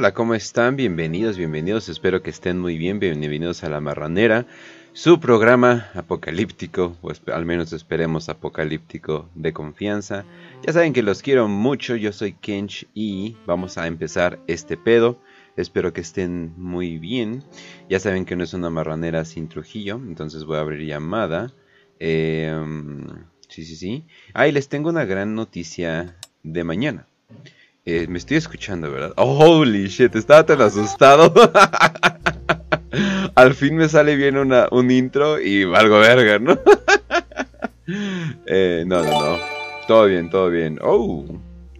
Hola, ¿cómo están? Bienvenidos, bienvenidos. Espero que estén muy bien. Bienvenidos a La Marranera, su programa apocalíptico, o al menos esperemos apocalíptico de confianza. Ya saben que los quiero mucho. Yo soy Kench y vamos a empezar este pedo. Espero que estén muy bien. Ya saben que no es una marranera sin Trujillo, entonces voy a abrir llamada. Em, sí, sí, sí. Ah, y les tengo una gran noticia de mañana. Eh, me estoy escuchando, ¿verdad? holy shit, estaba tan asustado. Al fin me sale bien una, un intro y valgo verga, ¿no? eh, no, no, no. Todo bien, todo bien. Oh,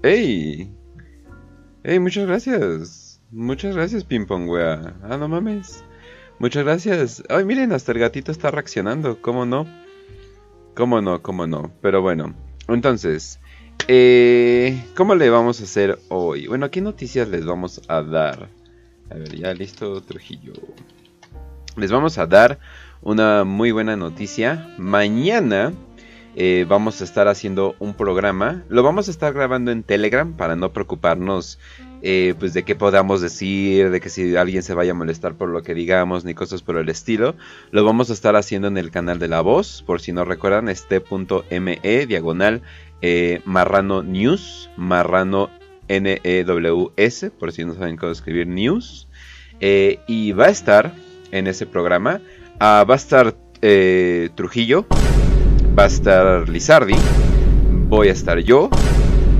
hey. Hey, muchas gracias. Muchas gracias, Ping Pong, wea. Ah, no mames. Muchas gracias. Ay, miren, hasta el gatito está reaccionando. ¿Cómo no? ¿Cómo no? ¿Cómo no? Pero bueno, entonces, eh, ¿Cómo le vamos a hacer hoy? Bueno, ¿qué noticias les vamos a dar? A ver, ya listo, Trujillo. Les vamos a dar una muy buena noticia. Mañana eh, vamos a estar haciendo un programa. Lo vamos a estar grabando en Telegram para no preocuparnos eh, pues de qué podamos decir, de que si alguien se vaya a molestar por lo que digamos, ni cosas por el estilo. Lo vamos a estar haciendo en el canal de la voz, por si no recuerdan, este.me diagonal eh, Marrano News, Marrano N-E-W-S, por si no saben cómo escribir News. Eh, y va a estar en ese programa, ah, va a estar eh, Trujillo, va a estar Lizardi, voy a estar yo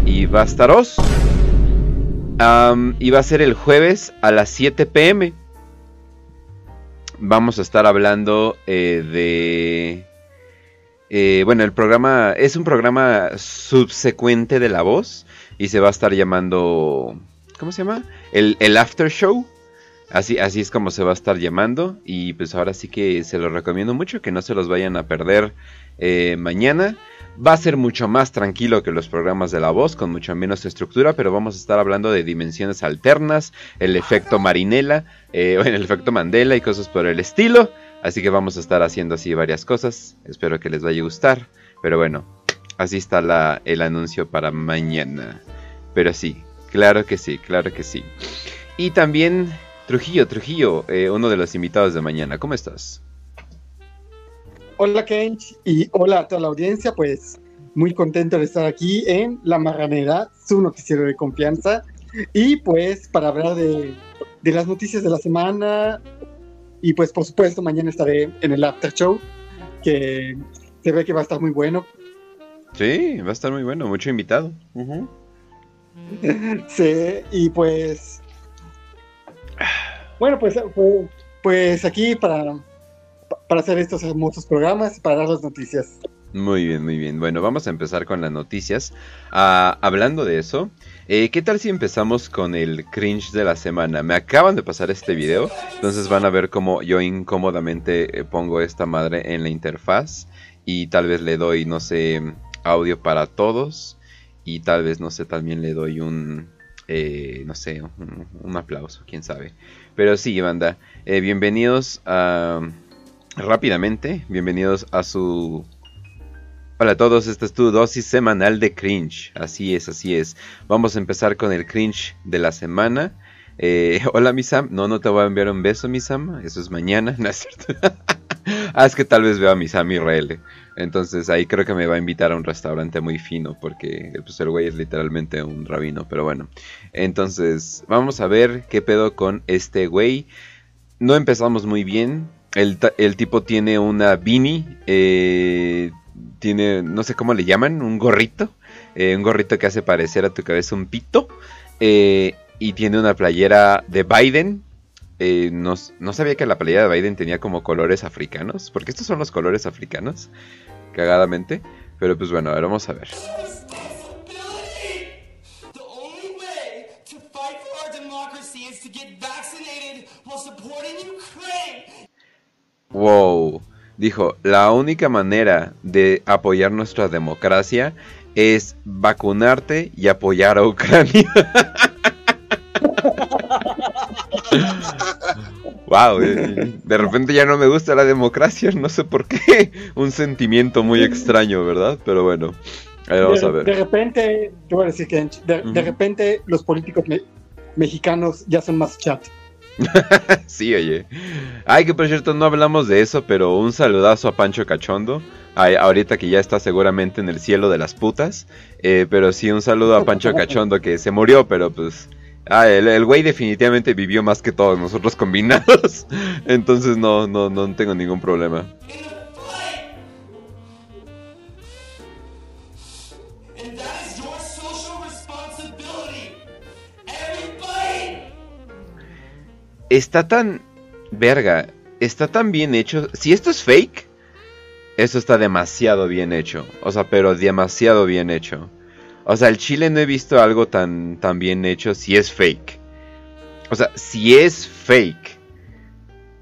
y va a estar Oz. y va a ser el jueves a las 7 pm. Vamos a estar hablando de eh, bueno, el programa es un programa subsecuente de La Voz y se va a estar llamando... ¿Cómo se llama? El, After Show. Así, es como se va a estar llamando y pues ahora sí que se lo recomiendo mucho, que no se los vayan a perder eh, mañana. Va a ser mucho más tranquilo que los programas de la voz, con mucha menos estructura, pero vamos a estar hablando de dimensiones alternas, el efecto Marinela, eh, bueno, el efecto Mandela y cosas por el estilo. Así que vamos a estar haciendo así varias cosas. Espero que les vaya a gustar. Pero bueno, así está el anuncio para mañana. Pero sí, claro que sí, claro que sí. Y también Trujillo, Trujillo, eh, uno de los invitados de mañana. ¿Cómo estás? Hola Kench y hola a toda la audiencia. Pues muy contento de estar aquí en La Marranera, su noticiero de confianza. Y pues para hablar de las noticias de la semana, y pues por supuesto mañana estaré en el after show, que se ve que va a estar muy bueno. Sí, va a estar muy bueno, mucho invitado. sí, y pues... Bueno, pues, pues, aquí para, para hacer estos hermosos programas, para dar las noticias. Muy bien, muy bien. Bueno, vamos a empezar con las noticias. Ah, hablando de eso, eh, ¿qué tal si empezamos con el cringe de la semana? Me acaban de pasar este video, entonces van a ver cómo yo incómodamente eh, pongo esta madre en la interfaz y tal vez le doy, no sé, audio para todos y tal vez, no sé, también le doy un, eh, no sé, un, aplauso, quién sabe. Pero sí, banda, bienvenidos a... Rápidamente, bienvenidos a su Hola a todos, esta es tu dosis semanal de cringe. Así es, así es. Vamos a empezar con el cringe de la semana. Eh, hola, mi Sam. No, no te voy a enviar un beso, mi Sam. Eso es mañana, ¿no es cierto? ah, es que tal vez vea a mi Sam Israel. Entonces ahí creo que me va a invitar a un restaurante muy fino. Porque pues, el güey es literalmente un rabino. Pero bueno. Entonces, vamos a ver qué pedo con este güey. No empezamos muy bien. El, el tipo tiene una beanie. Eh, tiene, no sé cómo le llaman, un gorrito. Eh, un gorrito que hace parecer a tu cabeza un pito. Eh, y tiene una playera de Biden. Eh, no, sabía que la playera de Biden tenía como colores africanos. Porque estos son los colores africanos. Cagadamente. Pero pues bueno, ahora vamos a ver. Wow dijo, la única manera de apoyar nuestra democracia es vacunarte y apoyar a Ucrania. wow, eh, de repente ya no me gusta la democracia, no sé por qué. Un sentimiento muy extraño, ¿verdad? Pero bueno, ahí vamos a ver. De repente, te voy a decir que de, repente los políticos mexicanos ya son más chat. sí, oye. Ay, que por cierto, no hablamos de eso, pero un saludazo a Pancho Cachondo. ahorita que ya está seguramente en el cielo de las putas. Eh, pero sí, un saludo a Pancho Cachondo que se murió, pero pues. Ah, el, güey definitivamente vivió más que todos nosotros combinados. Entonces no, no, no tengo ningún problema. Está tan verga, está tan bien hecho. Si esto es fake, eso está demasiado bien hecho. O sea, pero demasiado bien hecho. O sea, el chile no he visto algo tan, tan bien hecho si es fake. O sea, si es fake.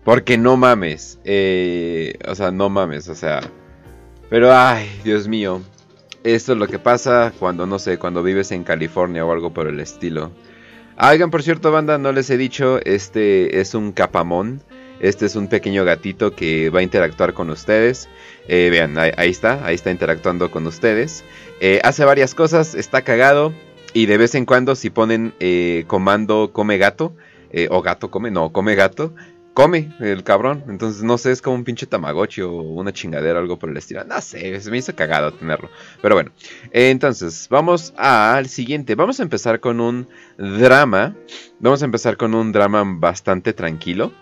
Porque no mames. Eh, o sea, no mames. O sea. Pero, ay, Dios mío. Esto es lo que pasa cuando, no sé, cuando vives en California o algo por el estilo. Hagan, por cierto, banda, no les he dicho, este es un capamón. Este es un pequeño gatito que va a interactuar con ustedes. Eh, vean, ahí, está, ahí está interactuando con ustedes. Eh, hace varias cosas, está cagado. Y de vez en cuando si ponen eh, comando come gato, o gato come, no, come gato, come el cabrón. Entonces, no sé, es como un pinche tamagotchi o una chingadera, algo por el estilo. No sé, se me hizo cagado tenerlo. Pero bueno, entonces, vamos al siguiente. Vamos a empezar con un drama. Vamos a empezar con un drama bastante tranquilo.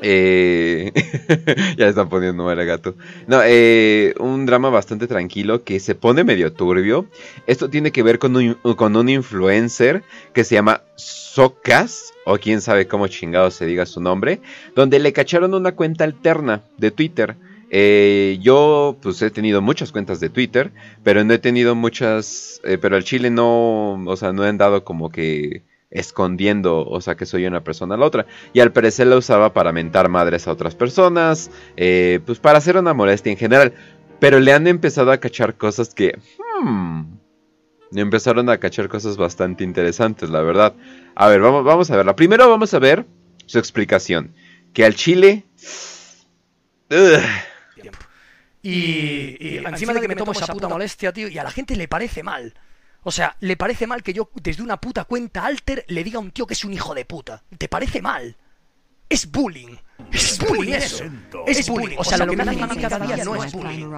Eh, ya están poniendo mal gato. No, eh, un drama bastante tranquilo que se pone medio turbio. Esto tiene que ver con un, con un influencer que se llama Socas, o quién sabe cómo chingado se diga su nombre, donde le cacharon una cuenta alterna de Twitter. Eh, yo pues he tenido muchas cuentas de Twitter, pero no he tenido muchas, pero al chile no, o sea, no he andado como que escondiendo, o sea, que soy una persona a la otra. Y al parecer la usaba para mentar madres a otras personas, eh, pues para hacer una molestia en general. Pero le han empezado a cachar cosas que... Hmm, empezaron a cachar cosas bastante interesantes, la verdad. A ver, vamos, vamos a verla. Primero vamos a ver su explicación. Que al chile... Y, y, encima de que me tomo esa puta molestia, tío, y a la gente le parece mal. O sea, le parece mal que yo desde una puta cuenta alter le diga a un tío que es un hijo de puta. ¿Te parece mal? Es bullying. Es bullying eso. Es bullying. O sea, lo que me hace a mí cada día no es bullying.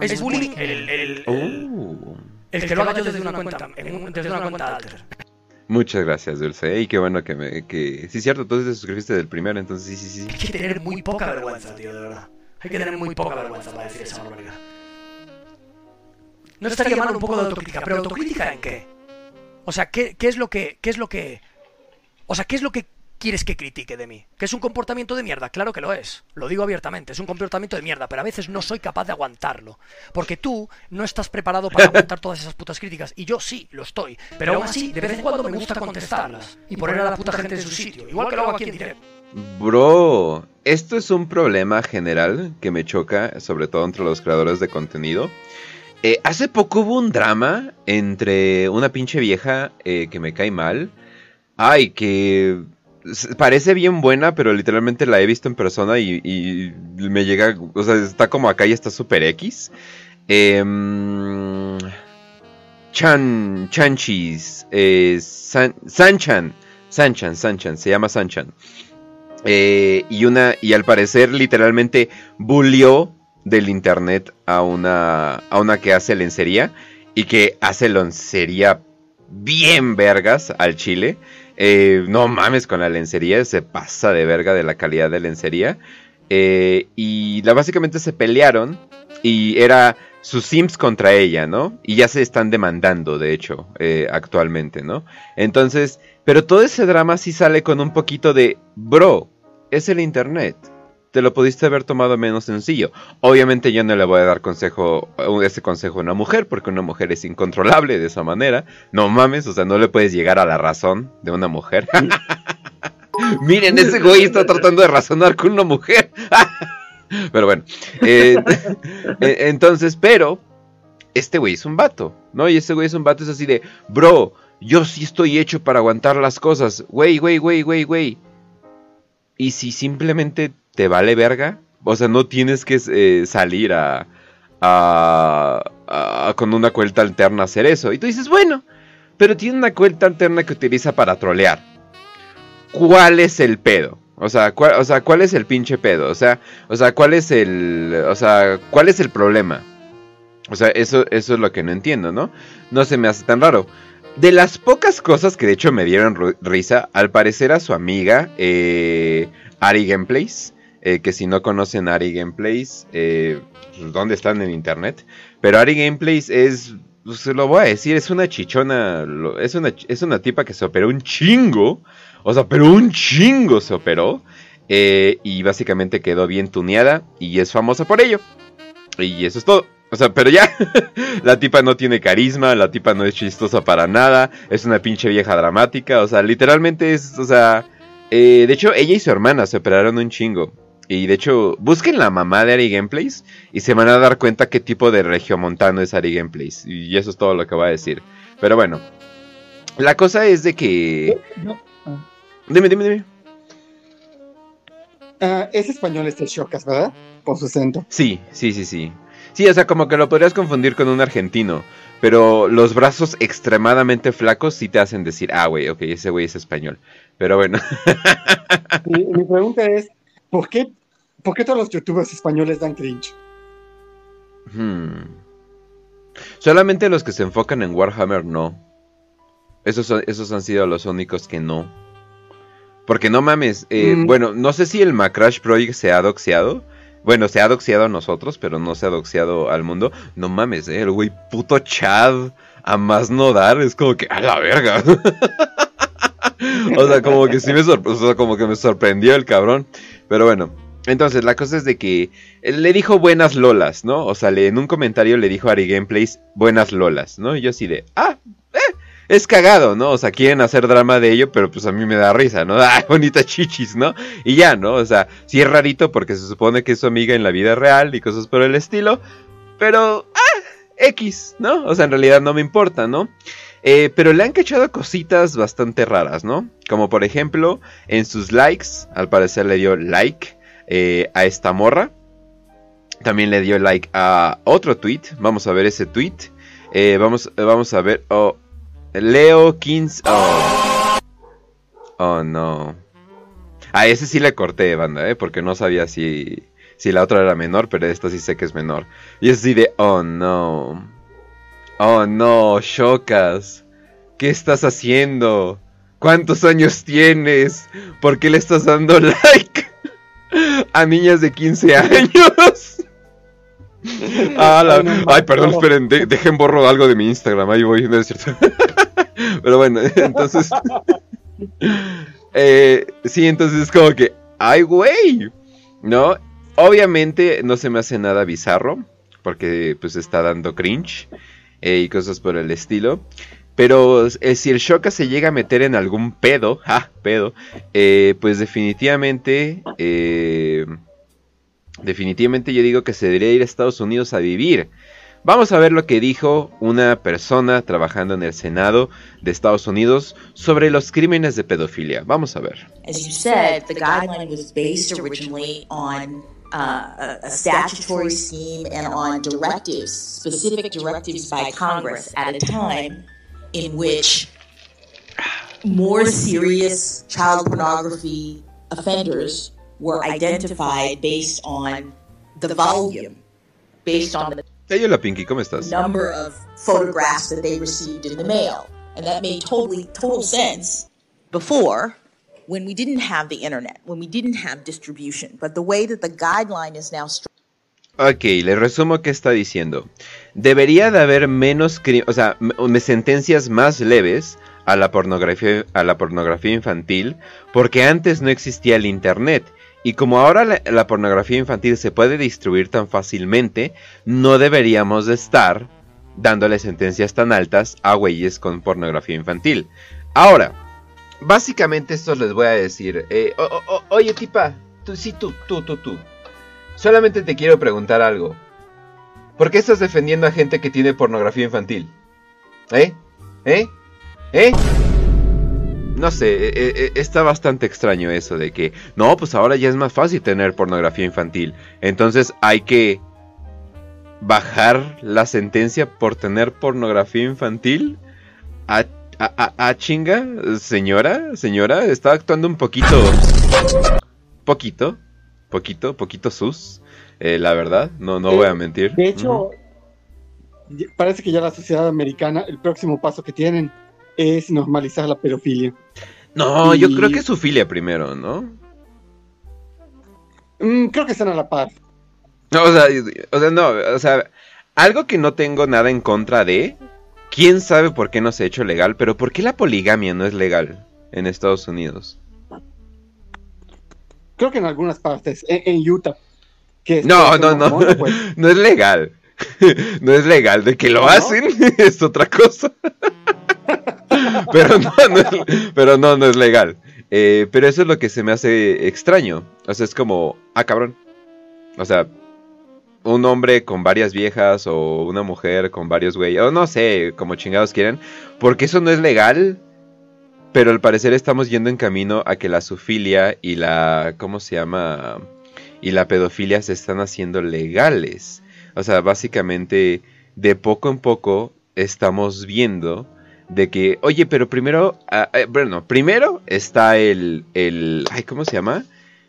Es bullying el, el, oh. El, que lo haga yo desde una cuenta, desde una cuenta alter. Muchas gracias, Dulce. Y qué bueno que me... Que... Sí, cierto, tú te suscribiste del primero, entonces sí, sí, sí. Hay que tener muy poca vergüenza, tío, de verdad. Hay que tener muy poca vergüenza para decir esa barbaridad. No estaría mal un poco de autocrítica, pero autocrítica en qué? O sea, ¿qué, es lo que, qué es lo que, o sea, qué es lo que quieres que critique de mí? ¿Que es un comportamiento de mierda? Claro que lo es. Lo digo abiertamente, es un comportamiento de mierda, pero a veces no soy capaz de aguantarlo. Porque tú no estás preparado para aguantar todas esas putas críticas. Y yo sí, lo estoy. Pero aún así, de vez en cuando me gusta contestarlas. Y poner a la puta gente en su sitio. Igual que lo hago aquí en directo. Bro, esto es un problema general que me choca, sobre todo entre los creadores de contenido. Eh, hace poco hubo un drama entre una pinche vieja eh, que me cae mal. Ay, que parece bien buena, pero literalmente la he visto en persona y, me llega, o sea, está como acá y está super X. Em, Chan, Chanchis, eh, San, Sanchan, Sanchan, Sanchan, se llama Sanchan. y una, y al parecer literalmente bullió del internet a una, a una que hace lencería y que hace lencería bien vergas al chile. Eh, no mames con la lencería, se pasa de verga de la calidad de lencería. Eh, y la, básicamente se pelearon y era sus Sims contra ella, ¿no? Y ya se están demandando, de hecho, eh, actualmente, ¿no? Entonces, pero todo ese drama sí sale con un poquito de, bro, es el Internet te lo pudiste haber tomado menos sencillo. Obviamente yo no le voy a dar consejo, ese consejo a una mujer, porque una mujer es incontrolable de esa manera. No mames, o sea, no le puedes llegar a la razón de una mujer. Miren, ese güey está tratando de razonar con una mujer. pero bueno, eh, eh, entonces, pero este güey es un vato, ¿no? Y ese güey es un vato, es así de, bro, yo sí estoy hecho para aguantar las cosas. Güey, güey, güey, güey, güey. Y si simplemente te vale verga. O sea, no tienes que eh, salir a, a, con una cuenta alterna a hacer eso. Y tú dices, bueno, pero tiene una cuenta alterna que utiliza para trolear. ¿Cuál es el pedo? O sea, ¿cuál, o sea, ¿cuál es el pinche pedo? O sea, o sea, ¿cuál es el, o sea, cuál es el problema? O sea, eso, eso es lo que no entiendo, ¿no? No se me hace tan raro. De las pocas cosas que de hecho me dieron risa, al parecer a su amiga, eh, Ari Gameplays, eh, que si no conocen Ari Gameplays, eh, pues, ¿dónde están en internet? Pero Ari Gameplays es, pues lo voy a decir, es una chichona, es una, es una tipa que se operó un chingo, o sea, pero un chingo se operó, eh, y básicamente quedó bien tuneada y es famosa por ello. Y eso es todo. O sea, pero ya, la tipa no tiene carisma, la tipa no es chistosa para nada, es una pinche vieja dramática, o sea, literalmente es, o sea, de hecho, ella y su hermana se operaron un chingo. Y de hecho, busquen la mamá de Ari Gameplays y se van a dar cuenta qué tipo de regiomontano es Ari Gameplays. Y eso es todo lo que voy a decir. Pero bueno, la cosa es de que... Ah. Dime, dime, dime. Ah, es español este Shokas, ¿verdad? Por su acento. Sí, sí, sí, sí. Sí, o sea, como que lo podrías confundir con un argentino. Pero los brazos extremadamente flacos sí te hacen decir, ah, güey, ok, ese güey es español. Pero bueno. mi, pregunta es, ¿por qué, ¿por qué todos los youtubers españoles dan cringe? Hmm. Solamente los que se enfocan en Warhammer no. Esos, esos han sido los únicos que no. Porque no mames, eh, mm. bueno, no sé si el Macrash Project se ha doxeado, bueno, se ha doxeado a nosotros, pero no se ha doxeado al mundo. No mames, eh, el güey puto Chad a más no dar, es como que a la verga. o sea, como que sí me sorprendió, como que me sorprendió el cabrón. Pero bueno, entonces la cosa es de que le dijo buenas lolas, ¿no? O sea, en un comentario le dijo a Ari Gameplays buenas lolas, ¿no? Y yo así de, ah, eh, es cagado, ¿no? O sea, quieren hacer drama de ello, pero pues a mí me da risa, ¿no? ¡Ah, bonita chichis, ¿no? Y ya, ¿no? O sea, sí es rarito porque se supone que es su amiga en la vida real y cosas por el estilo, pero, ah, X, ¿no? O sea, en realidad no me importa, ¿no? Eh, pero le han cachado cositas bastante raras, ¿no? Como por ejemplo, en sus likes, al parecer le dio like eh, a esta morra. También le dio like a otro tweet. Vamos a ver ese tweet. Eh, vamos, vamos a ver. Oh, Leo Kings. Oh. no. A ese sí le corté, banda, ¿eh? Porque no sabía si, si la otra era menor, pero esta sí sé que es menor. Y es así de, oh no. Oh no, Shokas. ¿Qué estás haciendo? ¿Cuántos años tienes? ¿Por qué le estás dando like a niñas de 15 años? Ah, ay, perdón, esperen, dejen borro algo de mi Instagram, ahí voy, no es cierto. Pero bueno, entonces. eh, sí, entonces es como que. ¡Ay, güey! ¿No? Obviamente no se me hace nada bizarro. Porque pues está dando cringe. Eh, y cosas por el estilo. Pero eh, si el Shoka se llega a meter en algún pedo, ja, pedo, eh, pues definitivamente, definitivamente yo digo que se debería ir a Estados Unidos a vivir. Vamos a ver lo que dijo una persona trabajando en el Senado de Estados Unidos sobre los crímenes de pedofilia. Vamos a ver. As you said, the guideline was based originally on uh, a, statutory scheme and on directives, specific directives by Congress at a time in which more serious child pornography offenders were identified based on the volume, based on the Hey, hola Pinky, ¿cómo estás? Number of photographs that they received in the mail. And that made totally total sense before when we didn't have the internet, when we didn't have distribution. But the way that the guideline is now Ok, le resumo qué está diciendo. Debería de haber menos, o sea, sentencias más leves a la pornografía, a la pornografía infantil, porque antes no existía el internet y como ahora la, pornografía infantil se puede distribuir tan fácilmente, no deberíamos de estar dándole sentencias tan altas a güeyes con pornografía infantil. Ahora, básicamente esto les voy a decir. Eh, oye, tipa, tú, sí, tú, tú, tú, tú. Solamente te quiero preguntar algo. ¿Por qué estás defendiendo a gente que tiene pornografía infantil? ¿Eh? ¿Eh? ¿Eh? no sé, e, e, e, está bastante extraño eso de que, no, pues ahora ya es más fácil tener pornografía infantil. Entonces hay que bajar la sentencia por tener pornografía infantil. ¿A, a, chinga, señora, señora, está actuando un poquito, poquito, poquito, poquito sus, eh, la verdad, no, no voy a mentir. De hecho, parece que ya la sociedad americana, el próximo paso que tienen es normalizar la pedofilia. No, yo creo que es su filia primero, ¿no? Mm, creo que están a la par. No, o sea, o sea, no, o sea, algo que no tengo nada en contra de, quién sabe por qué no se ha hecho legal, pero ¿por qué la poligamia no es legal en Estados Unidos? Creo que en algunas partes, en, Utah. Que no, no, no, pues. no es legal. no es legal, de que lo hacen es otra cosa. pero, no, es, pero no, no es legal. Eh, pero eso es lo que se me hace extraño. O sea, es como, ah, cabrón. O sea, un hombre con varias viejas o una mujer con varios güeyes, o no sé, como chingados quieren, porque eso no es legal. Pero al parecer estamos yendo en camino a que la sufilia y la, ¿cómo se llama? Y la pedofilia se están haciendo legales. O sea, básicamente, de poco en poco estamos viendo de que, oye, pero primero, ah, eh, bueno, primero está el, el, ay, ¿cómo se llama?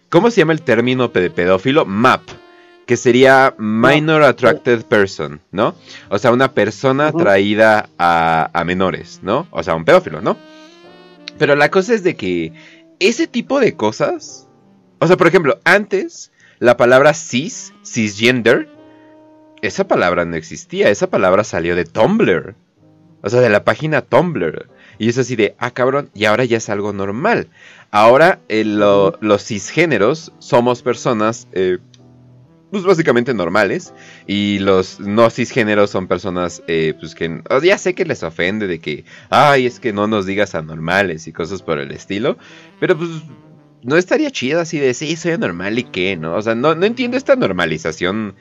¿Cómo se llama el término de pedófilo? MAP, que sería Minor Attracted Person, ¿no? O sea, una persona atraída a, a menores, ¿no? O sea, un pedófilo, ¿no? Pero la cosa es de que ese tipo de cosas, o sea, por ejemplo, antes la palabra cis, cisgender, esa palabra no existía, esa palabra salió de Tumblr. O sea, de la página Tumblr. Y es así de, ah, cabrón, y ahora ya es algo normal. Ahora eh, los cisgéneros somos personas, eh, pues básicamente normales. Y los no cisgéneros son personas, eh, pues que ya sé que les ofende de que, ay, es que no nos digas anormales y cosas por el estilo. Pero pues no estaría chido así de, sí, soy anormal y qué, ¿no? O sea, no, no entiendo esta normalización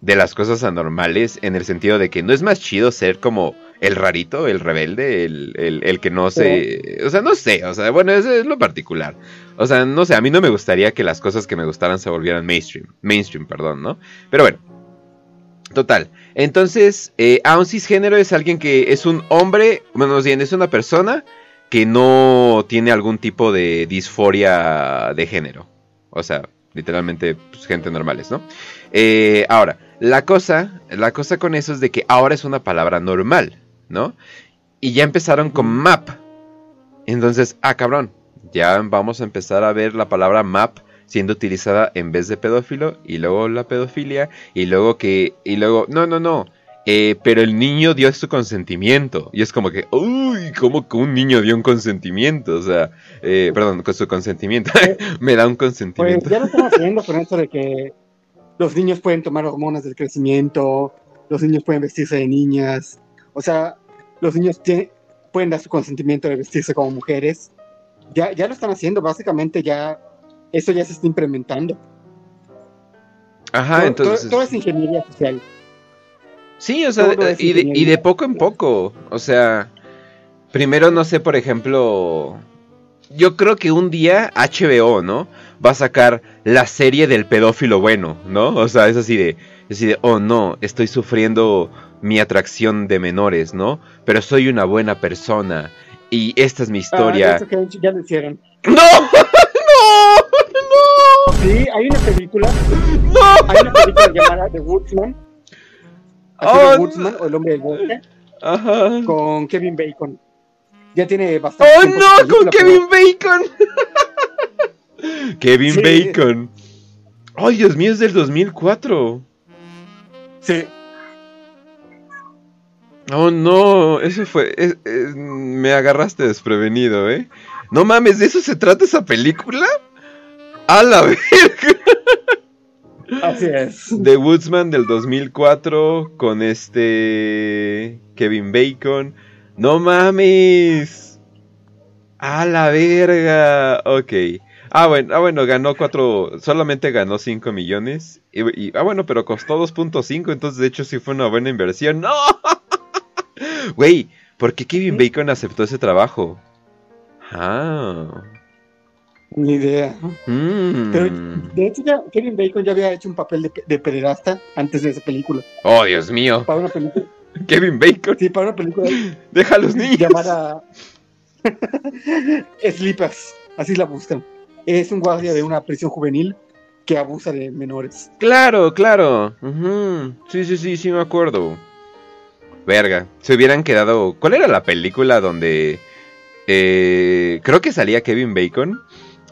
de las cosas anormales en el sentido de que no es más chido ser como el rarito, el rebelde, el, que no se... O sea, no sé, o sea, bueno, eso es lo particular. O sea, no sé, a mí no me gustaría que las cosas que me gustaran se volvieran mainstream. Mainstream, perdón, ¿no? Pero bueno. Total. Entonces, eh, a un cisgénero es alguien que es un hombre, bueno, bien, es una persona que no tiene algún tipo de disforia de género. O sea, literalmente, pues, gente normales, ¿no? Eh, ahora, la cosa, la cosa con eso es de que ahora es una palabra normal. ¿No? Y ya empezaron con map. Entonces, ah, cabrón, ya vamos a empezar a ver la palabra map siendo utilizada en vez de pedófilo y luego la pedofilia y luego que y luego no no no eh, pero el niño dio su consentimiento y es como que uy cómo que un niño dio un consentimiento o sea eh, perdón con su consentimiento me da un consentimiento pues ya lo estamos haciendo con esto de que los niños pueden tomar hormonas del crecimiento los niños pueden vestirse de niñas o sea, los niños pueden dar su consentimiento de vestirse como mujeres. Ya, ya lo están haciendo, básicamente ya eso ya se está implementando. Ajá, entonces. Todo, es ingeniería social. Sí, o sea, y de, y de poco en poco. O sea, primero no sé, por ejemplo, yo creo que un día HBO, ¿no? Va a sacar la serie del pedófilo bueno, ¿no? O sea, es así de, es así de, oh no, estoy sufriendo mi atracción de menores, ¿no? Pero soy una buena persona y esta es mi historia. Ah, que ya lo hicieron. ¡No! ¡No! ¡No! Sí, hay una película. ¡No! Hay una película llamada The Woodsman. Oh, The Woodsman o El Hombre del Bosque. Ajá. Con Kevin Bacon. Ya tiene bastante. ¡Oh no! ¡Con Kevin Bacon! Kevin Bacon. ¡Ay, Dios mío! Es del 2004. Sí. Oh no, eso fue. me agarraste desprevenido, ¿eh? No mames, ¿de eso se trata esa película? ¡A la verga! Así es. The Woodsman del 2004 con este. Kevin Bacon. ¡No mames! ¡A la verga! Ok. Ah bueno, ah, bueno, ganó cuatro, solamente ganó 5 millones. Y, ah, bueno, pero costó 2.5, entonces de hecho sí fue una buena inversión. ¡No! Güey, ¿por qué Kevin Bacon aceptó ese trabajo? Ah. Ni idea. Mm. Pero de hecho ya, Kevin Bacon ya había hecho un papel de, de pederasta antes de esa película. Oh, Dios mío. Para una película, Kevin Bacon. Sí, para una película Deja a los niños. llamada Sleepers, así la buscan. Es un guardia de una prisión juvenil que abusa de menores. Claro, claro. Ujú. Sí, sí, sí, sí me acuerdo. Verga. Se hubieran quedado. ¿Cuál era la película donde eh, creo que salía Kevin Bacon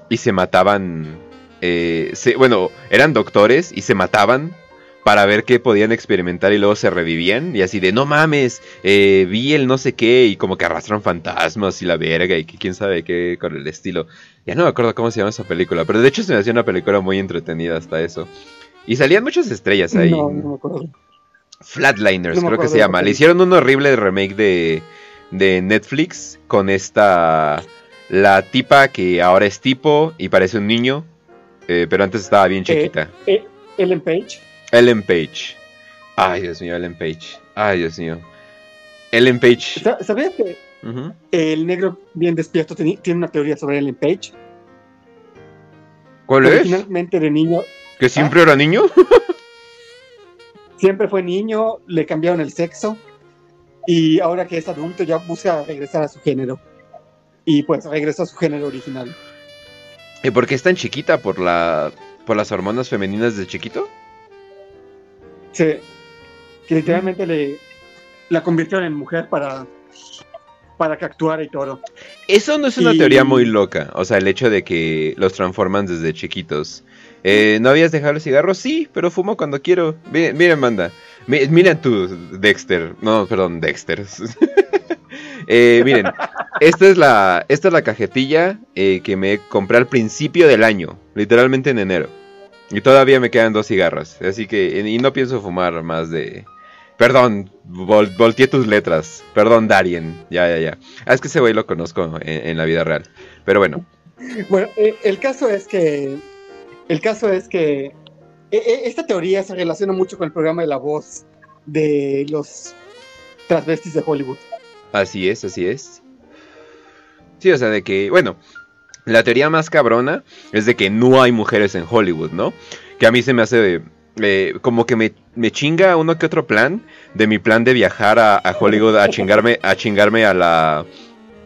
y se mataban? eh, se- bueno, eran doctores y se mataban para ver qué podían experimentar y luego se revivían y así de no mames, eh, vi el no sé qué y como que arrastran fantasmas y la verga y que quién sabe qué con el estilo. Ya no me acuerdo cómo se llama esa película, pero de hecho se me hacía una película muy entretenida hasta eso. Y salían muchas estrellas ahí. No, no me acuerdo. Flatliners, No creo que se llama. Le hicieron un horrible remake de, de Netflix con esta. La tipa que ahora es tipo y parece un niño, eh, pero antes estaba bien chiquita. Eh, Ellen Page. Ellen Page. Ay, Dios mío, Ellen Page. Ay, Dios mío. Ellen Page. Sa- ¿Sabías que el negro bien despierto tiene una teoría sobre Ellen Page? ¿Cuál es? Originalmente de niño, ¿Que siempre era niño? siempre fue niño, le cambiaron el sexo y ahora que es adulto ya busca regresar a su género. Y pues regresó a su género original. ¿Y por qué es tan chiquita? ¿Por, la, ¿Por las hormonas femeninas de chiquito? Sí, que literalmente le, la convirtieron en mujer para, para que actuara y todo. Eso no es una Y- teoría muy loca. O sea, el hecho de que los transforman desde chiquitos. Eh, ¿No habías dejado el cigarro? Sí, pero fumo cuando quiero. Mi- Miren, manda. Mi- Miren tú, Dexter. No, perdón, Dexter. Eh, miren, esta es la, esta es la cajetilla eh, que me compré al principio del año. Literalmente en enero. Y todavía me quedan dos cigarros. Así que, y no pienso fumar más de... Perdón, vol- volteé tus letras. Perdón, Darien. Ya, ya, ya. Ah, es que ese güey lo conozco en, en la vida real. Pero bueno. Bueno, eh, el caso es que. El caso es que. eh, eh, esta teoría se relaciona mucho con el programa de la voz de los transvestis de Hollywood. Así es, así es. Sí, o sea, de que, bueno, la teoría más cabrona es de que no hay mujeres en Hollywood, ¿no? Que a mí se me hace eh, como que me, me chinga uno que otro plan de mi plan de viajar a, a Hollywood a chingarme, a chingarme a la,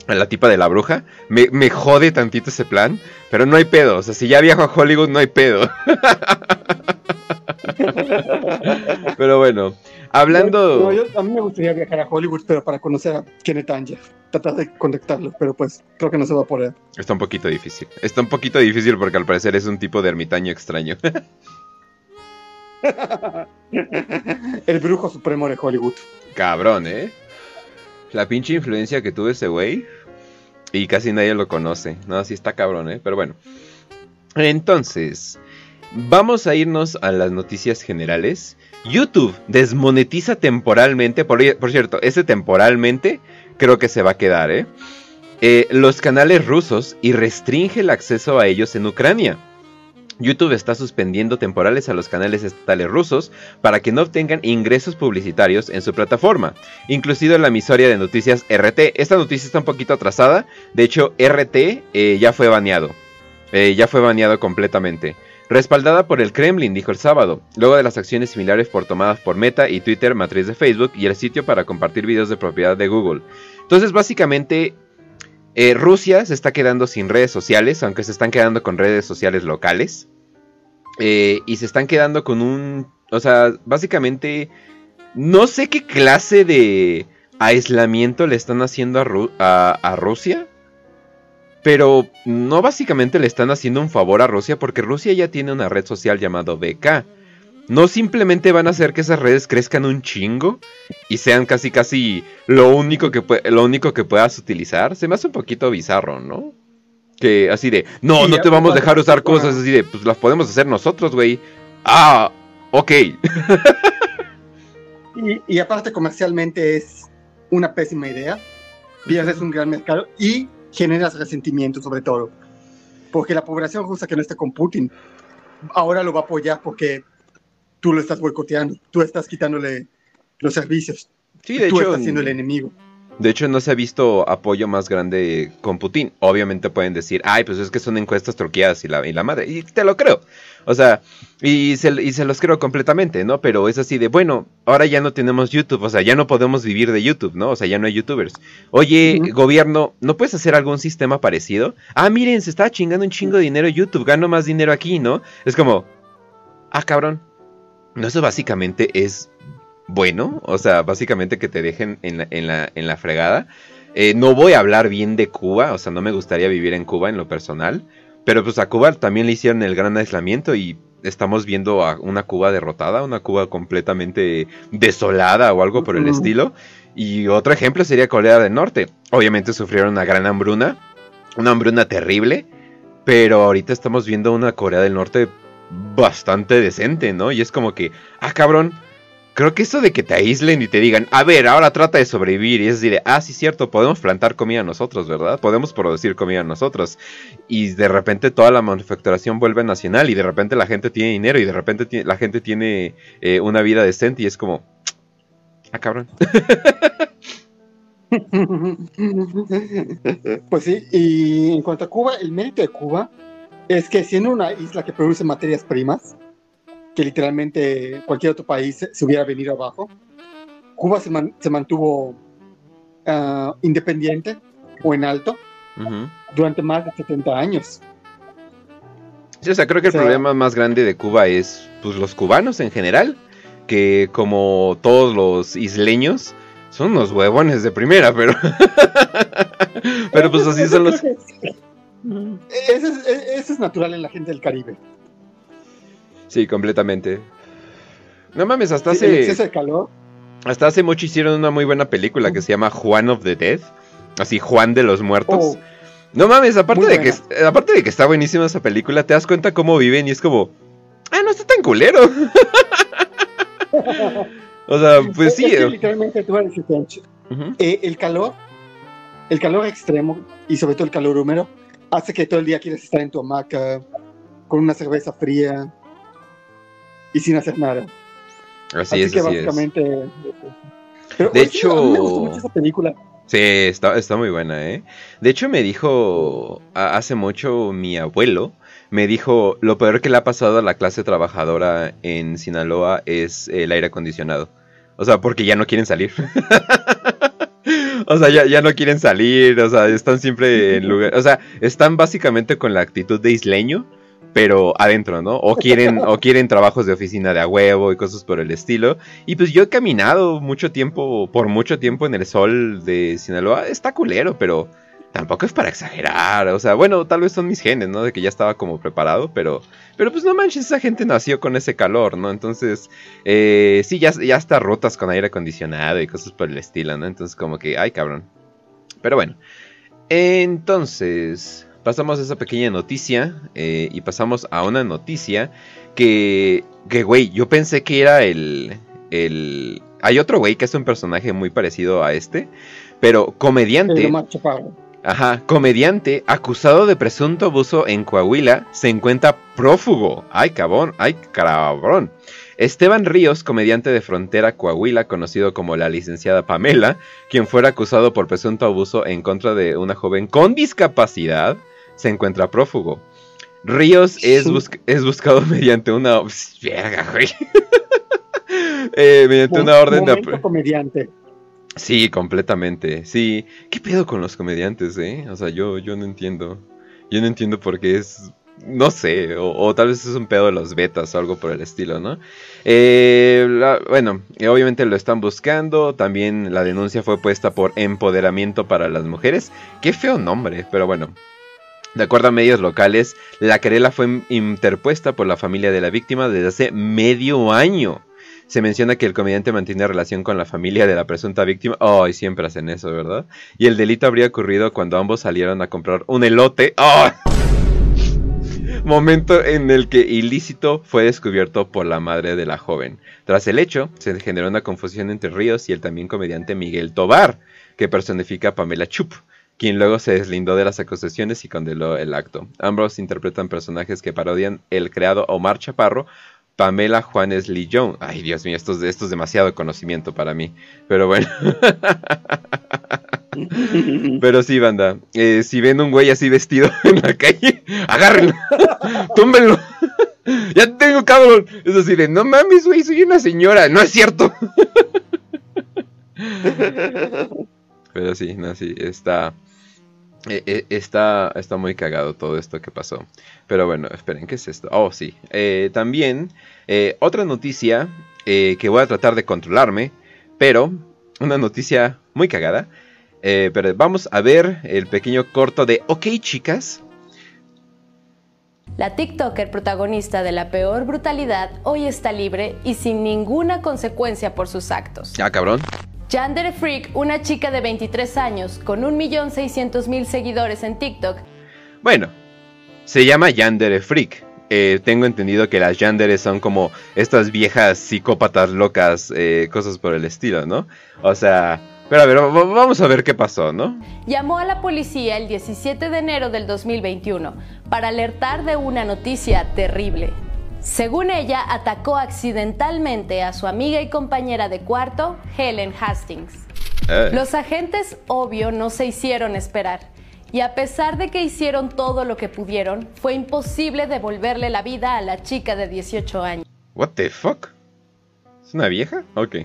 a la tipa de la bruja. Me, me jode tantito ese plan, pero no hay pedo. O sea, si ya viajo a Hollywood, no hay pedo. pero bueno, hablando... No, yo- a mí me gustaría viajar a Hollywood, pero para conocer a Kenneth Anger. Tratar de contactarlo, pero pues creo que no se va a poder. Está un poquito difícil. Está un poquito difícil porque al parecer es un tipo de ermitaño extraño. el brujo supremo de Hollywood. Cabrón, ¿eh? La pinche influencia que tuvo ese güey. Y casi nadie lo conoce. No, sí está cabrón, ¿eh? Pero bueno. Entonces, vamos a irnos a las noticias generales. YouTube desmonetiza temporalmente. Por, por cierto, ese temporalmente creo que se va a quedar, ¿eh? Eh, los canales rusos y restringe el acceso a ellos en Ucrania. YouTube está suspendiendo temporales a los canales estatales rusos para que no obtengan ingresos publicitarios en su plataforma, incluido la emisoria de noticias RT. Esta noticia está un poquito atrasada, de hecho RT eh, ya fue baneado, eh, ya fue baneado completamente. Respaldada por el Kremlin, dijo el sábado, luego de las acciones similares por tomadas por Meta y Twitter, matriz de Facebook y el sitio para compartir videos de propiedad de Google. Entonces básicamente eh, Rusia se está quedando sin redes sociales, aunque se están quedando con redes sociales locales. Eh, y se están quedando con un... O sea, básicamente... No sé qué clase de aislamiento le están haciendo a, a Rusia. Pero no básicamente le están haciendo un favor a Rusia porque Rusia ya tiene una red social llamada BK. No simplemente van a hacer que esas redes crezcan un chingo y sean casi casi lo único que lo único que puedas utilizar. Se me hace un poquito bizarro, ¿no? Que así de, no, Sí, no te vamos a dejar usar cosas así de, pues las podemos hacer nosotros, güey. Ah, ok. Y, y aparte comercialmente es una pésima idea. Pierdes un gran mercado y generas resentimiento sobre todo. Porque la población rusa que no está con Putin ahora lo va a apoyar porque tú lo estás boicoteando, tú estás quitándole los servicios, Sí, de tú hecho, estás siendo el enemigo. De hecho, no se ha visto apoyo más grande con Putin. Obviamente pueden decir, ay, pues es que son encuestas truqueadas y la, y la madre. Y te lo creo. O sea, y se, y se los creo completamente, ¿no? Pero es así de, bueno, ahora ya no tenemos YouTube, o sea, ya no podemos vivir de YouTube, ¿no? O sea, ya no hay YouTubers. Oye, gobierno, ¿no puedes hacer algún sistema parecido? Ah, miren, se está chingando un chingo de dinero YouTube, gano más dinero aquí, ¿no? Es como, ah, cabrón. No, eso básicamente es bueno, o sea, básicamente que te dejen en la, en la, en la fregada. Eh, no voy a hablar bien de Cuba, o sea, no me gustaría vivir en Cuba en lo personal, pero pues a Cuba también le hicieron el gran aislamiento y estamos viendo a una Cuba derrotada, una Cuba completamente desolada o algo por el estilo. Y otro ejemplo sería Corea del Norte. Obviamente sufrieron una gran hambruna, una hambruna terrible, pero ahorita estamos viendo una Corea del Norte bastante decente, ¿no? Y es como que, ah, cabrón, Creo que eso de que te aíslen y te digan, a ver, ahora trata de sobrevivir. Y es decir, ah, sí, cierto, podemos plantar comida nosotros, ¿verdad? Podemos producir comida nosotros. Y de repente toda la manufacturación vuelve nacional y de repente la gente tiene dinero y de repente la gente tiene eh, una vida decente y es como, ah, cabrón. pues sí, y en cuanto a Cuba, el mérito de Cuba es que siendo una isla que produce materias primas, que literalmente cualquier otro país se hubiera venido abajo. Cuba se, se mantuvo uh, independiente o en alto uh -huh. durante más de 70 años. Sí, o sea, creo que o sea, el problema más grande de Cuba es pues, los cubanos en general, que como todos los isleños, son unos huevones de primera, pero... pero pues así son los... Eso es, eso es natural en la gente del Caribe. Sí, completamente. No mames, hasta Sí, hace. el exceso de calor. Hasta hace mucho hicieron una muy buena película que se llama Juan of the Dead. Así, Juan de los Muertos. Oh, No mames, aparte de, que, aparte de que está buenísima esa película, te das cuenta cómo viven y es como. Ah, no está tan culero. o sea, pues sí. Es que eh, literalmente tú ujú. eh, el calor, el calor extremo y sobre todo el calor húmedo hace que todo el día quieras estar en tu hamaca con una cerveza fría y sin hacer nada. Así, Así, es, que así es. básicamente. Pero, De sí, mí me hecho- gustó mucho esa película. Sí, está, está muy buena, ¿eh? De hecho, me dijo hace mucho mi abuelo, me dijo, lo peor que le ha pasado a la clase trabajadora en Sinaloa es el aire acondicionado. O sea, porque ya no quieren salir. O sea, ya, ya no quieren salir, o sea, están siempre en lugar, o sea, están básicamente con la actitud de isleño, pero adentro, ¿no? O quieren, o quieren trabajos de oficina de a huevo y cosas por el estilo. Y pues yo he caminado mucho tiempo, por mucho tiempo en el sol de Sinaloa. Está culero, pero tampoco es para exagerar. O sea, bueno, tal vez son mis genes, ¿no? De que ya estaba como preparado, pero, pero pues no manches, esa gente nació con ese calor, ¿no? Entonces, eh, sí, ya, ya está rotas con aire acondicionado y cosas por el estilo, ¿no? Entonces, como que, ay, cabrón. Pero bueno, entonces, pasamos a esa pequeña noticia eh, y pasamos a una noticia que, que, güey, yo pensé que era el, el... Hay otro güey que es un personaje muy parecido a este, pero comediante... El Omar Chaparro. Ajá, comediante acusado de presunto abuso en Coahuila se encuentra prófugo. Ay, cabrón, ay, cabrón. Esteban Ríos, comediante de Frontera Coahuila, conocido como la licenciada Pamela, quien fuera acusado por presunto abuso en contra de una joven con discapacidad, se encuentra prófugo. Ríos es, busc- es buscado mediante una... Verga, güey. Eh, mediante una orden de... Comediante. Sí, completamente. Sí. ¿Qué pedo con los comediantes, eh? O sea, yo, yo no entiendo. Yo no entiendo por qué es. No sé, o, tal vez es un pedo de los betas o algo por el estilo, ¿no? Eh, bueno, eh, obviamente lo están buscando. También la denuncia fue puesta por Empoderamiento para las Mujeres. Qué feo nombre, pero bueno. De acuerdo a medios locales, la querela fue interpuesta por la familia de la víctima desde hace medio año. Se menciona que el comediante mantiene relación con la familia de la presunta víctima. Ay, siempre hacen eso, ¿verdad? Y el delito habría ocurrido cuando ambos salieron a comprar un elote. ¡Ah! Momento en el que ilícito fue descubierto por la madre de la joven. Tras el hecho, se generó una confusión entre Ríos y el también comediante Miguel Tobar, que personifica a Pamela Chup, quien luego se deslindó de las acusaciones y condenó el acto. Ambos interpretan personajes que parodian el creado Omar Chaparro, Pamela Juanes Lee Jones. Ay, Dios mío, esto, esto es demasiado conocimiento para mí. Pero bueno. Pero sí, banda. Eh, si ven un güey así vestido en la calle, agárrenlo. Túmbenlo. ya tengo cabrón. Es así de, no mames, güey, soy una señora. No es cierto. Pero sí, no, sí, está... Eh, eh, está, está muy cagado todo esto que pasó. Pero bueno, esperen, ¿qué es esto? Oh, sí. Eh, también, otra noticia que voy a tratar de controlarme, pero una noticia muy cagada. pero vamos a ver el pequeño corto de Ok, chicas. La TikToker protagonista de la peor brutalidad hoy está libre y sin ninguna consecuencia por sus actos. Ah, cabrón. Yandere Freak, una chica de 23 años con 1.600.000 seguidores en TikTok. Bueno, se llama Yandere Freak. Eh, tengo entendido que las Yanderes son como estas viejas psicópatas locas, eh, cosas por el estilo, ¿no? O sea, pero a ver, vamos a ver qué pasó, ¿no? Llamó a la policía el 17 de enero del 2021 para alertar de una noticia terrible. Según ella, atacó accidentalmente a su amiga y compañera de cuarto, Helen Hastings. Eh. Los agentes, obvio, no se hicieron esperar. Y a pesar de que hicieron todo lo que pudieron, fue imposible devolverle la vida a la chica de 18 años. What the fuck? ¿Es una vieja? Ok.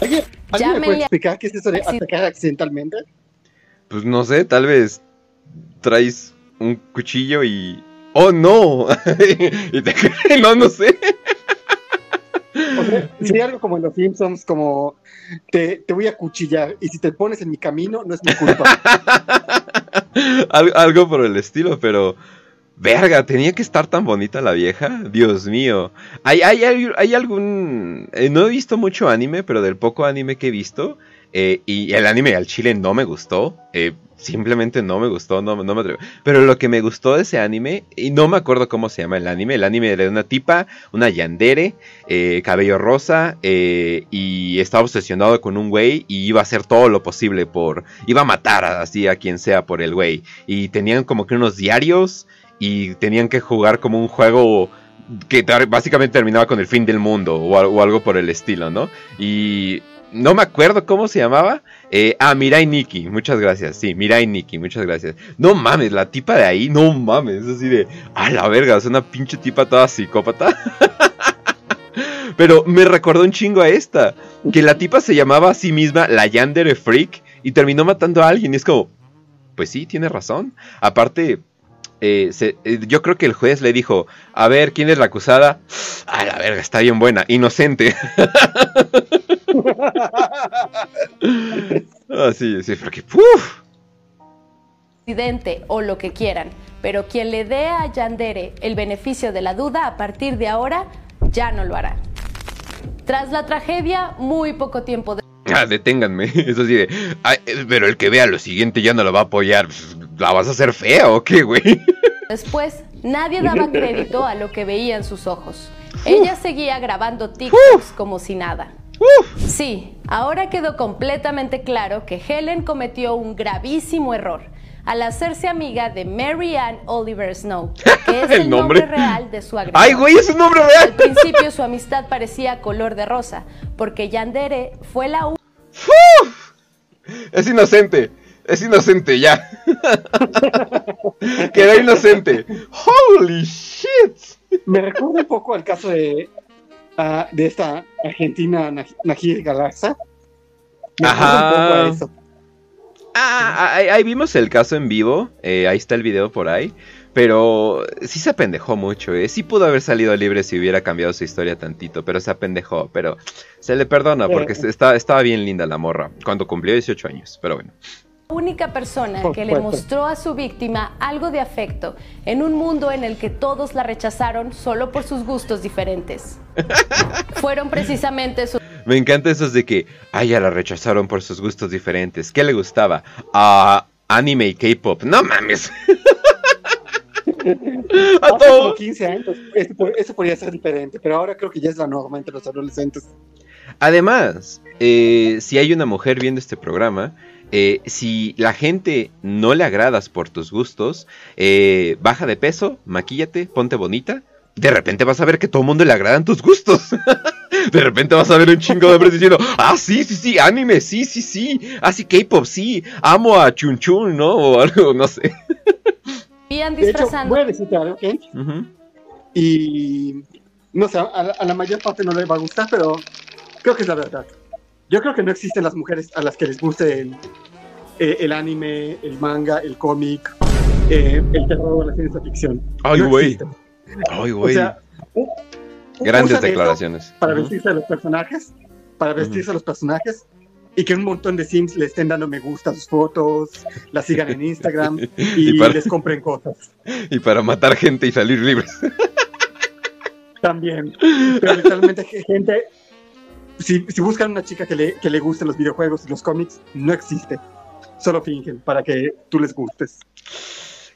¿Alguien, me puede explicar qué es eso de atacar accidentalmente? Pues no sé, tal vez traes un cuchillo y ¡Oh, no! y te... no, no sé. O algo como en los Simpsons, como te, te, voy a cuchillar y si te pones en mi camino no es mi culpa. algo por el estilo, pero verga, tenía que estar tan bonita la vieja. Dios mío. ¿Hay, hay, hay, algún... Eh, no he visto mucho anime, pero del poco anime que he visto, eh, y el anime al chile no me gustó. Eh, simplemente no me gustó, no, no me. Pero lo que me gustó de ese anime, y no me acuerdo cómo se llama el anime, el anime era de una tipa, una yandere, eh, cabello rosa, eh, y estaba obsesionado con un güey y iba a hacer todo lo posible por, iba a matar así a quien sea por el güey. Y tenían como que unos diarios y tenían que jugar como un juego que básicamente terminaba con el fin del mundo o algo por el estilo, ¿no? Y no me acuerdo cómo se llamaba. Eh, ah, Mirai Nikki, muchas gracias. Sí, Mirai Nikki, muchas gracias. No mames, la tipa de ahí, no mames. Es así de, a la verga, es una pinche tipa toda psicópata. Pero me recordó un chingo a esta. Que la tipa se llamaba a sí misma la Yandere Freak y terminó matando a alguien. Y es como, pues sí, tiene razón. Aparte, eh, eh, yo creo que el juez le dijo, a ver, ¿quién es la acusada? A la verga, está bien buena, inocente. ah, sí, porque ¡puf! o lo que quieran, pero quien le dé a Yandere el beneficio de la duda a partir de ahora ya no lo hará. Tras la tragedia, muy poco tiempo de... Ah, deténganme. Eso sí de. pero el que vea lo siguiente ya no lo va a apoyar. ¿La vas a hacer fea o qué, güey? Después, nadie daba crédito a lo que veían sus ojos. Ella seguía grabando TikToks como si nada. Sí, ahora quedó completamente claro que Helen cometió un gravísimo error al hacerse amiga de Mary Ann Oliver Snow, que es el, nombre? real de su agresor. ¡Ay, güey, es un nombre real! Al principio su amistad parecía color de rosa, porque Yandere fue la. Es inocente, es inocente ya. Quedó inocente. ¡Holy shit! Me recuerda un poco al caso de Ah, de esta argentina Najir Galarza. Ajá. Ah, ahí, vimos el caso en vivo. Eh, ahí está el video por ahí. Pero sí se apendejó mucho, ¿eh? Sí pudo haber salido libre si hubiera cambiado su historia tantito, pero se apendejó. Pero se le perdona porque estaba, estaba bien linda la morra cuando cumplió 18 años. Pero bueno única persona que le mostró a su víctima algo de afecto en un mundo en el que todos la rechazaron solo por sus gustos diferentes. Fueron precisamente sus... Me encanta eso de que, ay, ya la rechazaron por sus gustos diferentes. ¿Qué le gustaba? Ah, anime y K-pop. No mames. a todos. 15 años, eso podría ser diferente, pero ahora creo que ya es la norma entre los adolescentes. Además, eh, si hay una mujer viendo este programa, eh, si la gente no le agradas por tus gustos, eh, baja de peso, maquíllate, ponte bonita, de repente vas a ver que todo el mundo le agradan tus gustos. de repente vas a ver un chingo de hombres diciendo, ah, sí, sí, sí, anime, sí, sí, sí, ah, sí, K-pop, sí, amo a Chun Chun, ¿no? O algo, no sé. Iban De hecho, disfrazando. voy a decirte algo, y no sé, a la, a la mayor parte no le va a gustar, pero creo que es la verdad. Yo creo que no existen las mujeres a las que les guste el, eh, el anime, el manga, el cómic, eh, el terror, la ciencia ficción. Ay, No güey. existen. Ay, O güey. sea, u- u- Grandes declaraciones. Para Ujú. vestirse a los personajes, para vestirse a los personajes, y que un montón de sims le estén dando me gusta a sus fotos, la sigan en Instagram y, Y para- les compren cosas. Y para matar gente y salir libres. También. Pero literalmente ge- gente, si, si buscan una chica que le, que le gusten los videojuegos y los cómics, no existe. Solo fingen para que tú les gustes.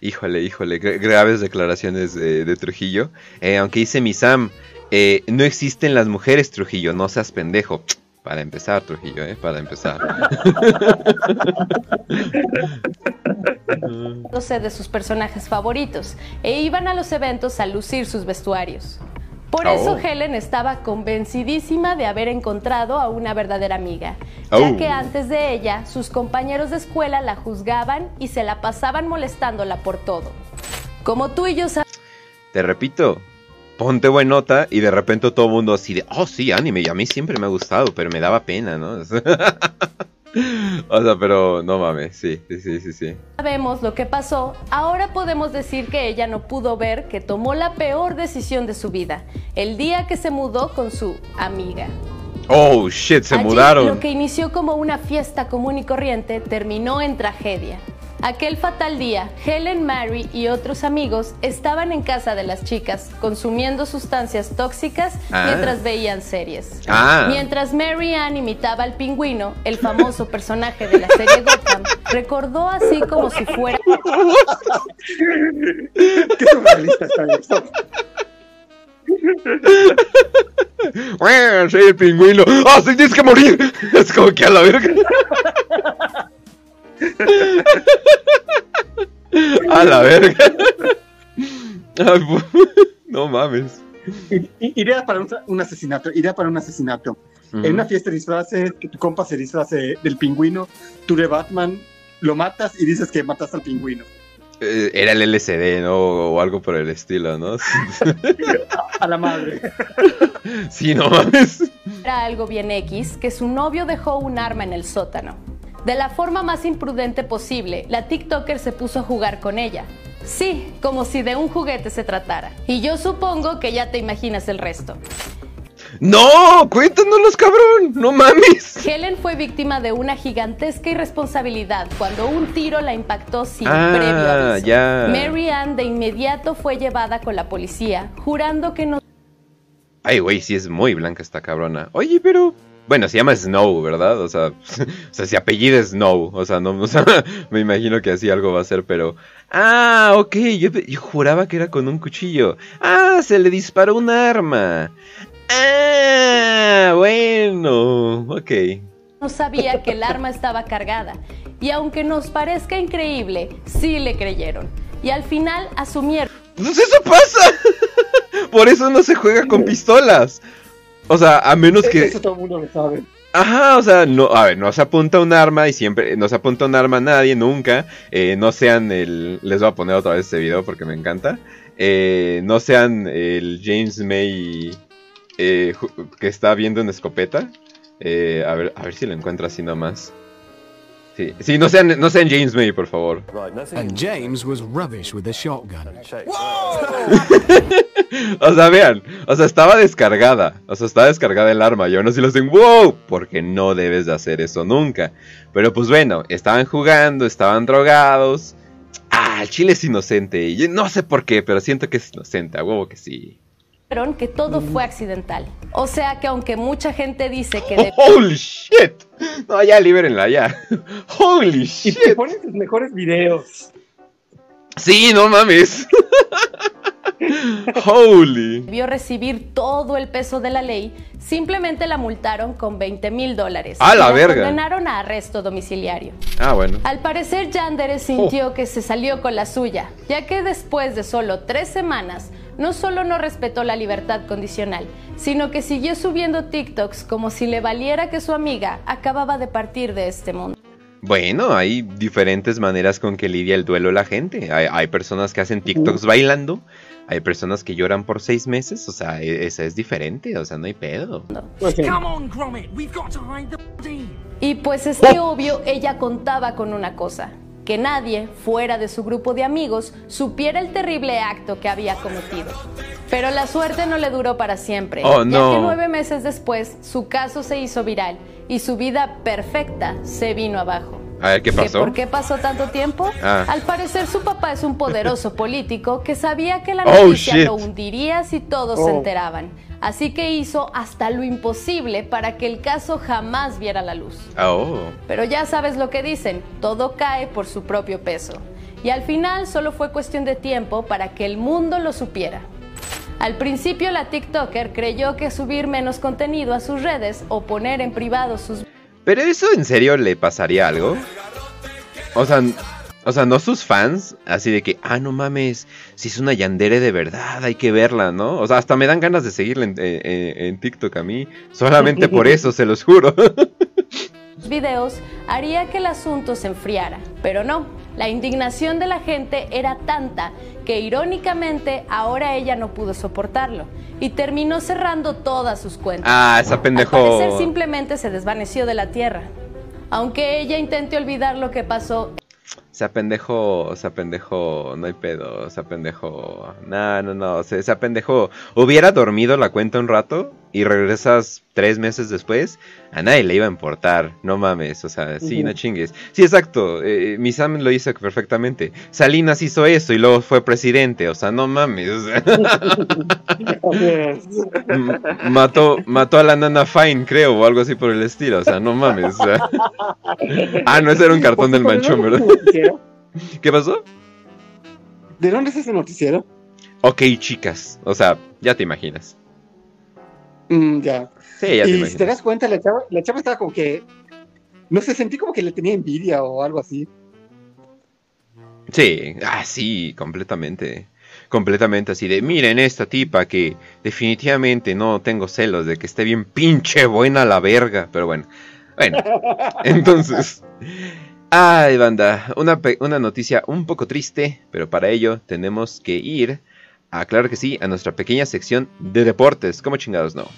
Híjole, híjole, gra- graves declaraciones de, de Trujillo. Eh, aunque dice mi Sam, eh, no existen las mujeres, Trujillo, no seas pendejo. Para empezar, Trujillo, ¿eh? Para empezar. de sus personajes favoritos e iban a los eventos a lucir sus vestuarios. Por eso Oh. Helen estaba convencidísima de haber encontrado a una verdadera amiga, ya Oh. que antes de ella sus compañeros de escuela la juzgaban y se la pasaban molestándola por todo. Como tú y yo sabemos, Te repito, ponte buenota y de repente todo el mundo así de, oh sí, anime, y a mí siempre me ha gustado, pero me daba pena, ¿no? o sea, pero no mames, sí, sí, sí, sí, sabemos lo que pasó, ahora podemos decir que ella no pudo ver que tomó la peor decisión de su vida, el día que se mudó con su amiga. Oh, shit, se Allí, mudaron. Lo que inició como una fiesta común y corriente terminó en tragedia. Aquel fatal día, Helen, Mary y otros amigos estaban en casa de las chicas consumiendo sustancias tóxicas Ah. mientras veían series. Ah. Mientras Mary Ann imitaba al pingüino, el famoso personaje de la serie Gotham, recordó así como si fuera Qué surrealista está esto. Soy el pingüino. ¡Ah, sí, tienes que morir! Es como que a la verga. A la verga. No mames. Idea para un, un asesinato, idea para un asesinato. En una fiesta de disfraces, que tu compa se disfrace del pingüino, tú de Batman, lo matas y dices que mataste al pingüino. Eh, Era el LCD, ¿no? O algo por el estilo, ¿no? A la madre. Sí, no mames. algo bien X que su novio dejó un arma en el sótano. De la forma más imprudente posible, la TikToker se puso a jugar con ella. Sí, como si de un juguete se tratara. Y yo supongo que ya te imaginas el resto. ¡No! ¡Cuéntanos, cabrón! ¡No mames! Helen fue víctima de una gigantesca irresponsabilidad cuando un tiro la impactó sin Ah, previo aviso. ya. Mary Ann de inmediato fue llevada con la policía, jurando que no Ay, güey, sí es muy blanca esta cabrona. Oye, pero. Bueno, se llama Snow, ¿verdad? O sea, o sea, si apellida Snow. O sea, no, o sea, me imagino que así algo va a ser, pero. Ah, ok, yo, yo juraba que era con un cuchillo. Ah, se le disparó un arma. Ah, bueno, ok. no sabía que el arma estaba cargada. Y aunque nos parezca increíble, sí le creyeron. Y al final asumieron Pues eso pasa. Por eso no se juega con pistolas. O sea, a menos que. Eso todo el mundo lo sabe. Ajá, o sea, no, a ver, no se apunta un arma y siempre, no se apunta un arma a nadie, nunca. Eh, no sean el, les voy a poner otra vez este video porque me encanta. Eh, no sean el James May eh, que está viendo en escopeta. Eh, a ver, a ver si lo encuentro así nomás. Sí, sí, no sean, no sean James May, por favor. And James was rubbish with a shotgun. O sea, vean, o sea, estaba descargada. O sea, estaba descargada el arma. Y aún así lo hacen, wow, porque no debes de hacer eso nunca. Pero pues bueno, estaban jugando, estaban drogados. Ah, el chile es inocente. Y yo no sé por qué, pero siento que es inocente, a huevo que sí. Que todo fue accidental. O sea que aunque mucha gente dice que de- Holy shit. No, ya libérenla, ya. Holy Y shit. te ponen tus mejores videos. Sí, no mames. Holy. debió recibir todo el peso de la ley, simplemente la multaron con 20 mil dólares. ¡A la y verga! condenaron a arresto domiciliario. Ah, bueno. Al parecer, Yandere sintió que se salió con la suya, ya que después de solo tres semanas no solo no respetó la libertad condicional, sino que siguió subiendo TikToks como si le valiera que su amiga acababa de partir de este mundo. Bueno, hay diferentes maneras con que lidia el duelo la gente. Hay, hay personas que hacen TikToks bailando, hay personas que lloran por seis meses, o sea, e- esa es diferente, o sea, no hay pedo. Body. Y pues es que obvio ella contaba con una cosa, que nadie fuera de su grupo de amigos supiera el terrible acto que había cometido. Pero la suerte no le duró para siempre, Oh, ya no. que nueve meses después su caso se hizo viral y su vida perfecta se vino abajo. A ver, ¿qué pasó? ¿Por qué pasó tanto tiempo? Ah. Al parecer su papá es un poderoso político que sabía que la Oh, noticia lo hundiría si todos se Oh. enteraban. Así que hizo hasta lo imposible para que el caso jamás viera la luz. Oh, Pero ya sabes lo que dicen, todo cae por su propio peso. Y al final solo fue cuestión de tiempo para que el mundo lo supiera. Al principio la TikToker creyó que subir menos contenido a sus redes o poner en privado sus ¿pero eso en serio le pasaría algo? O sea, o sea, no sus fans, así de que, ah, no mames, si es una yandere de verdad, hay que verla, ¿no? O sea, hasta me dan ganas de seguirla en, eh, eh, en TikTok a mí, solamente por eso, se los juro. videos haría que el asunto se enfriara. Pero no, la indignación de la gente era tanta que irónicamente ahora ella no pudo soportarlo y terminó cerrando todas sus cuentas. ah, esa Al parecer pendejo. simplemente se desvaneció de la tierra. Aunque ella intente olvidar lo que pasó, Esa pendejo, esa pendejo, no hay pedo, esa pendejo. No, no, no, se- esa pendejo. Hubiera dormido la cuenta un rato y regresas tres meses después, a nadie le iba a importar, no mames, o sea, sí, no chingues. Sí, exacto, eh, mi Sam lo hizo perfectamente. Salinas hizo eso y luego fue presidente, o sea, no mames. o sea, mató, mató a la nana Fine, creo, o algo así por el estilo, o sea, no mames. o sea. Ah, no, ese era un cartón del ¿De manchón, ¿verdad? ¿Qué pasó? ¿De dónde es ese noticiero? Ok, chicas. O sea, ya te imaginas. Mm, ya. Sí, ya te y si te das cuenta, la chava, la chava estaba como que. No sé, sentí como que le tenía envidia o algo así. Sí, ah, sí, completamente. Completamente así de, miren esta tipa que definitivamente no tengo celos de que esté bien pinche buena la verga. Pero bueno, bueno. Entonces, ay, banda, una, una noticia un poco triste, pero para ello tenemos que ir, a, claro que sí, a nuestra pequeña sección de deportes. ¿Cómo chingados no?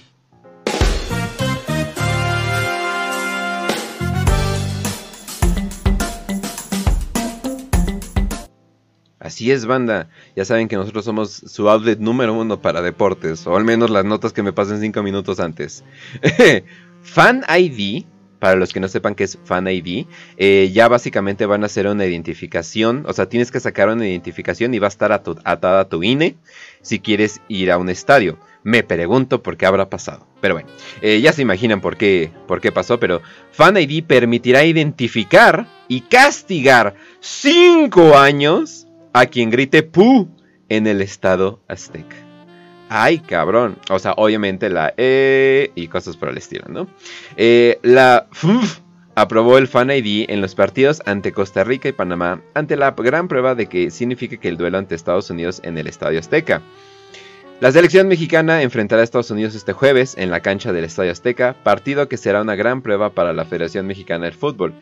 Así es, banda. Ya saben que nosotros somos su outlet número uno para deportes, o al menos las notas que me pasen cinco minutos antes. Fan ID, para los que no sepan qué es Fan ID, eh, ya básicamente van a hacer una identificación, o sea, tienes que sacar una identificación y va a estar atada tu INE si quieres ir a un estadio. Me pregunto por qué habrá pasado. Pero bueno, eh, ya se imaginan por qué, por qué pasó, pero Fan ID permitirá identificar y castigar 5 años a quien grite pu en el estado azteca. Ay, cabrón. O sea, obviamente la E y cosas por el estilo, ¿no? Eh, la FUF aprobó el Fan ID en los partidos ante Costa Rica y Panamá ante la gran prueba de que significa que el duelo ante Estados Unidos en el Estadio Azteca. La selección mexicana enfrentará a Estados Unidos este jueves en la cancha del Estadio Azteca, partido que será una gran prueba para la Federación Mexicana del Fútbol.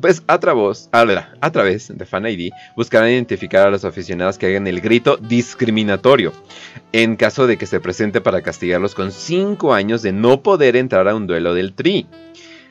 Pues a través, a, través de Fan ID buscarán identificar a los aficionados que hagan el grito discriminatorio en caso de que se presente para castigarlos con 5 años de no poder entrar a un duelo del Tri.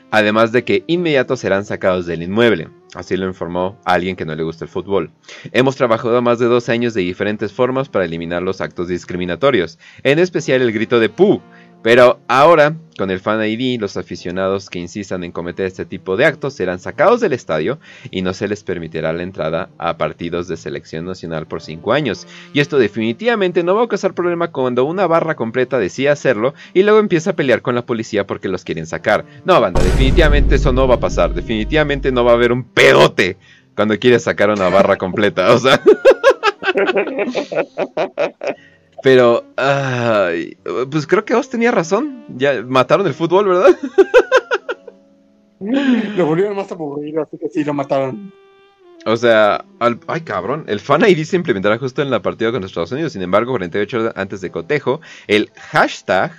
Además de que inmediato serán sacados del inmueble. Así lo informó alguien que no le gusta el fútbol. Hemos trabajado más de dos años de diferentes formas para eliminar los actos discriminatorios, en especial el grito de pu. Pero ahora, con el Fan ID, los aficionados que insistan en cometer este tipo de actos serán sacados del estadio y no se les permitirá la entrada a partidos de selección nacional por 5 años. Y esto definitivamente no va a causar problema cuando una barra completa decide hacerlo y luego empieza a pelear con la policía porque los quieren sacar. No, banda, definitivamente eso no va a pasar. Definitivamente no va a haber un pedote cuando quieres sacar una barra completa. O sea. Pero, ay, pues creo que Oz tenía razón. Ya mataron el fútbol, ¿verdad? Lo volvieron más aburrido, así que sí, lo mataron. O sea, al- ay cabrón, el Fan ID se implementará justo en la partida contra Estados Unidos. Sin embargo, 48 horas antes de cotejo, el hashtag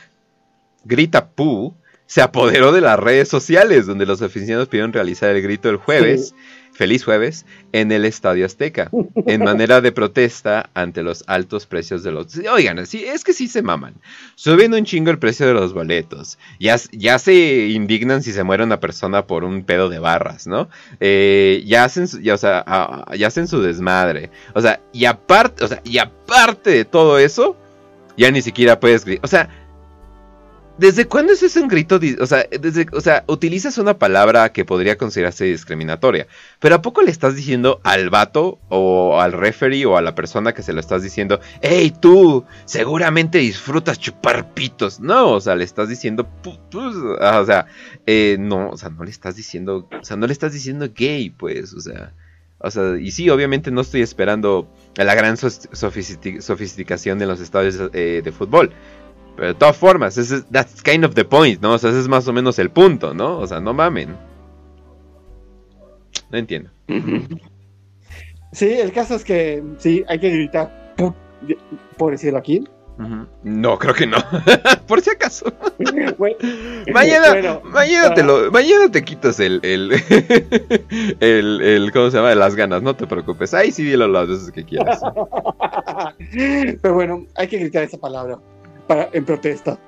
Grita Pu se apoderó de las redes sociales, donde los aficionados pidieron realizar el grito el jueves, feliz jueves, en el Estadio Azteca, en manera de protesta ante los altos precios de los... Oigan, sí, es que sí se maman. Suben un chingo el precio de los boletos. Ya, ya se indignan si se muere una persona por un pedo de barras, ¿no? Eh, ya hacen, ya, o sea, ya hacen su desmadre. O sea, y aparte, o sea, y aparte de todo eso, ya ni siquiera puedes. O sea, ¿desde cuándo es ese un grito? O sea, desde, o sea, utilizas una palabra que podría considerarse discriminatoria. Pero ¿a poco le estás diciendo al vato o al referee o a la persona que se lo estás diciendo, hey tú, seguramente disfrutas chupar pitos? No, o sea, le estás diciendo, ah, o sea, eh, no, o sea, no le estás diciendo, o sea, no le estás diciendo gay, pues, o sea, o sea, y sí, obviamente no estoy esperando la gran sofisticación de los estadios eh, de fútbol. Pero de todas formas, ese es, that's kind of the point, ¿no? O sea, ese es más o menos el punto, ¿no? O sea, no mamen. No entiendo. Sí, el caso es que sí, hay que gritar, pu- por decirlo aquí. No, creo que no. Por si acaso. Bueno, Mañana, bueno, mañana te ah, lo, mañana te quitas el, el, el, el, ¿cómo se llama? Las ganas, no te preocupes. Ahí sí dilo las veces que quieras. Pero bueno, hay que gritar esa palabra para, en protesta.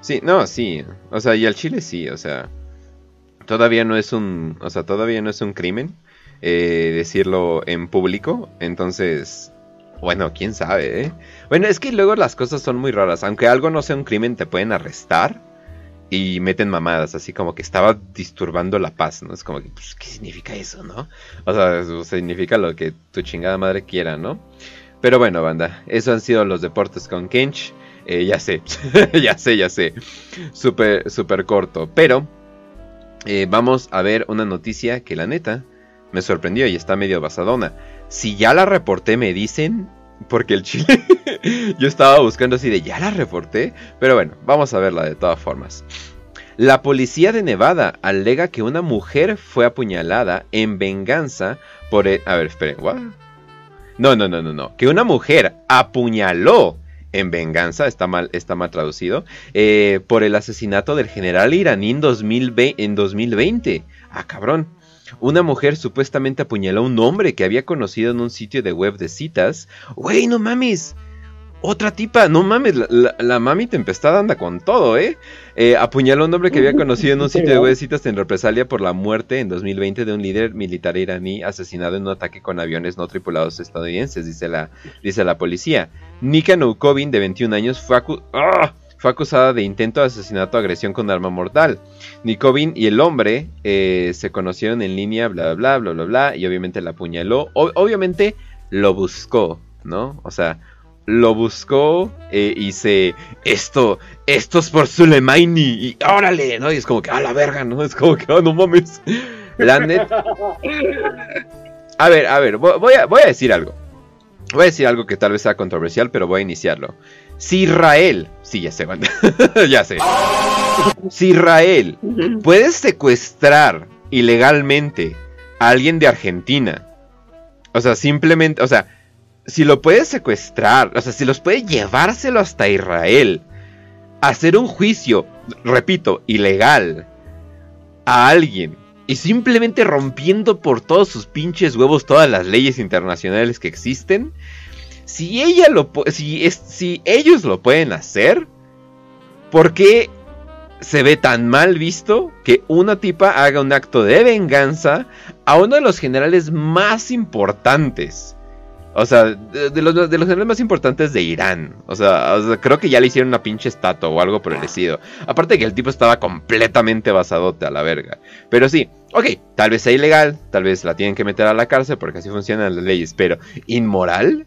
Sí, no, sí. O sea, y al Chile sí, o sea. Todavía no es un. O sea, todavía no es un crimen. eh, decirlo en público. Entonces. Bueno, quién sabe, ¿eh? Bueno, es que luego las cosas son muy raras. Aunque algo no sea un crimen, te pueden arrestar. Y meten mamadas, así como que estaba disturbando la paz, ¿no? Es como que, pues, ¿qué significa eso, no? O sea, significa lo que tu chingada madre quiera, ¿no? Pero bueno, banda, eso han sido los deportes con Kench. Eh, ya sé, ya sé, ya sé. Súper, súper corto. Pero eh, vamos a ver una noticia que la neta me sorprendió y está medio basadona. Si ya la reporté, me dicen. Porque el chile. yo estaba buscando así de ya la reporté. Pero bueno, vamos a verla de todas formas. La policía de Nevada alega que una mujer fue apuñalada en venganza por el... A ver, esperen, ¿what? No, no, no, no, no. Que una mujer apuñaló en venganza, está mal, está mal traducido, eh, por el asesinato del general iraní en 2020, en 2020. Ah, cabrón. Una mujer supuestamente apuñaló a un hombre que había conocido en un sitio de web de citas. Güey, no mames. Otra tipa, no mames, la, mami tempestad anda con todo, ¿eh? Eh, Apuñaló a un hombre que había conocido en un sitio de web de citas en represalia por la muerte en 2020 de un líder militar iraní asesinado en un ataque con aviones no tripulados estadounidenses, dice la, dice la policía. Nika Noukovin, de 21 años, ¡Ah! fue acusada de intento de asesinato o agresión con arma mortal. Nikovin y el hombre eh, se conocieron en línea, bla, bla, bla, bla, bla, y obviamente la apuñaló. Obviamente lo buscó, ¿no? O sea, lo buscó eh, y se... Esto, esto es por Soleimani, y órale, ¿no? Y es como que, a la verga, ¿no? Es como que, ah, no mames. La net... A ver, a ver, vo- voy a, voy a decir algo. Voy a decir algo que tal vez sea controversial, pero voy a iniciarlo. Si Israel, sí, ya sé, ya sé. Si Israel puede secuestrar ilegalmente a alguien de Argentina, o sea, simplemente, o sea, si lo puede secuestrar, o sea, si los puede llevárselo hasta Israel, hacer un juicio, repito, ilegal a alguien y simplemente rompiendo por todos sus pinches huevos todas las leyes internacionales que existen, si ella lo si es si ellos lo pueden hacer, ¿por qué se ve tan mal visto que una tipa haga un acto de venganza a uno de los generales más importantes? O sea, de, los, de los más importantes de Irán. O sea, o sea, creo que ya le hicieron una pinche estatua o algo por el estilo. Aparte de que el tipo estaba completamente basadote a la verga. Pero sí, ok, tal vez sea ilegal, tal vez la tienen que meter a la cárcel porque así funcionan las leyes. Pero, ¿inmoral?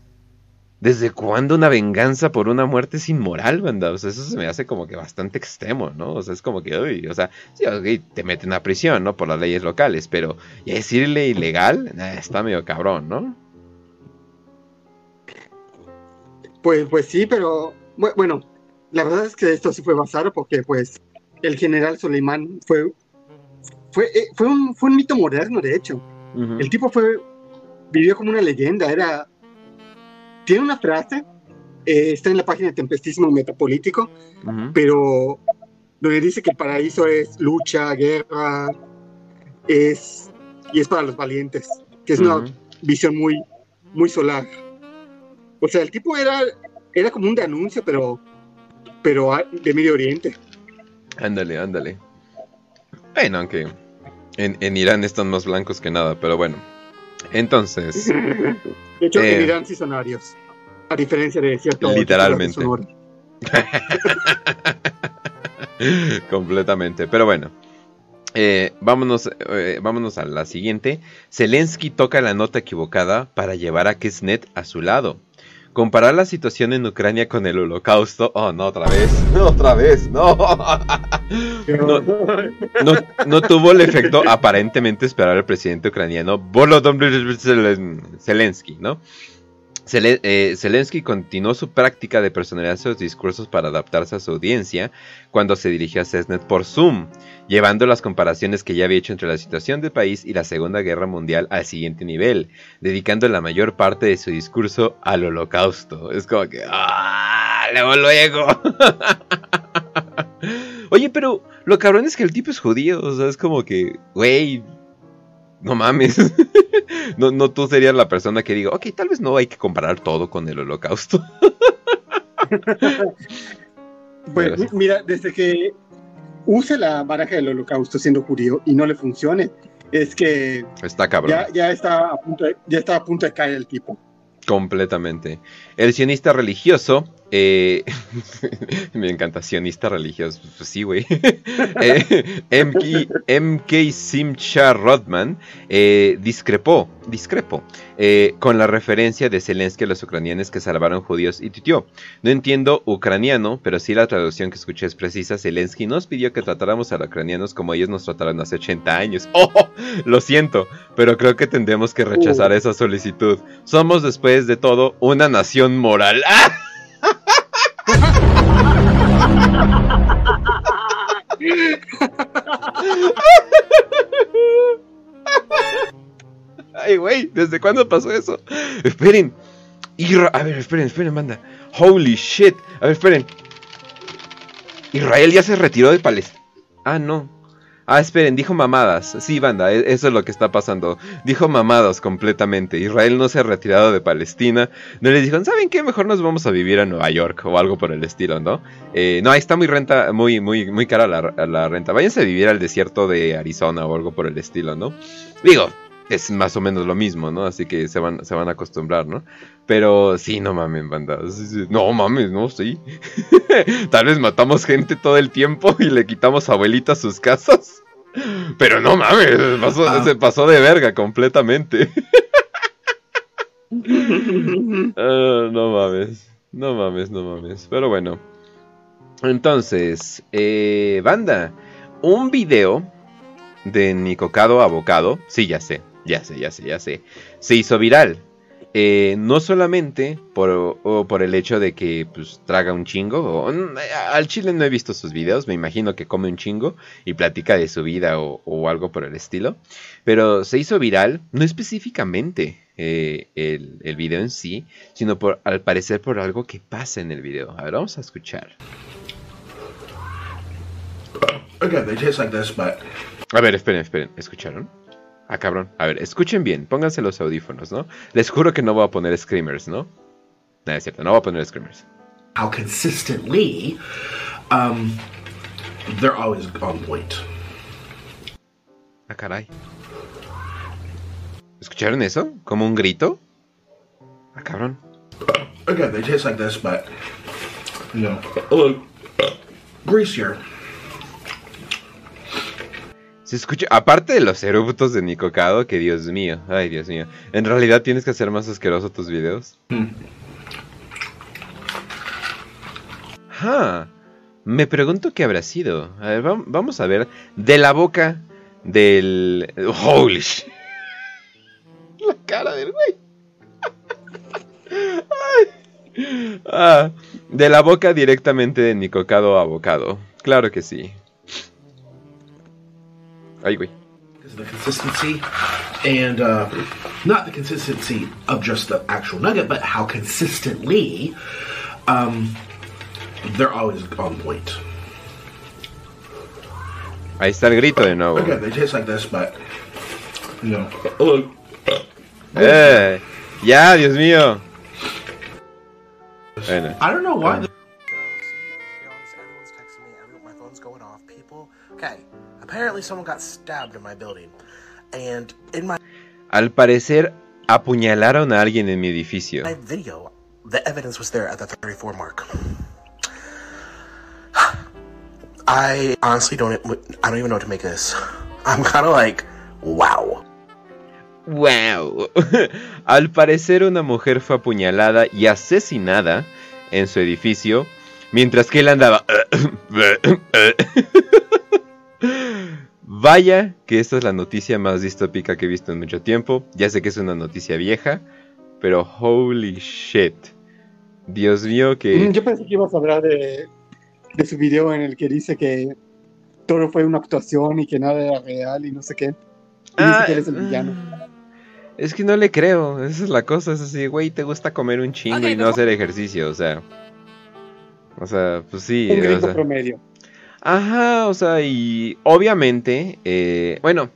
¿Desde cuándo una venganza por una muerte es inmoral, banda? O sea, eso se me hace como que bastante extremo, ¿no? O sea, es como que, uy, o sea, sí, ok, te meten a prisión, ¿no? Por las leyes locales, pero ya decirle ilegal, está medio cabrón, ¿no? Pues, pues sí, pero bu- bueno, la verdad es que esto sí fue basado porque pues el general Soleimán fue fue, eh, fue, un, fue un mito moderno, de hecho. El tipo fue, vivió como una leyenda, era, tiene una frase, eh, está en la página de Tempestísimo Metapolítico, Ujú. pero donde dice que el paraíso es lucha, guerra, es, y es para los valientes, que es una visión muy, muy solar. O sea, el tipo era, era como un de anuncio, pero, pero de Medio Oriente. Ándale, ándale. Bueno, aunque en, en Irán están más blancos que nada, pero bueno. Entonces, De hecho, Eh. en Irán sí son arios, a diferencia de cierto Literalmente. Completamente. Pero bueno. Eh, vámonos, eh, vámonos a la siguiente. Zelensky toca la nota equivocada para llevar a Kisnet a su lado. Comparar la situación en Ucrania con el holocausto. Oh, no, otra vez. otra vez, no. No, no, no tuvo el efecto aparentemente esperado el presidente ucraniano Volodymyr Zelen- Zelensky, ¿no? Eh, Zelensky continuó su práctica de personalizar sus discursos para adaptarse a su audiencia cuando se dirigió a Cessnet por Zoom, llevando las comparaciones que ya había hecho entre la situación del país y la Segunda Guerra Mundial al siguiente nivel, dedicando la mayor parte de su discurso al holocausto. Es como que... ¡Ah! Luego, luego. Oye, pero lo cabrón es que el tipo es judío, o sea, es como que, güey, no mames. no, no tú serías la persona que diga, ok, tal vez no hay que comparar todo con el holocausto. Pues mira, desde que use la baraja del holocausto siendo judío y no le funcione, es que Está cabrón. ya, ya, está a punto de, ya está a punto de caer el tipo. Completamente. El sionista religioso. Eh, me encanta, sionista religioso. Pues sí, güey. Eh, MK, MK Simcha Rodman eh, discrepó, discrepó eh, con la referencia de Zelensky a los ucranianos que salvaron judíos y titió. No entiendo ucraniano, pero sí la traducción que escuché es precisa. Zelensky nos pidió que tratáramos a los ucranianos como ellos nos trataron hace 80 años. ¡Oh! Lo siento, pero creo que tendremos que rechazar esa solicitud. Somos después de todo una nación moral. ¡Ah! Ay, güey, ¿desde cuándo pasó eso? Esperen. A ver, esperen, esperen, banda. Holy shit. A ver, esperen. Israel ya se retiró de Palestina. Ah, no. Ah, esperen, dijo mamadas. Sí, banda, e- eso es lo que está pasando. Dijo mamadas completamente. Israel no se ha retirado de Palestina. No les dijeron, ¿saben qué? Mejor nos vamos a vivir a Nueva York o algo por el estilo, ¿no? Eh, no, ahí está muy renta, muy, muy, muy cara la, la renta. Váyanse a vivir al desierto de Arizona o algo por el estilo, ¿no? Digo, es más o menos lo mismo, ¿no? Así que se van, se van a acostumbrar, ¿no? Pero sí, no mames, banda. No mames, no, sí. Tal vez matamos gente todo el tiempo y le quitamos abuelitas sus casas. Pero no mames, pasó- Ah. se pasó de verga completamente. Ah, no mames, no mames, no mames. Pero bueno. Entonces, eh, banda, un video de Nicocado Abocado, sí, ya sé, ya sé, ya sé, ya sé, se hizo viral. Eh, no solamente por, o por el hecho de que pues, traga un chingo, o- mm, al chile no he visto sus videos, me imagino que come un chingo y platica de su vida o, o algo por el estilo, pero se hizo viral, no específicamente eh, el, el video en sí, sino por, al parecer por algo que pasa en el video. A ver, vamos a escuchar. Okay, they taste like this, but A ver, esperen, esperen, ¿escucharon? Ah, cabrón. A ver, escuchen bien, pónganse los audífonos, ¿no? Les juro que no voy a poner screamers, ¿no? No, es cierto, no voy a poner screamers. how consistently, um, they're always on point. Ah, caray. ¿Escucharon eso? ¿Como un grito? Ah, cabrón. Again, they taste like this, but you know, a little greasier. Se escucha, aparte de los eruptos de Nicocado, que Dios mío, ay Dios mío. En realidad tienes que hacer más asqueroso tus videos. Ah, me pregunto qué habrá sido. A ver, vam- vamos a ver. De la boca del. Holy shit. La cara del güey. Ay. Ah, de la boca directamente de Nicocado a bocado. Claro que sí. Ay, güey. Because of the consistency, And uh, not the consistency of just the actual nugget, but how consistently um, they're always on point. Ahí está el grito de nuevo. Again, they taste like this, but you know, look. Eh, ya, Dios mío. Bueno. I don't know why. the- Apparently, someone got stabbed in my building, and in my Al parecer apuñalaron a alguien en mi edificio. my video, the evidence was there at the 34 mark. I honestly don't. I don't even know what to make of this. I'm kind of like, wow. ¡Wow! Al parecer una mujer fue apuñalada y asesinada en su edificio, mientras que él andaba... Vaya que esta es la noticia más distópica que he visto en mucho tiempo. Ya sé que es una noticia vieja, pero holy shit. Dios mío que... Mm, Yo pensé que ibas a hablar de, de su video en el que dice que todo fue una actuación y que nada era real y no sé qué. Y Ah, dice que él es el villano. Es que no le creo, esa es la cosa, es así, güey, te gusta comer un chingo y no mejor- hacer ejercicio, o sea... O sea, pues sí. Un o sea- promedio. Ajá, o sea, y obviamente, eh, bueno,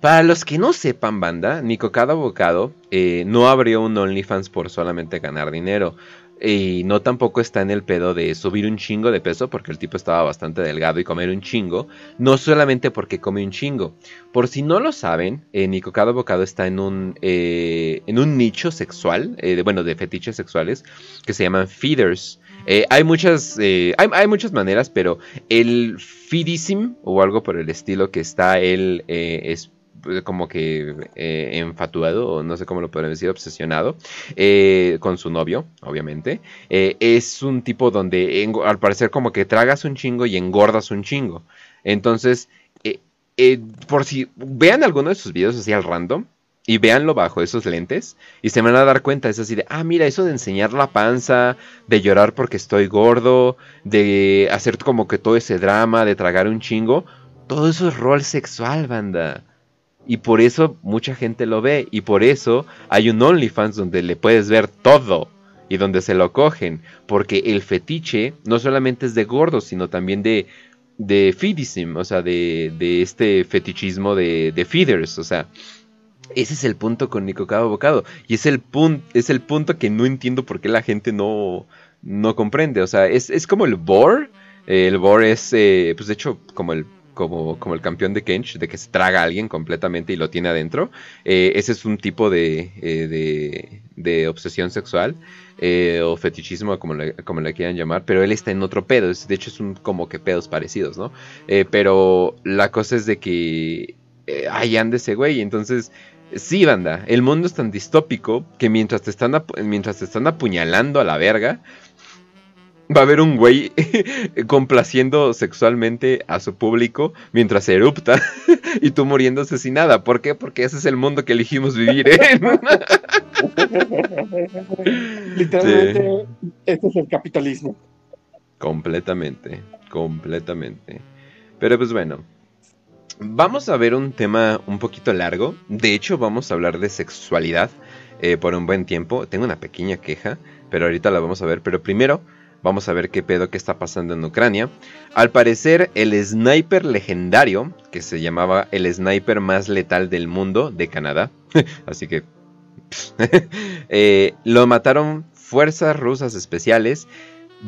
para los que no sepan, banda, Nico Cada Bocado eh, no abrió un OnlyFans por solamente ganar dinero. Y no tampoco está en el pedo de subir un chingo de peso, porque el tipo estaba bastante delgado y comer un chingo. No solamente porque come un chingo. Por si no lo saben, eh, Nico Cada Bocado está en un, eh, en un nicho sexual, eh, de- bueno, de fetiches sexuales, que se llaman feeders. Eh, hay muchas, eh, hay, hay muchas maneras, pero el feedism o algo por el estilo que está él eh, es eh, como que eh, enfatuado o no sé cómo lo podrían decir, obsesionado con su novio, obviamente. Es un tipo donde al parecer como que tragas un chingo y engordas un chingo. Entonces, por si vean alguno de sus videos así al random y véanlo bajo esos lentes y se van a dar cuenta, es así de, ah, mira, eso de enseñar la panza, de llorar porque estoy gordo, de hacer como que todo ese drama, de tragar un chingo, todo eso es rol sexual, banda. Y por eso mucha gente lo ve. Y por eso hay un OnlyFans donde le puedes ver todo. Y donde se lo cogen. Porque el fetiche no solamente es de gordos, sino también de, de feedism. O sea, de, de este fetichismo de, de feeders. O sea, ese es el punto con Nico Cabo Bocado. Y es el, pun- es el punto que no entiendo por qué la gente no, no comprende. O sea, es, es como el bore. Eh, el bore es, eh, pues de hecho, como el, como, como el campeón de Kench, de que se traga a alguien completamente y lo tiene adentro. Eh, ese es un tipo de, de, obsesión sexual o fetichismo, como le, como le quieran llamar. Pero él está en otro pedo. es- de hecho, es un como que pedos parecidos, ¿no? Pero la cosa es de que ahí anda ese güey. Entonces, sí, banda, el mundo es tan distópico que mientras te están, mientras te están apuñalando a la verga, va a haber un güey complaciendo sexualmente a su público mientras erupta y tú muriendo asesinada. ¿Por qué? Porque ese es el mundo que elegimos vivir en. Literalmente, este es el capitalismo. Completamente, completamente. Pero pues bueno, vamos a ver un tema un poquito largo. De hecho, vamos a hablar de sexualidad eh, por un buen tiempo. Tengo una pequeña queja, pero ahorita la vamos a ver. Pero primero, vamos a ver qué pedo que está pasando en Ucrania. Al parecer, el sniper legendario, que se llamaba el sniper más letal del mundo de Canadá, así que eh, lo mataron fuerzas rusas especiales,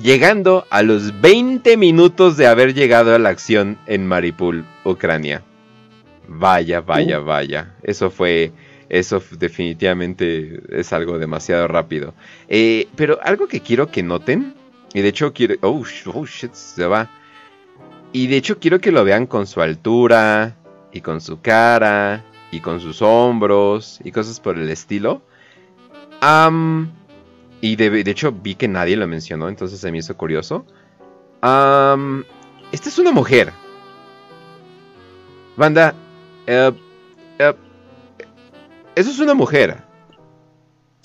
llegando a los 20 minutos de haber llegado a la acción en Mariupol, Ucrania. Vaya, vaya, vaya. Eso fue. Eso definitivamente es algo demasiado rápido. Eh, pero algo que quiero que noten. Y de hecho quiero. Oh, oh, shit, se va. Y de hecho quiero que lo vean con su altura. Y con su cara. Y con sus hombros. Y cosas por el estilo. Am, y de, de hecho vi que nadie lo mencionó, entonces se me hizo curioso. Esta es una mujer. Banda, eh, eso es una mujer.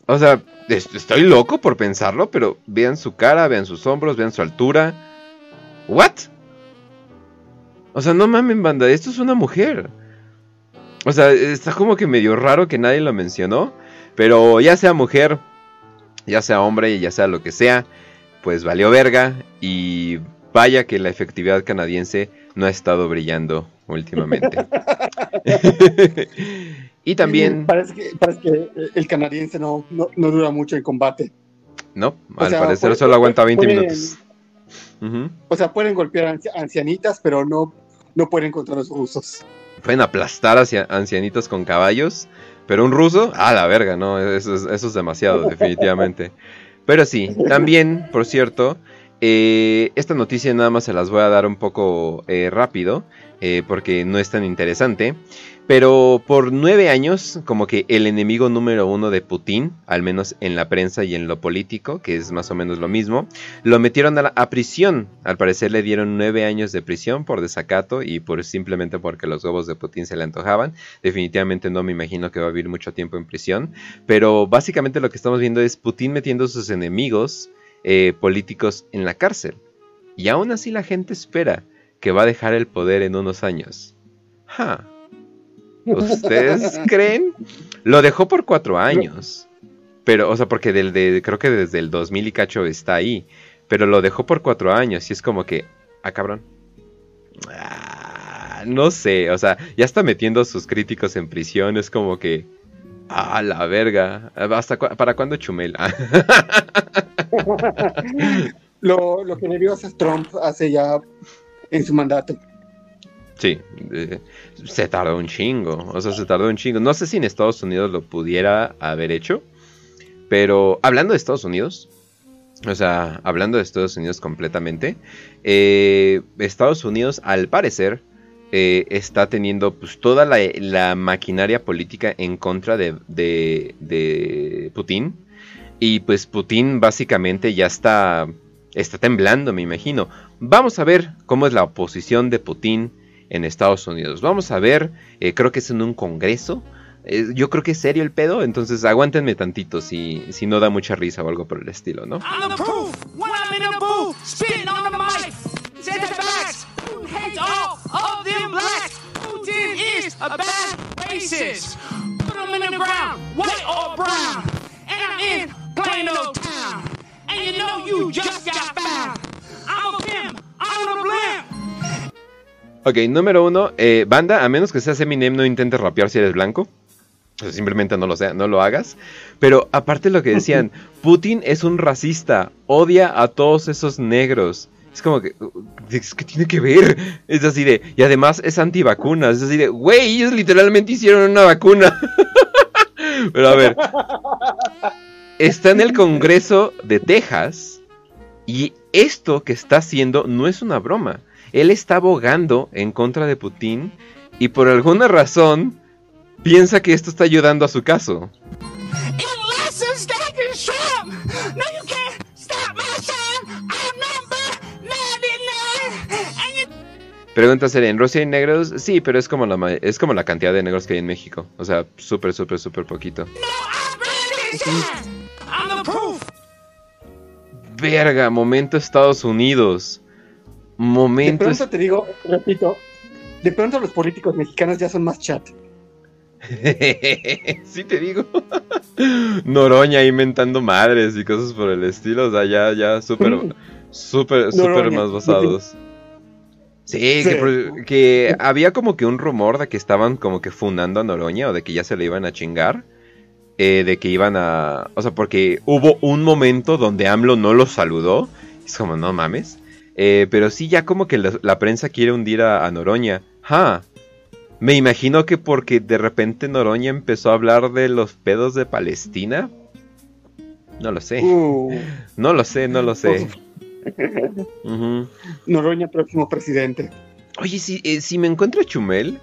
O sea, es- estoy loco por pensarlo, pero vean su cara, vean sus hombros, vean su altura. ¿What? O sea, no mamen, banda, esto es una mujer. O sea, está como que medio raro que nadie lo mencionó. Pero ya sea mujer, ya sea hombre, ya sea lo que sea, pues valió verga. Y vaya que la efectividad canadiense no ha estado brillando últimamente. y también... Parece que, parece que el canadiense no, no, no dura mucho en combate. No, O al sea, parecer puede- solo aguanta 20 pueden- minutos. O sea, pueden golpear anci- ancianitas, pero no, no pueden contra los rusos. Pueden aplastar hacia ancianitos con caballos. Pero un ruso, a la verga, no, eso es, demasiado, definitivamente. Pero sí, también, por cierto, eh, esta noticia nada más se las voy a dar un poco eh, rápido, eh, porque no es tan interesante. Pero por nueve años, como que el enemigo número uno de Putin, al menos en la prensa y en lo político, que es más o menos lo mismo, lo metieron a, prisión. Al parecer le dieron nueve años de prisión por desacato y por simplemente porque los huevos de Putin se le antojaban. Definitivamente no me imagino que va a vivir mucho tiempo en prisión. Pero básicamente lo que estamos viendo es Putin metiendo a sus enemigos eh, políticos en la cárcel. Y aún así la gente espera que va a dejar el poder en unos años. Ja. ¿Ustedes creen? Lo dejó por cuatro años. Pero, o sea, porque del de, creo que desde el 2000 y cacho está ahí. Pero lo dejó por cuatro años y es como que, ah, cabrón. Ah, no sé, o sea, ya está metiendo sus críticos en prisión. Es como que, ah, la verga. ¿Hasta ¿Para cuándo Chumel? Lo, lo que hacer Trump hace ya en su mandato. Sí, se tardó un chingo, o sea, se tardó un chingo. No sé si en Estados Unidos lo pudiera haber hecho, pero hablando de Estados Unidos, o sea, hablando de Estados Unidos completamente, eh, Estados Unidos al parecer eh, está teniendo pues toda la, la maquinaria política en contra de, de, de Putin. Y pues Putin básicamente ya está, está temblando, me imagino. Vamos a ver cómo es la oposición de Putin en Estados Unidos. Vamos a ver, eh, creo que es en un congreso. Eh, yo creo que es serio el pedo, entonces aguántenme tantito si, si no da mucha risa o algo por el estilo, ¿no? And you know you just got found. I'm a pimp, I'm a blimp. Ok, número uno, eh, banda, a menos que seas Eminem, no intentes rapear si eres blanco. O sea, simplemente no lo, sea, no lo hagas. Pero aparte lo que decían, Putin es un racista, odia a todos esos negros. Es como que, es que tiene que ver. Es así de, y además es antivacunas. Es así de, güey, ellos literalmente hicieron una vacuna. Pero a ver, está en el Congreso de Texas y esto que está haciendo no es una broma. Él está abogando en contra de Putin y por alguna razón piensa que esto está ayudando a su caso. Unless it's stacking shrimp. No, you can't stop my shine. I'm number 99. And you Pregunta ¿en Rusia hay negros? Sí, pero es como la, ma- es como la cantidad de negros que hay en México. O sea, súper, súper, súper poquito. Verga, momento Estados Unidos. De pronto te digo, repito, de pronto los políticos mexicanos ya son más chat. sí te digo. Noroña inventando madres y cosas por el estilo. O sea, ya, ya súper, súper, súper Noroña. más basados. Sí, Sí. Que, por- que había como que un rumor de que estaban como que fundando a Noroña o de que ya se le iban a chingar. eh, de que iban a... O sea, porque hubo un momento donde AMLO no los saludó. Es como, no mames. Eh, pero sí, ya como que la, la prensa quiere hundir a, a Noroña. Ja. Me imagino que porque de repente Noroña empezó a hablar de los pedos de Palestina. No lo sé. Uh, No lo sé, no lo sé. Noroña, próximo presidente. Oye, si, eh, si me encuentro a Chumel,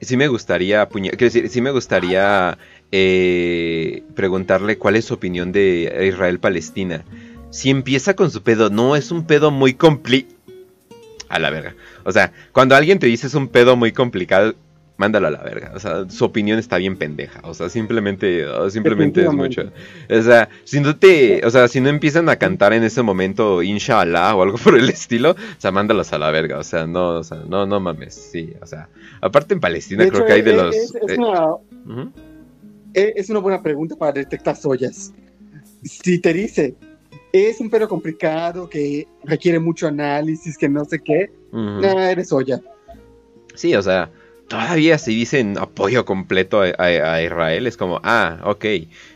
sí me gustaría puña- quiero decir, sí me gustaría eh, preguntarle cuál es su opinión de Israel-Palestina. Si empieza con su pedo, no, es un pedo muy compli... A la verga. O sea, cuando alguien te dice es un pedo muy complicado, mándalo a la verga. O sea, su opinión está bien pendeja. O sea, simplemente, simplemente es mucho. O sea, si no te, o sea, si no empiezan a cantar en ese momento Inshallah o algo por el estilo, o sea, mándalos a la verga. O sea, no, o sea, no, no mames. Sí, o sea, aparte en Palestina creo que hay de los. Es, es, una, es una buena pregunta para detectar soyas. Si te dice, es un perro complicado que requiere mucho análisis, que no sé qué, uh eres soya. Sí, o sea, todavía si dicen apoyo completo a, Israel, es como, ah, ok,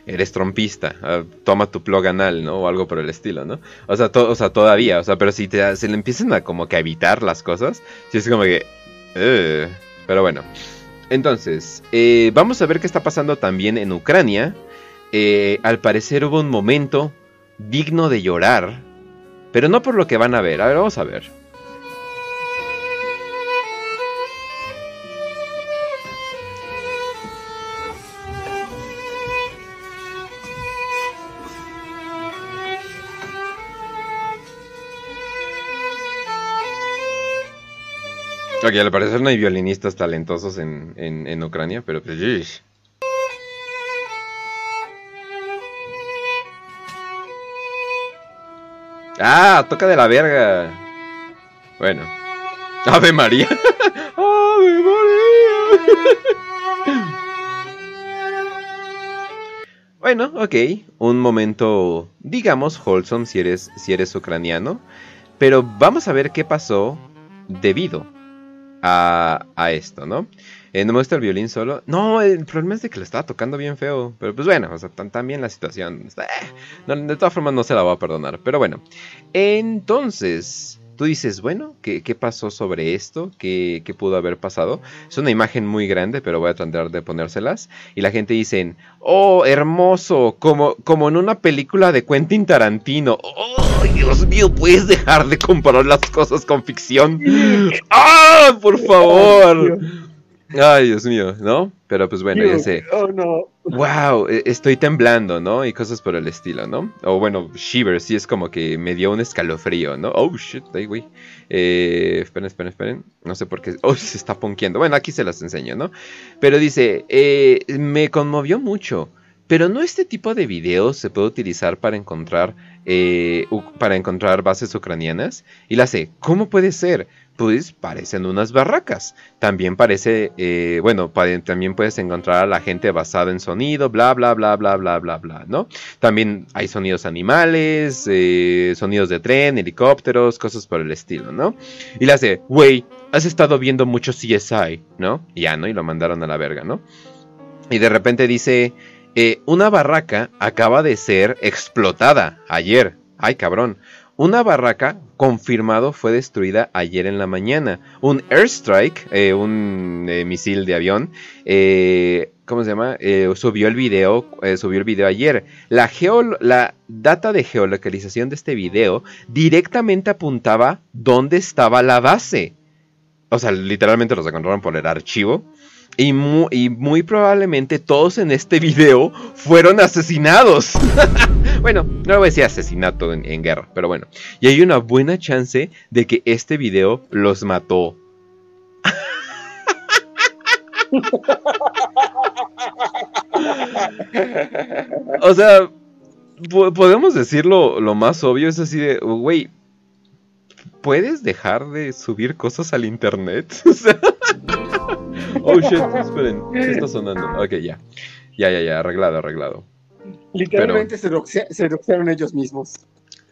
eres trompista, ah, toma tu plug anal, ¿no? O algo por el estilo, ¿no? O sea, o sea todavía, o sea, pero si te, se le empiezan a como que evitar las cosas, si es como que... pero bueno. Entonces, eh, vamos a ver qué está pasando también en Ucrania. Eh, al parecer hubo un momento digno de llorar, pero no por lo que van a ver. A ver, vamos a ver. Ok, al parecer no hay violinistas talentosos en, en, Ucrania, pero pues... Ah, toca de la verga. Bueno. Ave María. Ave María. bueno, ok. Un momento, digamos, wholesome si eres, si eres ucraniano. Pero vamos a ver qué pasó debido a, esto, ¿no? Eh, no me gusta el violín solo. No, el problema es de que le estaba tocando bien feo. Pero pues bueno, o sea, también la situación. Eh, de todas formas no se la voy a perdonar. Pero bueno. Entonces, tú dices, bueno, ¿qué, pasó sobre esto? ¿Qué, pudo haber pasado? Es una imagen muy grande, pero voy a tratar de ponérselas. Y la gente dice, oh, hermoso, como, como en una película de Quentin Tarantino. Oh, Dios mío, puedes dejar de comparar las cosas con ficción. ¡Ah, por favor! Ay, Dios mío, ¿no? Pero pues bueno, ya sé. Oh, no. Wow, e, estoy temblando, ¿no? Y cosas por el estilo, ¿no? O bueno, Shiver, sí es como que me dio un escalofrío, ¿no? Oh, shit, ahí, güey. Eh, esperen, esperen, esperen. No sé por qué. Oh, se está ponqueando. Bueno, aquí se las enseño, ¿no? Pero dice, eh, me conmovió mucho. Pero no este tipo de videos se puede utilizar para encontrar, eh, para encontrar bases ucranianas. Y la sé, ¿cómo puede ser? Pues parecen unas barracas. También parece, eh, bueno, también puedes encontrar a la gente basada en sonido, bla, bla, bla, bla, bla, bla, bla, ¿no? También hay sonidos animales, eh, sonidos de tren, helicópteros, cosas por el estilo, ¿no? Y le hace, güey, has estado viendo mucho CSI, ¿no? Ya, ¿no? Y lo mandaron a la verga, ¿no? Y de repente dice, eh, una barraca acaba de ser explotada ayer. Ay, cabrón. Una barraca confirmado fue destruida ayer en la mañana. Un airstrike, eh, un eh, misil de avión, eh, ¿cómo se llama? subió el video, subió el video ayer. La, la data de geolocalización de este video directamente apuntaba dónde estaba la base. O sea, literalmente los encontraron por el archivo. Y muy, probablemente todos en este video fueron asesinados. bueno, no voy a decir asesinato en, guerra, pero bueno. Y hay una buena chance de que este video los mató. o sea, podemos decirlo lo más obvio, es así de, güey, ¿puedes dejar de subir cosas al internet? O sea... Oh shit, esperen, ¿qué está sonando? Ok, ya. Ya, ya, ya, arreglado, arreglado. Literalmente se, doxearon ellos mismos.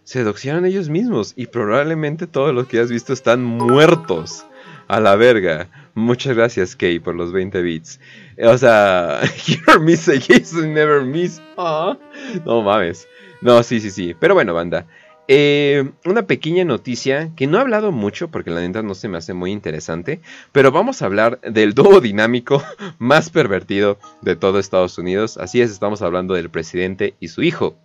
Se doxearon ellos mismos y probablemente todos los que has visto están muertos. A la verga. Muchas gracias, Kay, por los 20 bits. O sea, you're miss never miss. Ah, no mames. No, sí, sí, sí. Pero bueno, banda. Eh, una pequeña noticia que no he hablado mucho porque la neta no se me hace muy interesante, pero vamos a hablar del dúo dinámico más pervertido de todo Estados Unidos. Así es, estamos hablando del presidente y su hijo.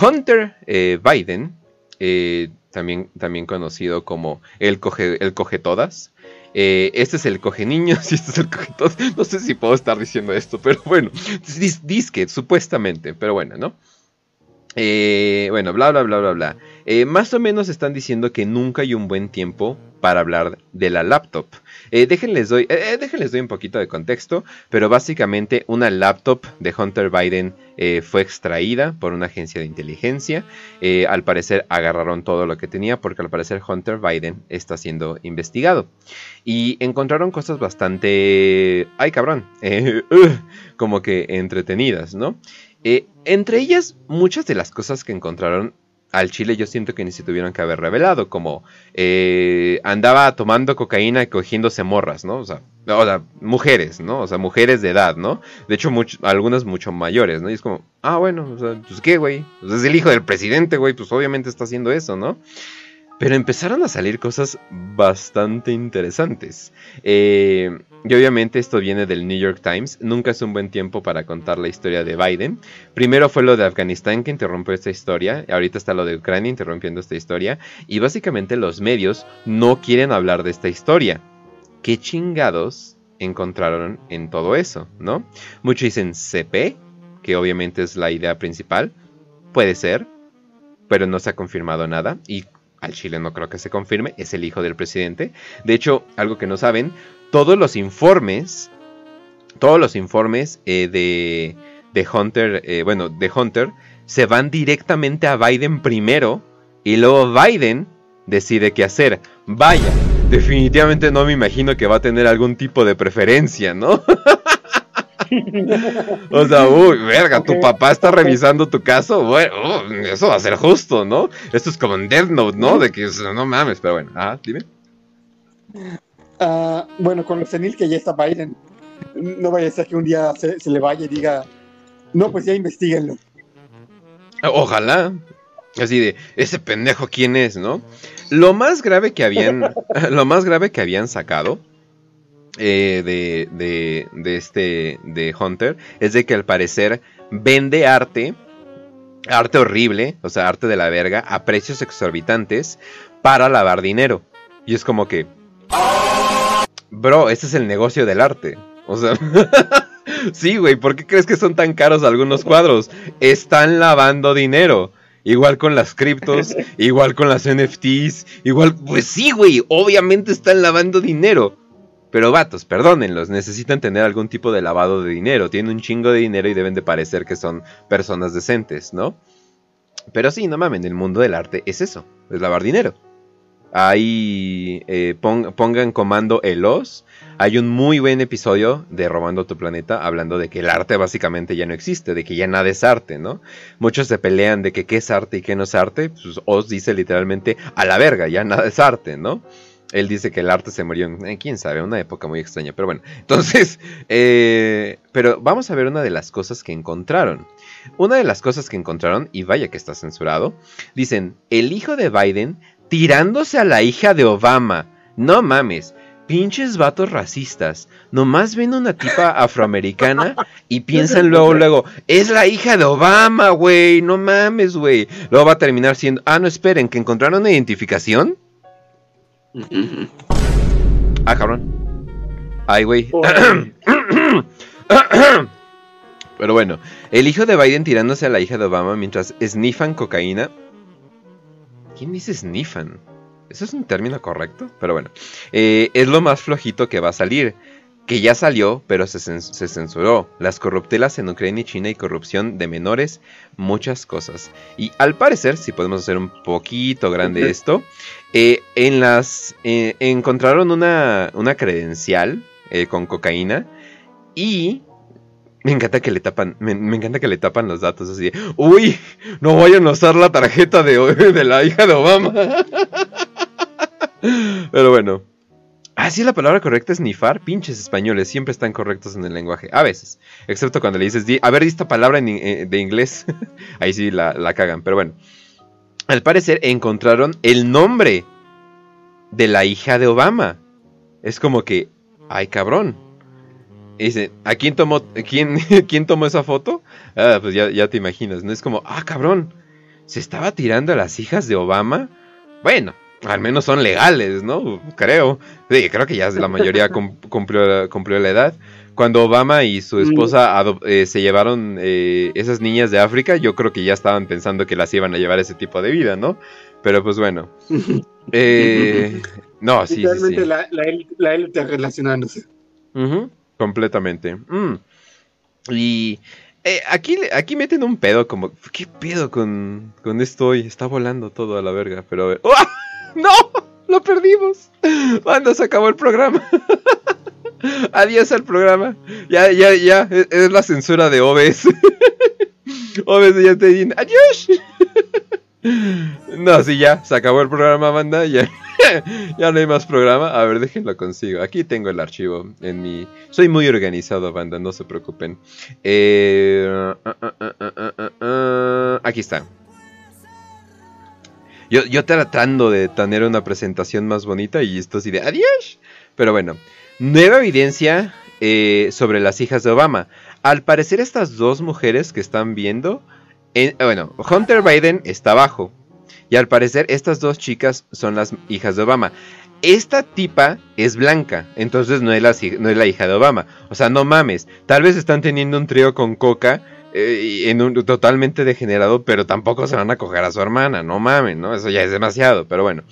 Hunter eh, Biden, eh, también, también conocido como el coge, el coge todas. este es el coge niños y este es el coge todas. No sé si puedo estar diciendo esto, pero bueno, disque, supuestamente, pero bueno, ¿no? Eh, bueno, bla, bla, bla, bla, bla. Eh, más o menos están diciendo que nunca hay un buen tiempo para hablar de la laptop. Eh, déjenles, doy, déjenles doy un poquito de contexto, pero básicamente una laptop de Hunter Biden fue extraída por una agencia de inteligencia. Al parecer agarraron todo lo que tenía porque al parecer Hunter Biden está siendo investigado. Y encontraron cosas bastante... ¡Ay cabrón! como que entretenidas, ¿no? Eh, entre ellas, muchas de las cosas que encontraron al Chile yo siento que ni se tuvieron que haber revelado, como eh, andaba tomando cocaína y cogiéndose morras, ¿no? O sea, o sea, mujeres, ¿no? O sea, mujeres de edad, ¿no? De hecho, algunas mucho mayores, ¿no? Y es como, ah, bueno, o sea, pues qué, güey. Es el hijo del presidente, güey, pues obviamente está haciendo eso, ¿no? Pero empezaron a salir cosas bastante interesantes. Eh, y obviamente esto viene del New York Times. Nunca es un buen tiempo para contar la historia de Biden. Primero fue lo de Afganistán que interrumpió esta historia. Ahorita está lo de Ucrania interrumpiendo esta historia. Y básicamente los medios no quieren hablar de esta historia. ¿Qué chingados encontraron en todo eso? ¿No? Muchos dicen CP, que obviamente es la idea principal. Puede ser, pero no se ha confirmado nada. Y al Chile no creo que se confirme, es el hijo del presidente. De hecho, algo que no saben, todos los informes, todos los informes eh, de, de Hunter, eh, bueno, de Hunter, se van directamente a Biden primero y luego Biden decide qué hacer. Vaya, definitivamente no me imagino que va a tener algún tipo de preferencia, ¿no? O sea, uy, verga, tu papá está revisando tu caso. Bueno, uh, eso va a ser justo, ¿no? Esto es como en Death Note, ¿no? De que no mames, pero bueno, ajá, dime. Ah, bueno, con lo senil que ya está Biden, no vaya a ser que un día se, se le vaya y diga, no, pues ya investiguenlo. Ojalá. Así de, ese pendejo quién es, ¿no? Lo más grave que habían, lo más grave que habían sacado eh, de, de, de este, de Hunter, es de que al parecer vende arte, arte horrible, o sea, arte de la verga, a precios exorbitantes para lavar dinero. Y es como que, bro, ese es el negocio del arte. O sea, sí, güey, ¿por qué crees que son tan caros algunos cuadros? Están lavando dinero. Igual con las criptos, igual con las NFTs, igual, pues sí, güey, obviamente están lavando dinero. Pero vatos, perdónenlos, necesitan tener algún tipo de lavado de dinero. Tienen un chingo de dinero y deben de parecer que son personas decentes, ¿no? Pero sí, no mamen, el mundo del arte es eso, es lavar dinero. Ahí eh, pon- pongan comando Elos. Hay un muy buen episodio de Robando tu Planeta hablando de que el arte básicamente ya no existe, de que ya nada es arte, ¿no? Muchos se pelean de que qué es arte y qué no es arte. Pues Oz dice literalmente a la verga, ya nada es arte, ¿no? Él dice que el arte se murió en, eh, quién sabe, una época muy extraña, pero bueno. Entonces, eh, pero vamos a ver una de las cosas que encontraron. Una de las cosas que encontraron, y vaya que está censurado, dicen, el hijo de Biden tirándose a la hija de Obama. No mames, pinches vatos racistas. Nomás ven una tipa afroamericana y piensan luego, luego, es la hija de Obama, güey, no mames, güey. Luego va a terminar siendo, ah, no esperen, que encontraron una identificación. Ah, cabrón. Ay, güey. Pero bueno, el hijo de Biden tirándose a la hija de Obama mientras sniffan cocaína. ¿Quién dice sniffan? ¿Eso es un término correcto? Pero bueno, eh, es lo más flojito que va a salir. Que ya salió, pero se, se censuró. Las corruptelas en Ucrania y China y corrupción de menores, muchas cosas. Y al parecer, si podemos hacer un poquito grande esto, eh, en las eh, encontraron una, una credencial eh, con cocaína y me encanta que le tapan, me, encanta que le tapan los datos así. de, Uy, no vayan a usar la tarjeta de, de la hija de Obama. Pero bueno. Ah, sí, la palabra correcta es nifar. Pinches españoles siempre están correctos en el lenguaje. A veces. Excepto cuando le dices, di- a ver, esta palabra en, de inglés. Ahí sí la, la cagan. Pero bueno. Al parecer encontraron el nombre de la hija de Obama. Es como que, ay cabrón. Y dice, ¿a quién tomó, quién, quién tomó esa foto? Ah, pues ya, ya te imaginas, ¿no? Es como, ah cabrón, ¿se estaba tirando a las hijas de Obama? Bueno, al menos son legales, ¿no? Creo. Sí, creo que ya la mayoría cum- cumplió, cumplió la edad. Cuando Obama y su esposa eh, se llevaron eh, esas niñas de África, yo creo que ya estaban pensando que las iban a llevar ese tipo de vida, ¿no? Pero pues bueno. Eh, No, sí, sí, Literalmente sí. La, la, élite- la élite relacionándose. Ujú, completamente. Mm. Y eh, aquí, aquí meten un pedo como... ¿Qué pedo con, con esto hoy? Está volando todo a la verga, pero... a ver- ¡Ah! ¡No! ¡Lo perdimos! Banda, se acabó el programa. Adiós al programa. Ya, ya, ya. Es, la censura de OBS. OBS ya te dicen, adiós. No, sí, ya, se acabó el programa, banda. Ya, ya no hay más programa. A ver, déjenlo consigo. Aquí tengo el archivo en mi. Soy muy organizado, banda, no se preocupen. Eh, ah, ah, ah, aquí está. Yo, yo tratando de tener una presentación más bonita y esto así de adiós. Pero bueno, nueva evidencia eh, sobre las hijas de Obama. Al parecer estas dos mujeres que están viendo... en- bueno, Hunter Biden está abajo. Y al parecer estas dos chicas son las hijas de Obama. Esta tipa es blanca, entonces no es, la, hija de Obama. O sea, no mames. Tal vez están teniendo un trío con Coca eh, en un totalmente degenerado, pero tampoco se van a coger a su hermana. No mames, ¿no? Eso ya es demasiado, pero bueno.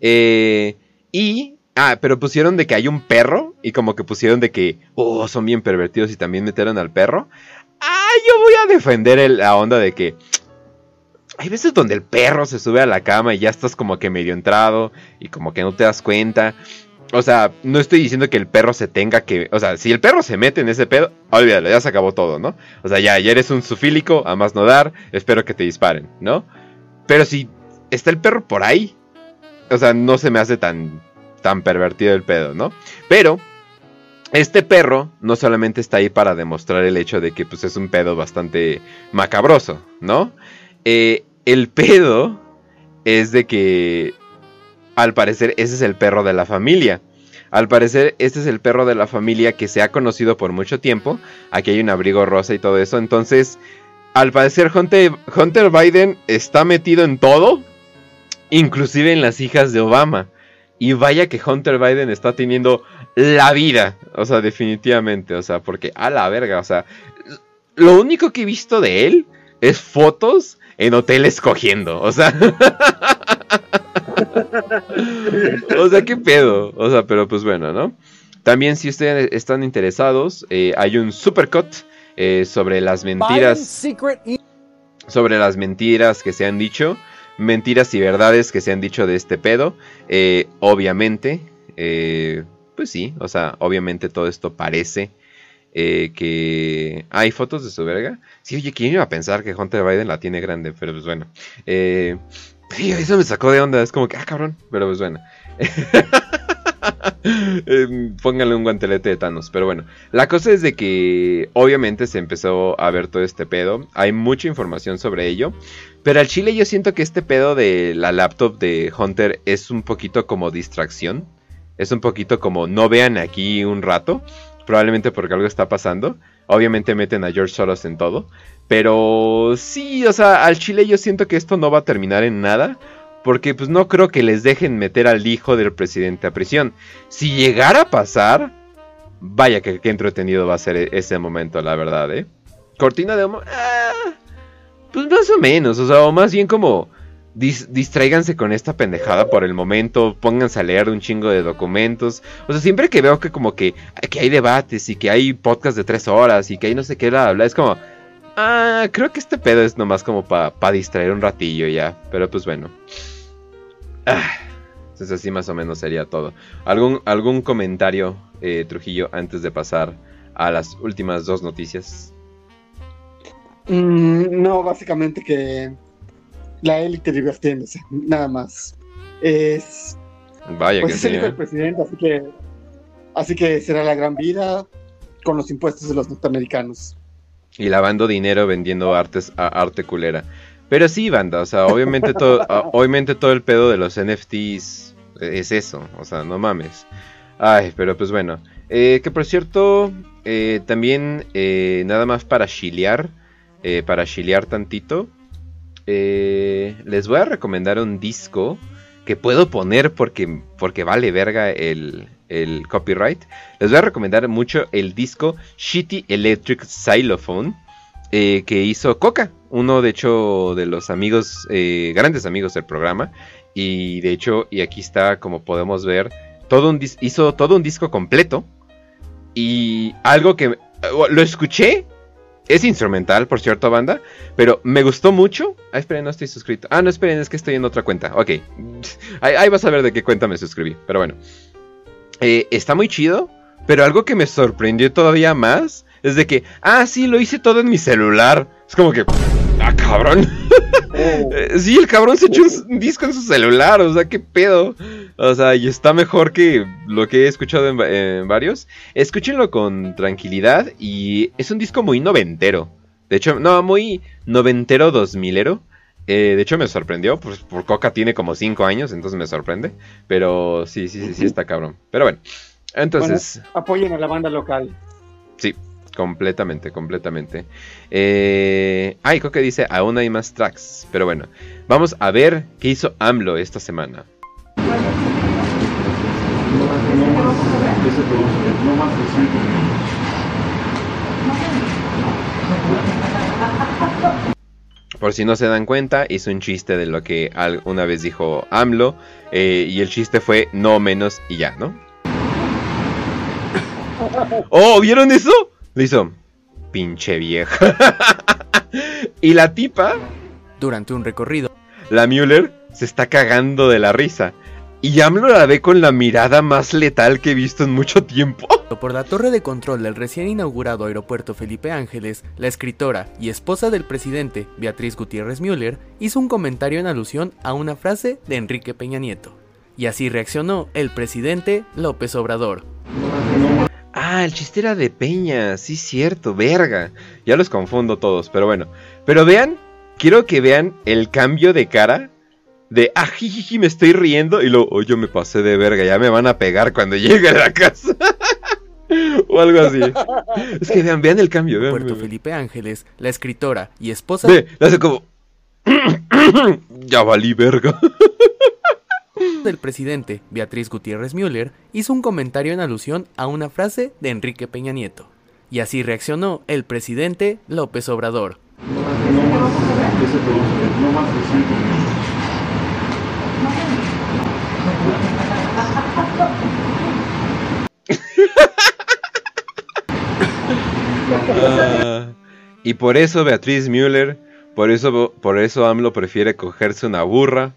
Eh, y... Ah, pero pusieron de que hay un perro y como que pusieron de que, oh, son bien pervertidos y también metieron al perro. Ah, yo voy a defender el- la onda de que hay veces donde el perro se sube a la cama y ya estás como que medio entrado y como que no te das cuenta. O sea, no estoy diciendo que el perro se tenga que... O sea, si el perro se mete en ese pedo, olvídalo, ya se acabó todo, ¿no? O sea, ya, ya eres un sufílico, a más no dar, espero que te disparen, ¿no? Pero si está el perro por ahí, o sea, no se me hace tan, tan pervertido el pedo, ¿no? Pero este perro no solamente está ahí para demostrar el hecho de que pues, es un pedo bastante macabroso, ¿no? Eh, el pedo es de que al parecer ese es el perro de la familia. Al parecer este es el perro de la familia que se ha conocido por mucho tiempo. Aquí hay un abrigo rosa y todo eso. Entonces, al parecer Hunter, Hunter Biden está metido en todo, inclusive en las hijas de Obama. Y vaya que Hunter Biden está teniendo la vida. O sea, definitivamente. O sea, porque a la verga. O sea, lo único que he visto de él es fotos en hoteles cogiendo. O sea. o sea, qué pedo. O sea, pero pues bueno, ¿no? También si ustedes están interesados, eh, hay un supercut eh, sobre las mentiras. Sobre las mentiras que se han dicho. Mentiras y verdades que se han dicho de este pedo. Eh, obviamente. eh, pues sí, o sea, obviamente todo esto parece eh, que hay fotos de su verga. Sí, oye, ¿quién iba a pensar que Hunter Biden la tiene grande? Pero pues bueno. Eh, sí, eso me sacó de onda. Es como que, ah, cabrón. Pero pues bueno. Eh, Pónganle un guantelete de Thanos. Pero bueno, la cosa es de que obviamente se empezó a ver todo este pedo. Hay mucha información sobre ello. Pero al chile yo siento que este pedo de la laptop de Hunter es un poquito como distracción. Es un poquito como no vean aquí un rato. Probablemente porque algo está pasando. Obviamente meten a George Soros en todo. Pero sí, o sea, al chile yo siento que esto no va a terminar en nada. Porque pues no creo que les dejen meter al hijo del presidente a prisión. Si llegara a pasar, vaya que entretenido va a ser e- ese momento, la verdad, ¿eh? Cortina de humo, ah, pues más o menos, o sea, o más bien como dis- distráiganse con esta pendejada por el momento, pónganse a leer un chingo de documentos. O sea, siempre que veo que como que, que hay debates y que hay podcast de tres horas y que hay no sé qué, bla, bla, es como... Ah, creo que este pedo es nomás como para distraer un ratillo ya. Pero pues bueno. Ah, entonces así más o menos sería todo. ¿Algún, algún comentario, eh, Trujillo, antes de pasar a las últimas dos noticias? Mm, no, básicamente que la élite divirtiéndose, nada más. Es, Vaya pues que es el hijo ¿eh? del presidente, así que, así que será la gran vida con los impuestos de los norteamericanos. Y lavando dinero vendiendo artes a arte culera. Pero sí, banda, o sea, obviamente todo, a- obviamente todo el pedo de los NFTs es eso, o sea, no mames. Ay, pero pues bueno. Eh, que por cierto, eh, también eh, nada más para chilear, eh, para chilear tantito, eh, les voy a recomendar un disco que puedo poner porque, porque vale verga el, el copyright. Les voy a recomendar mucho el disco Shitty Electric Xylophone eh, que hizo Coca, uno de hecho de los amigos, eh, grandes amigos del programa. Y de hecho, y aquí está, como podemos ver, todo un hizo todo un disco completo. Y algo que lo escuché. Es instrumental, por cierto, banda. Pero me gustó mucho. Ah, esperen, no estoy suscrito. Ah, no, esperen, es que estoy en otra cuenta. Ok. Ahí, ahí vas a ver de qué cuenta me suscribí. Pero bueno. Eh, está muy chido. Pero algo que me sorprendió todavía más es de que, ah, sí, lo hice todo en mi celular. Es como que, ah, cabrón. Eh, sí, el cabrón se echó un, disco en su celular, o sea, qué pedo. O sea, y está mejor que lo que he escuchado en, va- en varios. Escúchenlo con tranquilidad y es un disco muy noventero. De hecho, no, muy noventero dos milero. Eh, de hecho, me sorprendió, pues por Coca tiene como 5 años, entonces me sorprende. Pero sí, sí, sí, sí está cabrón. Pero bueno, entonces... Bueno, apoyen a la banda local. Sí, completamente, completamente. Eh... Ay, Coque dice, aún hay más tracks. Pero bueno, vamos a ver qué hizo AMLO esta semana. Por si no se dan cuenta, hizo un chiste de lo que una vez dijo AMLO. eh, y el chiste fue no menos y ya, ¿no? ¡Oh! ¿Vieron eso? Le hizo. Pinche vieja. y la tipa, Durante un recorrido la Müller, se está cagando de la risa. Y AMLO la ve con la mirada más letal que he visto en mucho tiempo. por la torre de control del recién inaugurado aeropuerto Felipe Ángeles, la escritora y esposa del presidente, Beatriz Gutiérrez Müller, hizo un comentario en alusión a una frase de Enrique Peña Nieto. Y así reaccionó el presidente López Obrador. Ah, el chiste era de Peña, sí cierto, verga. Ya los confundo todos, pero bueno. Pero vean, quiero que vean el cambio de cara de ah, jijiji, me estoy riendo y luego, oh, yo me pasé de verga, ya me van a pegar cuando llegue a la casa. o algo así. Es que vean, vean el cambio, vean. Puerto vean. Felipe Ángeles, la escritora y esposa Ve, le hace como ya valí verga. del presidente, Beatriz Gutiérrez Müller, hizo un comentario en alusión a una frase de Enrique Peña Nieto. Y así reaccionó el presidente López Obrador. Ah, y por eso Beatriz Müller, por eso, por eso AMLO prefiere cogerse una burra.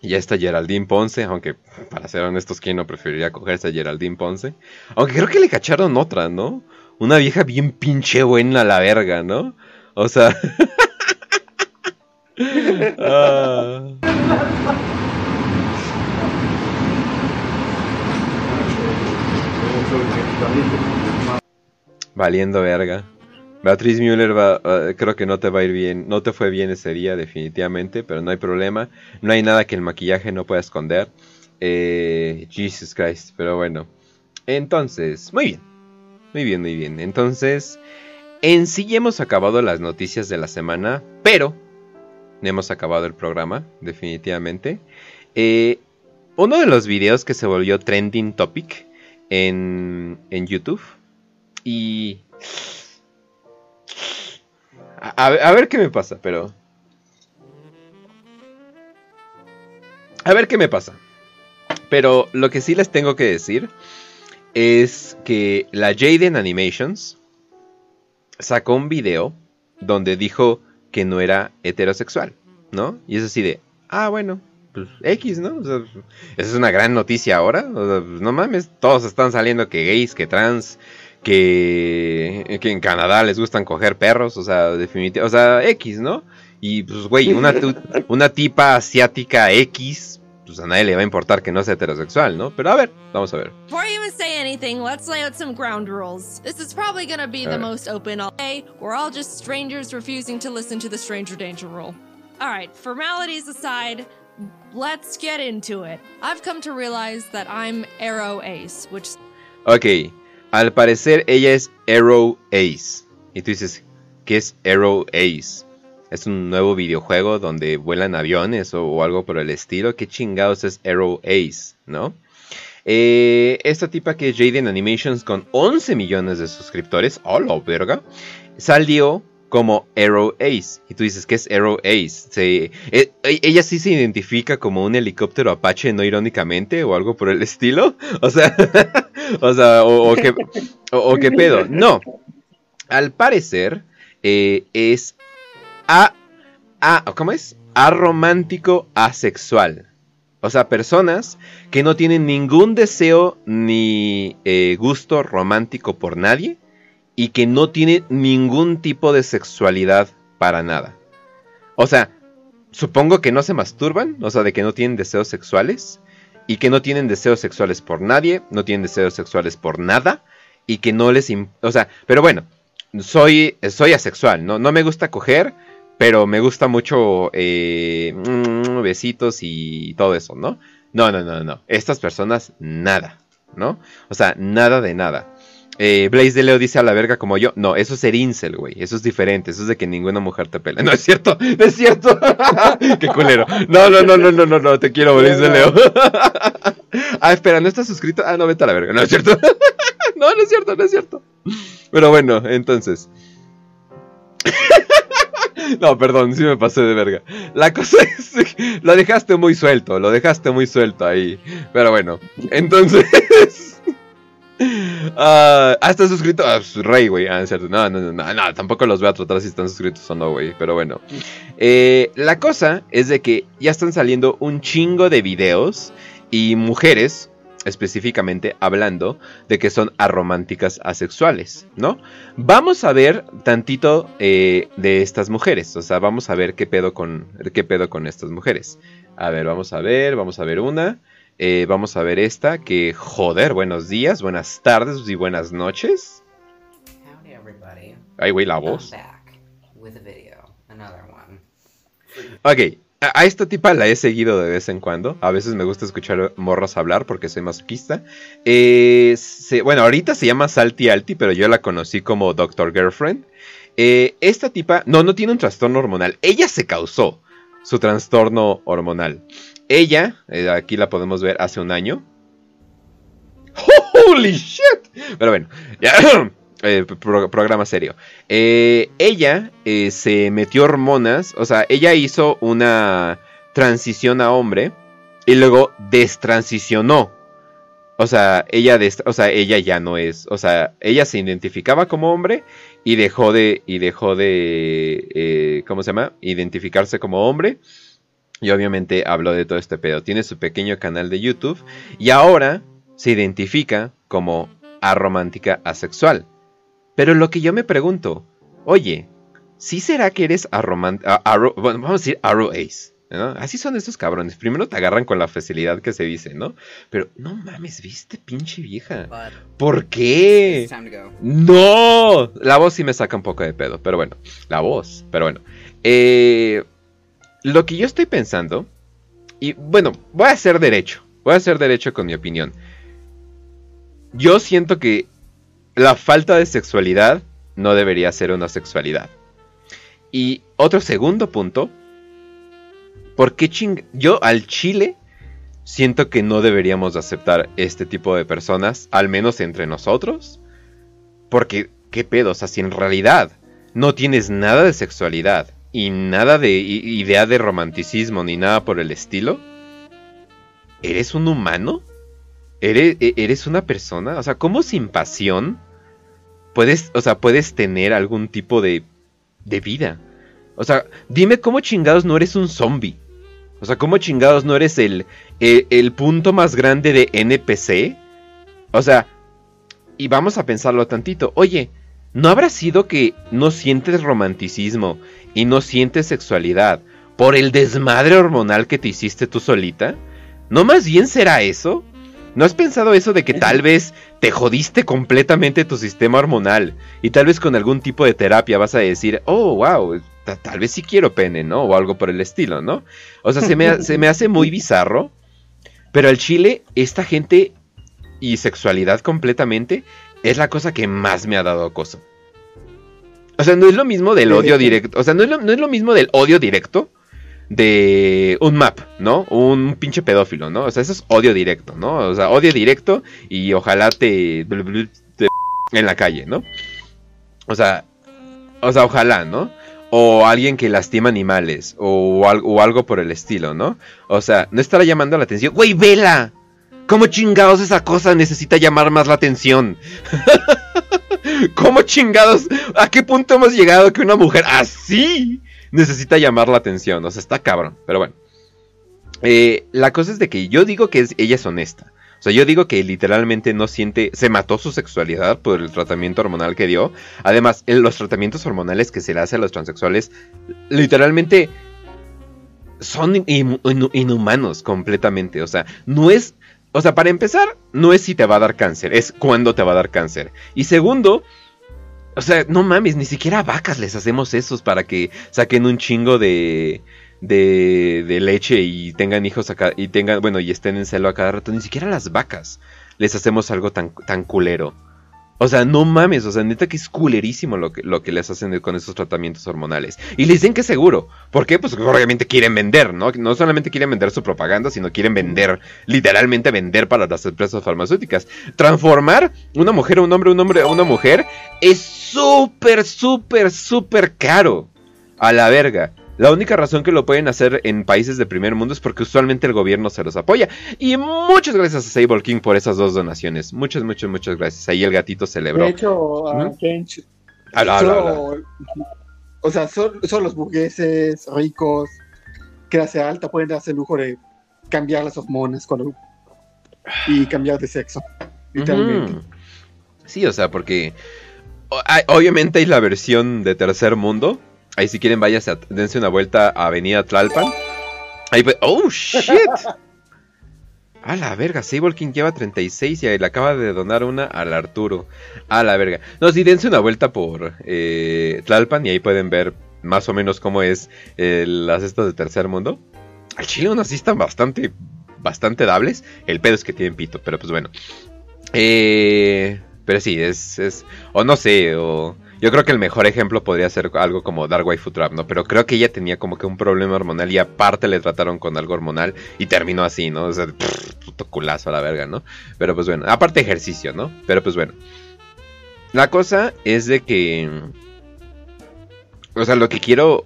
Ya está Geraldine Ponce, aunque para ser honestos, ¿quién no preferiría cogerse a Geraldine Ponce? Aunque creo que le cacharon otra, ¿no? Una vieja bien pinche buena a la verga, ¿no? O sea... Ah. Valiendo verga. Beatriz Müller va, va- creo que no te va a ir bien, no te fue bien ese día definitivamente, pero no hay problema, no hay nada que el maquillaje no pueda esconder. Eh, Jesus Christ, pero bueno. Entonces, muy bien, muy bien, muy bien. Entonces, en sí hemos acabado las noticias de la semana, pero no hemos acabado el programa, definitivamente. Eh, uno de los videos que se volvió trending topic en, en YouTube y... A, ver- qué me pasa, pero... A ver qué me pasa. Pero lo que sí les tengo que decir es que la Jaden Animations sacó un video donde dijo que no era heterosexual, ¿no? Y es así de, ah, bueno, pues X, ¿no? Esa es una gran noticia ahora. No mames, todos están saliendo que gays, que trans, que, que en Canadá les gustan coger perros, o sea, definitivamente, o sea, X, ¿no? Y pues, güey, una, una tipa asiática X, pues a nadie le va a importar que no sea heterosexual, ¿no? Pero a ver, vamos a ver. Before you even say anything, let's lay out some ground rules. This is probably gonna be the Alright. most open all day. We're all just strangers refusing to listen to the stranger danger rule. Alright, formalities aside, let's get into it. I've come to realize that I'm Arrow Ace, which Ok, al parecer ella es Arrow Ace. Y tú dices, ¿qué es Arrow Ace? ¿Es un nuevo videojuego donde vuelan aviones o, algo por el estilo? ¿Qué chingados es Arrow Ace? ¿No? Eh, esta tipa que es Jaden Animations con 11 millones de suscriptores, ¡oh la verga! Salió como Arrow Ace. Y tú dices, ¿qué es Arrow Ace? Se- e- e- ella sí se identifica como un helicóptero Apache, no irónicamente, o algo por el estilo. O sea, o sea, o, qué, o- qué pedo. No. Al parecer, eh, es a, a- ¿Cómo es? Aromántico asexual. O sea, personas que no tienen ningún deseo ni eh, gusto romántico por nadie y que no tienen ningún tipo de sexualidad para nada. O sea, supongo que no se masturban, o sea, de que no tienen deseos sexuales y que no tienen deseos sexuales por nadie, no tienen deseos sexuales por nada y que no les... O sea, pero bueno, soy, soy asexual, ¿no? No me gusta coger, pero me gusta mucho eh, besitos y todo eso, ¿no? No, no, no, no. Estas personas, nada, ¿no? O sea, nada de nada. Eh, Blaze de Leo dice a la verga como yo. No, eso es ser incel, güey. Eso es diferente. Eso es de que ninguna mujer te pela. No es cierto, no es cierto. Qué culero. No, no, no, no, no, no, no. Te quiero, Blaze de Leo. ah, espera, ¿no estás suscrito? Ah, no, vete a la verga. No es cierto. no, no es cierto, no es cierto. Pero bueno, entonces. No, perdón, sí me pasé de verga. La cosa es lo dejaste muy suelto, lo dejaste muy suelto ahí. Pero bueno, entonces. Ah, ah, ¿estás suscrito? Ah, pues, rey, güey. Ah, es cierto. No, no, no, no, no, tampoco los voy a tratar si están suscritos o no, güey. Pero bueno. Eh, la cosa es de que ya están saliendo un chingo de videos y mujeres, específicamente hablando de que son arománticas asexuales, ¿no? Vamos a ver tantito eh, de estas mujeres, o sea, vamos a ver qué pedo con qué pedo con estas mujeres. A ver, vamos a ver, vamos a ver una. Eh, vamos a ver esta, que joder, buenos días, buenas tardes y buenas noches. Howdy, everybody. Ay, güey, la I'm voz. back with a video, another one. Ok, a, a esta tipa la he seguido de vez en cuando. A veces me gusta escuchar morros hablar porque soy masoquista. Eh, se- bueno, ahorita se llama Salty Alti, pero yo la conocí como Doctor Girlfriend. Eh, esta tipa, no, no tiene un trastorno hormonal. Ella se causó su trastorno hormonal. Ella, eh, aquí la podemos ver hace un año. ¡Holy shit! Pero bueno, eh, pro- programa serio. Eh, ella se metió hormonas, o sea, ella hizo una transición a hombre y luego destransicionó. O sea, ella, o sea, ella ya no es, o sea, ella se identificaba como hombre y dejó de, y dejó de, ¿cómo se llama? Identificarse como hombre. Y obviamente habló de todo este pedo. Tiene su pequeño canal de YouTube y ahora se identifica como aromántica asexual. Pero lo que yo me pregunto, oye, ¿sí será que eres aromántica? bueno, vamos a decir arrow ace. ¿no? Así son estos cabrones. Primero te agarran con la facilidad que se dice, ¿no? Pero no mames, viste, pinche vieja. ¿Por qué? No, la voz sí me saca un poco de pedo, pero bueno, la voz, pero bueno. Eh, lo que yo estoy pensando, y bueno, voy a ser derecho, voy a ser derecho con mi opinión. Yo siento que la falta de sexualidad no debería ser una sexualidad. Y otro segundo punto, ¿por qué ching... Yo al chile siento que no deberíamos de aceptar este tipo de personas, al menos entre nosotros. Porque, ¿qué pedo? O sea, si en realidad no tienes nada de sexualidad y nada de idea de romanticismo ni nada por el estilo, ¿eres un humano? ¿Eres, e- eres una persona? O sea, ¿cómo sin pasión puedes, o sea, puedes tener algún tipo de, de vida? O sea, dime cómo chingados no eres un zombie. O sea, ¿cómo chingados no eres el, el, el punto más grande de NPC? O sea, y vamos a pensarlo tantito. Oye, ¿no habrá sido que no sientes romanticismo y no sientes sexualidad por el desmadre hormonal que te hiciste tú solita? ¿No más bien será eso? ¿No has pensado eso de que tal vez te jodiste completamente tu sistema hormonal y tal vez con algún tipo de terapia vas a decir, oh, wow, ta- tal vez sí quiero pene, ¿no? O algo por el estilo, ¿no? O sea, se me, se me hace muy bizarro, pero al chile, esta gente y sexualidad completamente es la cosa que más me ha dado acoso. O sea, no es lo mismo del odio directo. O sea, no es lo, no es lo mismo del odio directo de un map, ¿no? Un pinche pedófilo, ¿no? O sea, eso es odio directo, ¿no? O sea, odio directo y ojalá te... te en la calle, ¿no? O sea, O sea, ojalá, ¿no? O alguien que lastima animales, o, o algo por el estilo, ¿no? O sea, no estará llamando la atención. ¡Güey, vela! ¿Cómo chingados esa cosa necesita llamar más la atención? ¿Cómo chingados? ¿A qué punto hemos llegado que una mujer así necesita llamar la atención? O sea, está cabrón, pero bueno. Eh, la cosa es de que yo digo que es- ella es honesta. O sea, yo digo que literalmente no siente, se mató su sexualidad por el tratamiento hormonal que dio. Además, los tratamientos hormonales que se le hace a los transexuales, literalmente son in- in- inhumanos completamente. O sea, no es, o sea, para empezar, no es si te va a dar cáncer, es cuándo te va a dar cáncer. Y segundo, o sea, no mames, ni siquiera a vacas les hacemos esos para que saquen un chingo de, de, de leche y tengan hijos acá, y tengan, bueno, y estén en celo a cada rato. Ni siquiera a las vacas les hacemos algo tan, tan culero. O sea, no mames, o sea, neta que es culerísimo lo que, lo que les hacen con esos tratamientos hormonales. Y les dicen que es seguro. ¿Por qué? Pues obviamente quieren vender, ¿no? No solamente quieren vender su propaganda, sino quieren vender, literalmente vender para las empresas farmacéuticas. Transformar una mujer a un hombre, un hombre a una mujer, es súper, súper, súper caro. A la verga. La única razón que lo pueden hacer en países de primer mundo es porque usualmente el gobierno se los apoya. Y muchas gracias a Sable King por esas dos donaciones. Muchas, muchas, muchas gracias. Ahí el gatito celebró. De hecho, a Ujú. Kench, Ala, ala, solo- o sea, son, son los burgueses ricos, clase alta, pueden darse el lujo de cambiar las hormonas cuando, y cambiar de sexo, literalmente. Sí, o sea, porque obviamente hay la versión de tercer mundo. Ahí si quieren váyase, a- dense una vuelta a Avenida Tlalpan. Ahí oh shit. A la verga, Sable King lleva 36 y le acaba de donar una al Arturo. A la verga. No, sí, dense una vuelta por eh, Tlalpan y ahí pueden ver más o menos cómo es eh, las estas de tercer mundo. Al chile unas sí están bastante, bastante dables. El pedo es que tienen pito, pero pues bueno. Eh, pero sí, es, es. O no sé, o. Yo creo que el mejor ejemplo podría ser algo como Dark Waifu Trap, ¿no? Pero creo que ella tenía como que un problema hormonal y aparte le trataron con algo hormonal y terminó así, ¿no? O sea, puto culazo a la verga, ¿no? Pero pues bueno, aparte ejercicio, ¿no? Pero pues bueno. La cosa es de que. O sea, lo que quiero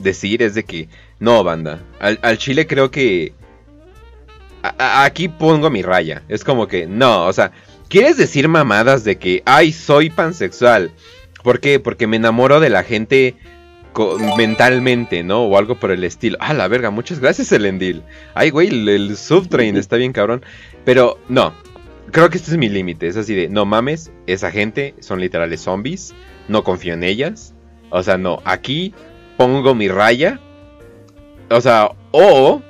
decir es de que. No, banda. Al, al chile creo que. aquí pongo mi raya. Es como que, no, o sea, ¿quieres decir mamadas de que, ay, soy pansexual? ¿Por qué? Porque me enamoro de la gente mentalmente, ¿no? O algo por el estilo. Ah, la verga, muchas gracias, Elendil. Ay, güey, el, el subtrain está bien cabrón. Pero, no, creo que este es mi límite. Es así de, no mames, esa gente son literales zombies. No confío en ellas. O sea, no, aquí pongo mi raya. O sea, o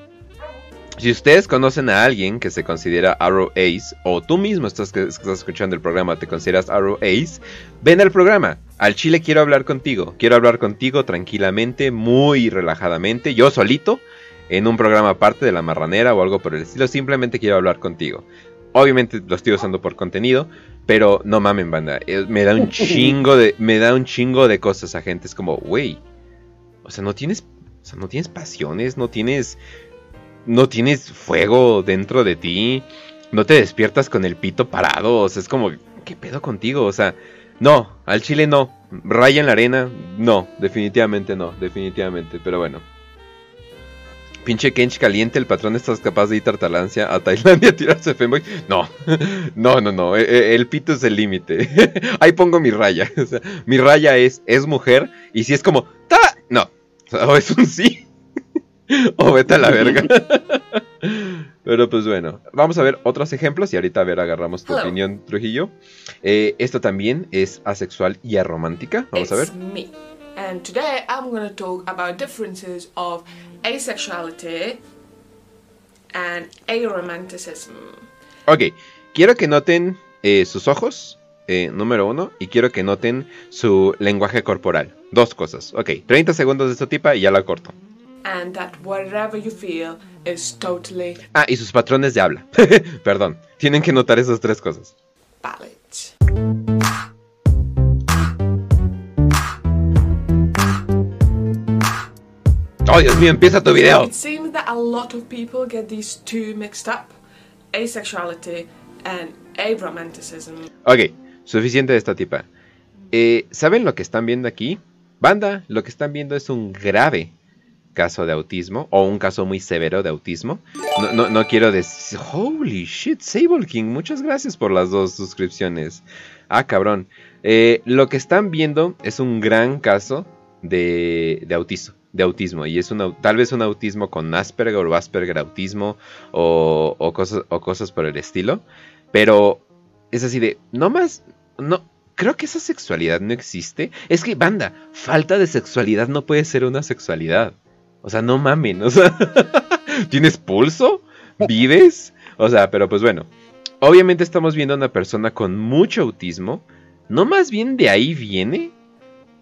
si ustedes conocen a alguien que se considera Arrow Ace, o tú mismo estás, que estás escuchando el programa, te consideras Arrow Ace, ven al programa. Al chile quiero hablar contigo. Quiero hablar contigo tranquilamente, muy relajadamente, yo solito, en un programa aparte de la marranera o algo por el estilo. Simplemente quiero hablar contigo. Obviamente lo estoy usando por contenido, pero no mamen, banda. eh, Me da un chingo de, me da un chingo de cosas a gente. Es como, güey, o sea, no tienes, o sea, no tienes pasiones, no tienes no tienes fuego dentro de ti, no te despiertas con el pito parado, o sea, es como, ¿qué pedo contigo? O sea, no, al chile no, raya en la arena, no, definitivamente no, definitivamente, pero bueno. Pinche Kench caliente, el patrón estás capaz de ir tartalancia a Tailandia a tirarse femboy. No, no, no, no, e- e- el pito es el límite. Ahí pongo mi raya. O sea, mi raya es, es mujer, y si es como, ta, no, o es un sí, o vete a la verga. Pero pues bueno, vamos a ver otros ejemplos y ahorita a ver, agarramos tu Hello. opinión, Trujillo. Eh, esto también es asexual y aromántica. Vamos a ver. Me. And today I'm going to talk about differences of asexuality and aromanticism. Ok, quiero que noten eh, sus ojos, eh, número uno, y quiero que noten su lenguaje corporal. Dos cosas. Ok, 30 segundos de esta tipa y ya la corto. And that whatever you feel is totally Ah, y sus patrones de habla. Perdón, tienen que notar esas tres cosas. valid. Oh, Dios mío, empieza tu video. It seems that a lot of people get these two mixed up asexuality and aromanticism. Ok, suficiente de esta tipa. Eh, ¿Saben lo que están viendo aquí? banda, lo que están viendo es un grave caso de autismo o un caso muy severo de autismo. No, no, no quiero decir... Holy shit, Sable King, muchas gracias por las dos suscripciones. Ah, cabrón. Eh, lo que están viendo es un gran caso de, de autismo. De autismo, y es una, tal vez un autismo con Asperger o Asperger autismo o, o cosas, o cosas por el estilo. Pero es así de, no más, no, creo que esa sexualidad no existe. Es que, banda, falta de sexualidad no puede ser una sexualidad. O sea, no mamen, o sea, ¿tienes pulso? ¿Vives? O sea, pero pues bueno, obviamente estamos viendo a una persona con mucho autismo. ¿No más bien de ahí viene?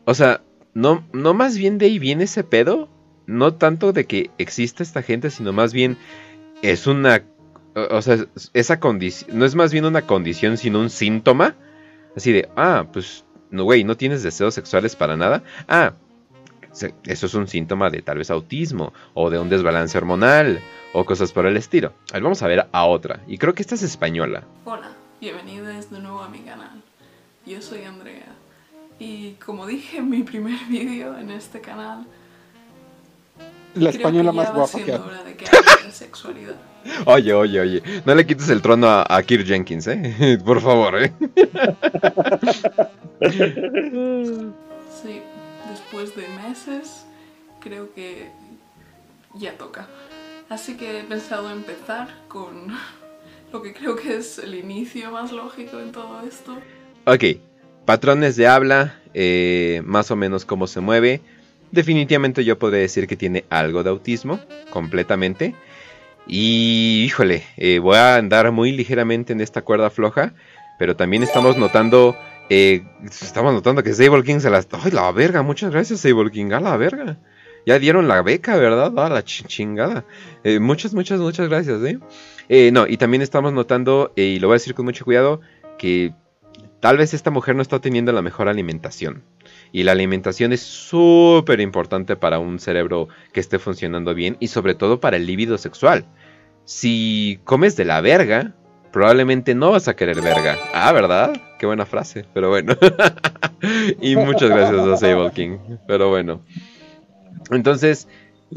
O sea, no, no más bien de ahí viene ese pedo. No tanto de que exista esta gente, sino más bien es una... O o sea, esa condición... No es más bien una condición, sino un síntoma. Así de, ah, pues, no, güey, no tienes deseos sexuales para nada. Ah, eso es un síntoma de tal vez autismo o de un desbalance hormonal o cosas por el estilo. A ver, vamos a ver a otra. Y creo que esta es española. Hola, bienvenidos de nuevo a mi canal. Yo soy Andrea y como dije en mi primer vídeo en este canal, La creo española que más guapa que hora de que hable de sexualidad. Oye, oye, oye. No le quites el trono a, a Kirk Jenkins, ¿eh? Por favor, ¿eh? Después de meses creo que ya toca. Así que he pensado empezar con lo que creo que es el inicio más lógico en todo esto. Ok, patrones de habla, eh, más o menos cómo se mueve. Definitivamente yo podría decir que tiene algo de autismo, completamente. Y híjole, eh, voy a andar muy ligeramente en esta cuerda floja, pero también estamos notando, eh, estamos notando que Sable King se las... ¡Ay, la verga! Muchas gracias, Sable King, a la verga. Ya dieron la beca, ¿verdad? A la chi- chingada. Eh, muchas, muchas, muchas gracias, ¿eh? Eh, No, y también estamos notando, y lo voy a decir con mucho cuidado, que tal vez esta mujer no está teniendo la mejor alimentación. Y la alimentación es súper importante para un cerebro que esté funcionando bien y sobre todo para el líbido sexual. Si comes de la verga, probablemente no vas a querer verga. Ah, ¿verdad? Qué buena frase, pero bueno. y muchas gracias a Sable King, pero bueno. Entonces,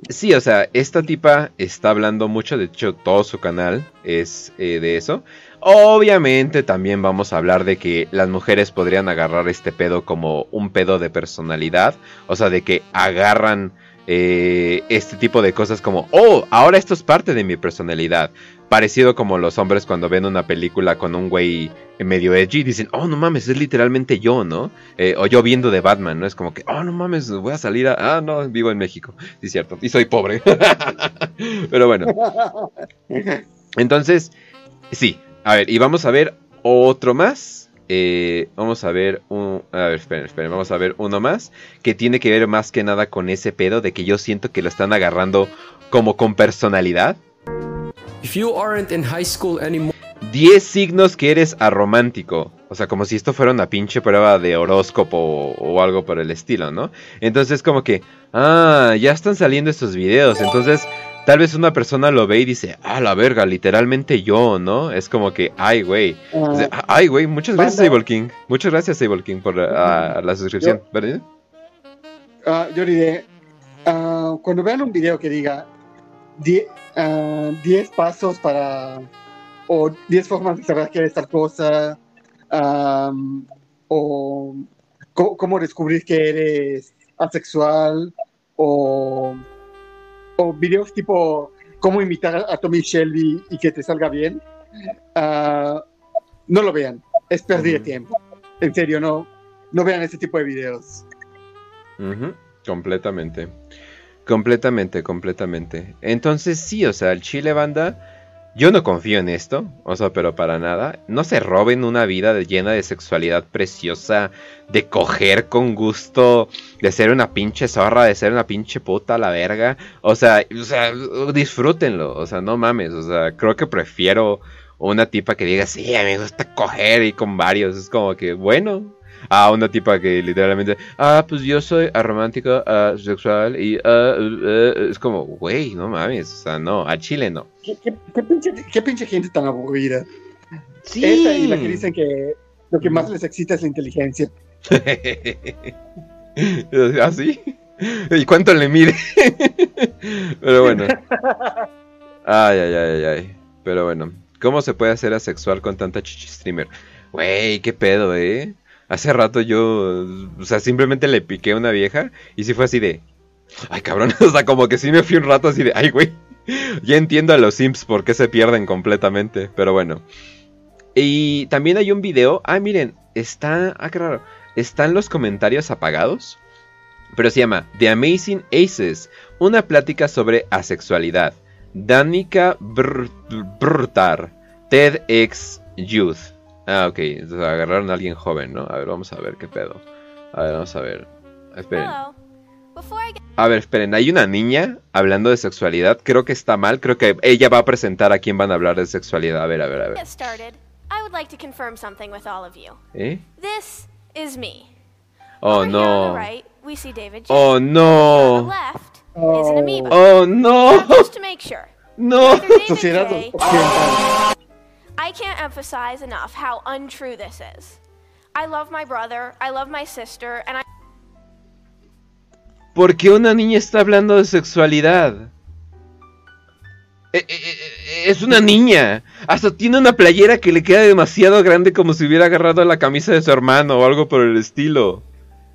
sí, o sea, esta tipa está hablando mucho, de hecho todo su canal es eh, de eso. Obviamente también vamos a hablar de que las mujeres podrían agarrar este pedo como un pedo de personalidad, o sea, de que agarran eh, este tipo de cosas como, oh, ahora esto es parte de mi personalidad. Parecido como los hombres cuando ven una película con un güey medio edgy, dicen, oh, no mames, es literalmente yo, ¿no? Eh, o yo viendo de Batman, ¿no? Es como que, oh, no mames, voy a salir a... Ah, no, vivo en México, sí, cierto, y soy pobre. Pero bueno, entonces, sí, a ver, y vamos a ver otro más. Eh, vamos a ver un. A ver, esperen, esperen. Vamos a ver uno más. Que tiene que ver más que nada con ese pedo de que yo siento que lo están agarrando como con personalidad. If you aren't in high school anymore. 10 signos que eres aromántico. O sea, como si esto fuera una pinche prueba de horóscopo o, o algo por el estilo, ¿no? Entonces, como que, ah, ya están saliendo estos videos. Entonces, tal vez una persona lo ve y dice, ah, la verga, literalmente yo, ¿no? Es como que, ay, güey. O sea, ay, güey, muchas gracias. Sable King. Muchas gracias, Sable King, por ah, la suscripción. ¿Verdad? Ah, yo diré, ah, cuando vean un video que diga 10 ah, 10 pasos para, o 10 formas de saber que eres tal cosa, am, o cómo descubrir que eres asexual, o, o videos tipo cómo imitar a Tommy Shelby y que te salga bien, ah, no lo vean, es pérdida de tiempo. En serio, no, no vean ese tipo de videos. Completamente. Completamente, completamente. Entonces sí, o sea, el chile banda, yo no confío en esto, o sea, pero para nada. No se roben una vida de- llena de sexualidad preciosa, de coger con gusto, de ser una pinche zorra, de ser una pinche puta a la verga. O sea, o sea, disfrútenlo, o sea, no mames, o sea, creo que prefiero una tipa que diga, sí, me gusta coger y con varios, es como que, bueno, a una tipa que literalmente, ah, pues yo soy aromántico, ah, sexual y ah, eh, eh", es como, güey, no mames, o sea, no, a Chile no. ¿Qué, qué- qué pinche, qué pinche gente tan aburrida? Sí. Esa y la que dicen que lo que más les excita es la inteligencia. ¿Así? ¿Y cuánto le mide? Pero bueno. Ay, ay, ay, ay. Pero bueno. ¿Cómo se puede hacer asexual con tanta chichi streamer? Wey, qué pedo, eh. Hace rato yo, o sea, simplemente le piqué a una vieja y sí fue así de, ay cabrón, o sea, como que sí me fui un rato así de, ay güey, ya entiendo a los simps por qué se pierden completamente, pero bueno. Y también hay un video, ah miren, está, ah qué raro, están los comentarios apagados, pero se llama The Amazing Aces, una plática sobre asexualidad. Danica Br Brtar, TEDx Youth. Ah, ok. Entonces agarraron a alguien joven, ¿no? A ver, vamos a ver qué pedo. A ver, vamos a ver. Esperen. A ver, esperen. Hay una niña hablando de sexualidad. Creo que está mal. Creo que ella va a presentar a quién van a hablar de sexualidad. A ver, a ver, a ver. get started, I would like to confirm something with all of you. ¿Eh? This is me. Oh, on no. Oh, no. Oh, no. Now, just to make sure. No. Sociedad occidental. I can't emphasize enough how untrue this is. I love my brother, I love my sister, and I ¿Por qué una niña está hablando de sexualidad? Eh, eh, eh, Es una niña. Hasta tiene una playera que le queda demasiado grande como si hubiera agarrado la camisa de su hermano o algo por el estilo.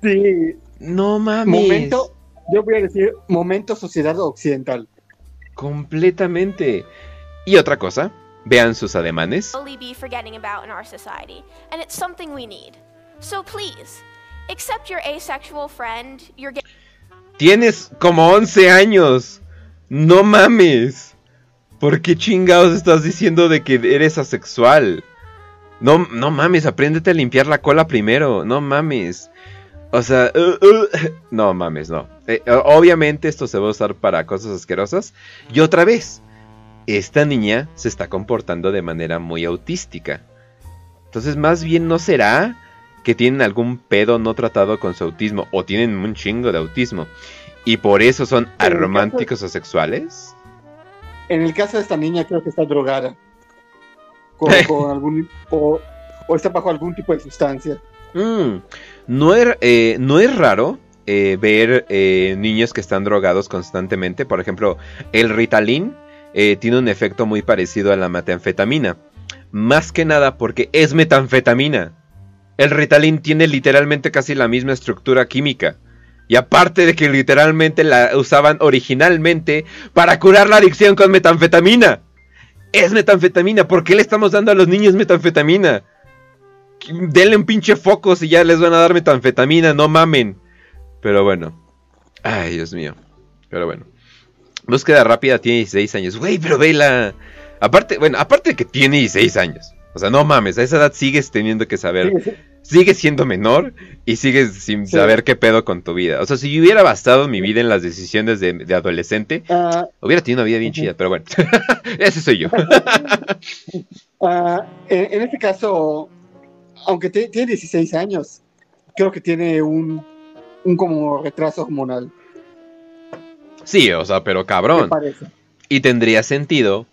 Sí. No mames. Momento, yo voy a decir, momento sociedad occidental. Completamente. Y otra cosa, vean sus ademanes. slowly be forgetting about in our society, and it's something we need. So please, accept your asexual friend, your gay Tienes como 11 años. No mames. ¿Por qué chingados estás diciendo de que eres asexual? No, no mames, apréndete a limpiar la cola primero. No mames. O sea, uh, uh, no mames, no. Eh, obviamente esto se va a usar para cosas asquerosas. Y otra vez, esta niña se está comportando de manera muy autística. Entonces, más bien no será que tienen algún pedo no tratado con su autismo o tienen un chingo de autismo y por eso son caso- arománticos o sexuales. En el caso de esta niña creo que está drogada. Con, con algún, o, o está bajo algún tipo de sustancia. Mm, no, er- eh, no es raro eh, ver eh, niños que están drogados constantemente. Por ejemplo, el Ritalin eh, tiene un efecto muy parecido a la metanfetamina. Más que nada porque es metanfetamina. El Ritalin tiene literalmente casi la misma estructura química. Y aparte de que literalmente la usaban originalmente para curar la adicción con metanfetamina. Es metanfetamina. ¿Por qué le estamos dando a los niños metanfetamina? Denle un pinche foco si ya les van a dar metanfetamina, no mamen. Pero bueno. Ay, Dios mío. Pero bueno. Búsqueda rápida tiene 16 años. Güey, pero vela. Aparte, bueno, aparte de que tiene 16 años. O sea, no mames, a esa edad sigues teniendo que saber. Sigues siendo menor y sigues sin Sí. saber qué pedo con tu vida. O sea, si yo hubiera basado mi vida en las decisiones de, de adolescente, Ah, hubiera tenido una vida bien chida, pero bueno. Ese soy yo. ah, en, en este caso, aunque te- tiene 16 años, creo que tiene un, un como retraso hormonal. Sí, o sea, pero cabrón. Y tendría sentido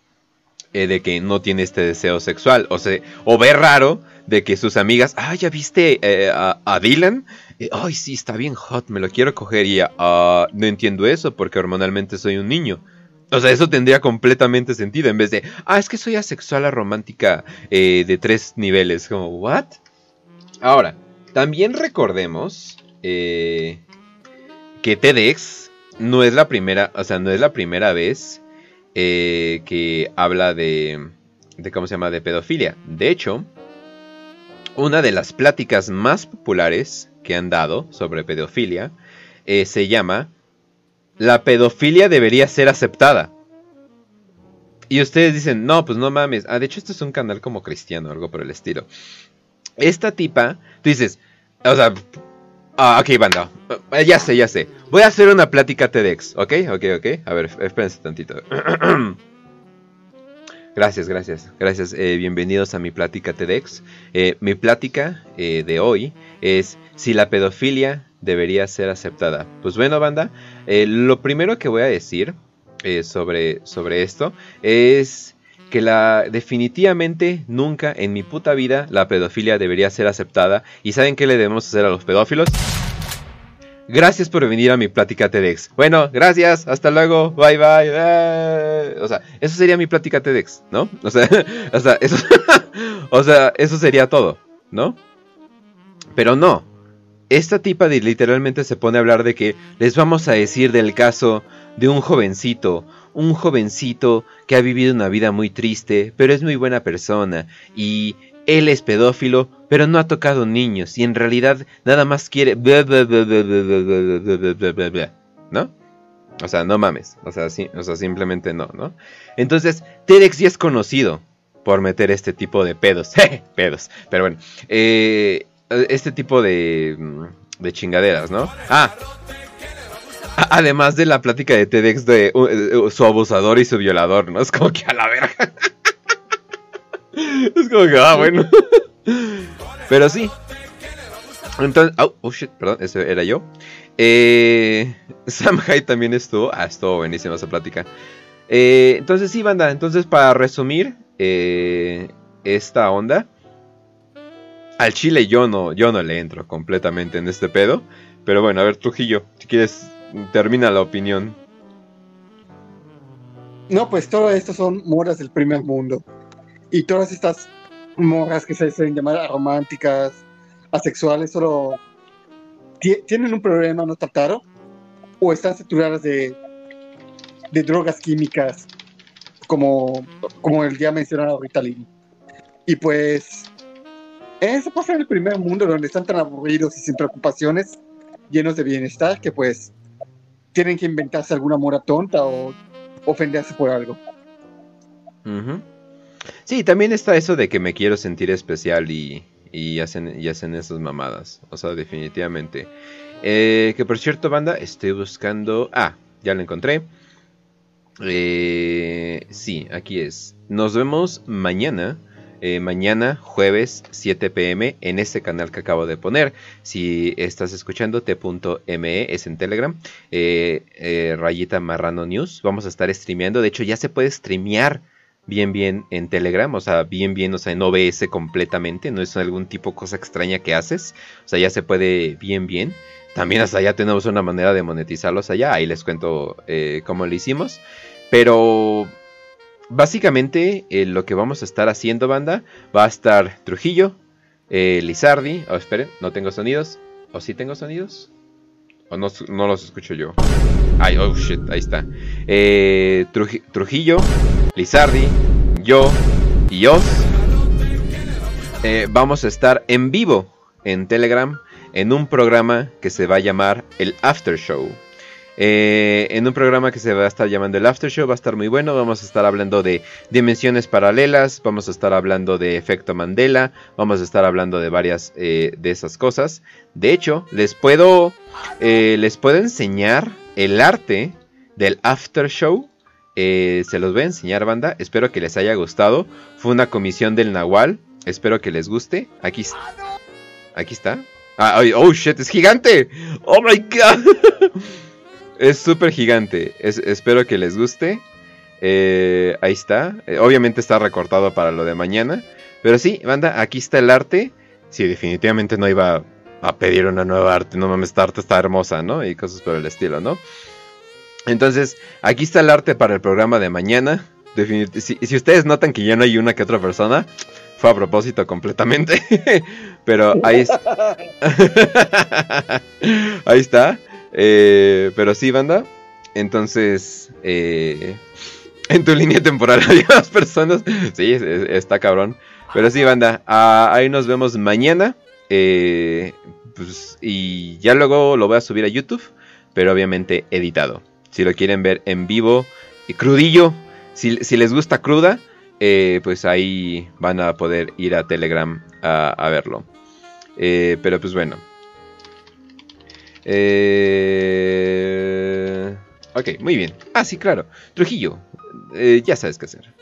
eh, de que no tiene este deseo sexual. O sea, o ve raro de que sus amigas, ah, ya viste eh, a, a Dylan. Eh, Ay, sí, está bien hot, me lo quiero coger. Y ella, "Ah, no entiendo eso porque hormonalmente soy un niño. O sea, eso tendría completamente sentido en vez de, ah, es que soy asexual a romántica eh, de tres niveles. Como, ¿what? Ahora, también recordemos eh, que TEDx no es la primera, o sea, no es la primera vez eh, que habla de, de, ¿cómo se llama?, de pedofilia. De hecho, una de las pláticas más populares que han dado sobre pedofilia eh, se llama La pedofilia debería ser aceptada. Y ustedes dicen, no, pues no mames. Ah, de hecho, esto es un canal como cristiano, algo por el estilo. Esta tipa, tú dices, o sea, ah, ok, banda, eh, ya sé, ya sé. Voy a hacer una plática TEDx, ¿ok? Ok, ok. A ver, espérense tantito. Gracias, gracias, gracias. Eh, bienvenidos a mi plática TEDx. Eh, mi plática eh, de hoy es si la pedofilia debería ser aceptada. Pues bueno, banda, lo primero que voy a decir sobre, sobre esto es que la definitivamente nunca en mi puta vida la pedofilia debería ser aceptada. ¿Y saben qué le debemos hacer a los pedófilos? gracias por venir a mi plática TEDx. Bueno, gracias, hasta luego, bye bye. eh. O sea, eso sería mi plática TEDx, ¿no? O sea, o sea, eso, o sea, eso sería todo, ¿no? Pero no. Esta tipa de literalmente se pone a hablar de que les vamos a decir del caso de un jovencito, un jovencito que ha vivido una vida muy triste, pero es muy buena persona y él es pedófilo, pero no ha tocado niños y en realidad nada más quiere... ¿No? O sea, no mames. O sea, sí, o sea, simplemente no, ¿no? Entonces, Terex ya es conocido por meter este tipo de pedos. pedos. Pero bueno. Este tipo de, de chingaderas, ¿no? Ah, además de la plática de TEDx de uh, uh, su abusador y su violador, ¿no? Es como que a la verga. es como que, ah, bueno. Pero sí. Entonces, oh, oh, shit, perdón, ese era yo. Eh, Sam Hyde también estuvo. Ah, estuvo buenísima esa plática. Eh, entonces, sí, banda. Entonces, para resumir eh, esta onda, al chile yo no, yo no le entro completamente en este pedo. Pero bueno, a ver, Trujillo, si quieres, termina la opinión. No, pues todo esto son moras del primer mundo. Y todas estas morras que se suelen llamar románticas, asexuales, solo ti- tienen un problema no tratado o están saturadas de, de drogas químicas, como, como el ya mencionado Ritalin. Y pues, eso pasa en el primer mundo, donde están tan aburridos y sin preocupaciones, llenos de bienestar, que pues tienen que inventarse alguna mora tonta o ofenderse por algo. Sí, también está eso de que me quiero sentir especial y, y hacen, y hacen esas mamadas. O sea, definitivamente. Eh, que por cierto, banda, estoy buscando... Ah, ya lo encontré. Eh, sí, aquí es. Nos vemos mañana. Eh, mañana, jueves, 7 pm, en este canal que acabo de poner. Si estás escuchando, t.me es en Telegram. eh, eh, rayita Marrano News. Vamos a estar streameando. De hecho, ya se puede streamear bien bien en Telegram, o sea, bien bien, o sea, en OBS completamente, no es algún tipo de cosa extraña que haces, o sea, ya se puede bien bien. También hasta allá tenemos una manera de monetizarlos allá, ahí les cuento cómo lo hicimos. Pero básicamente eh, lo que vamos a estar haciendo, banda, va a estar Trujillo, eh, Lizardi, oh, esperen, no tengo sonidos, o sí tengo sonidos, o no, no los escucho yo. Ay, oh shit, ahí está. Eh, Truji- Trujillo, Lizardi, yo y Oz. eh, vamos a estar en vivo en Telegram en un programa que se va a llamar el After Show. Eh, en un programa que se va a estar llamando el After Show, va a estar muy bueno. Vamos a estar hablando de dimensiones paralelas, vamos a estar hablando de efecto Mandela, vamos a estar hablando de varias eh, de esas cosas. De hecho, les puedo, eh, les puedo enseñar el arte del After Show. Se los voy a enseñar, banda. Espero que les haya gustado. Fue una comisión del Nahual. Espero que les guste. Aquí, es- aquí está. Ay, oh shit, es gigante. Oh my god. es súper gigante. Es- espero que les guste. Eh, ahí está. Eh, obviamente está recortado para lo de mañana. Pero sí, banda, aquí está el arte. Sí, definitivamente no iba a pedir una nueva arte. No mames, esta arte está hermosa, ¿no? Y cosas por el estilo, ¿no? Entonces, aquí está el arte para el programa de mañana. Definit- si, si ustedes notan que ya no hay una que otra persona, fue a propósito completamente. Pero ahí, es- ahí está. Eh, pero sí, banda. Entonces, eh, en tu línea temporal había dos personas. Sí, es- es- está cabrón. Pero sí, banda. ah, ahí nos vemos mañana. Eh, pues, y ya luego lo voy a subir a YouTube. Pero obviamente editado. Si lo quieren ver en vivo y crudillo. Si, si les gusta cruda. pues ahí van a poder ir a Telegram a, verlo. Pero pues bueno. Eh, ok, muy bien. Ah, sí, claro. Trujillo, eh, ya sabes qué hacer.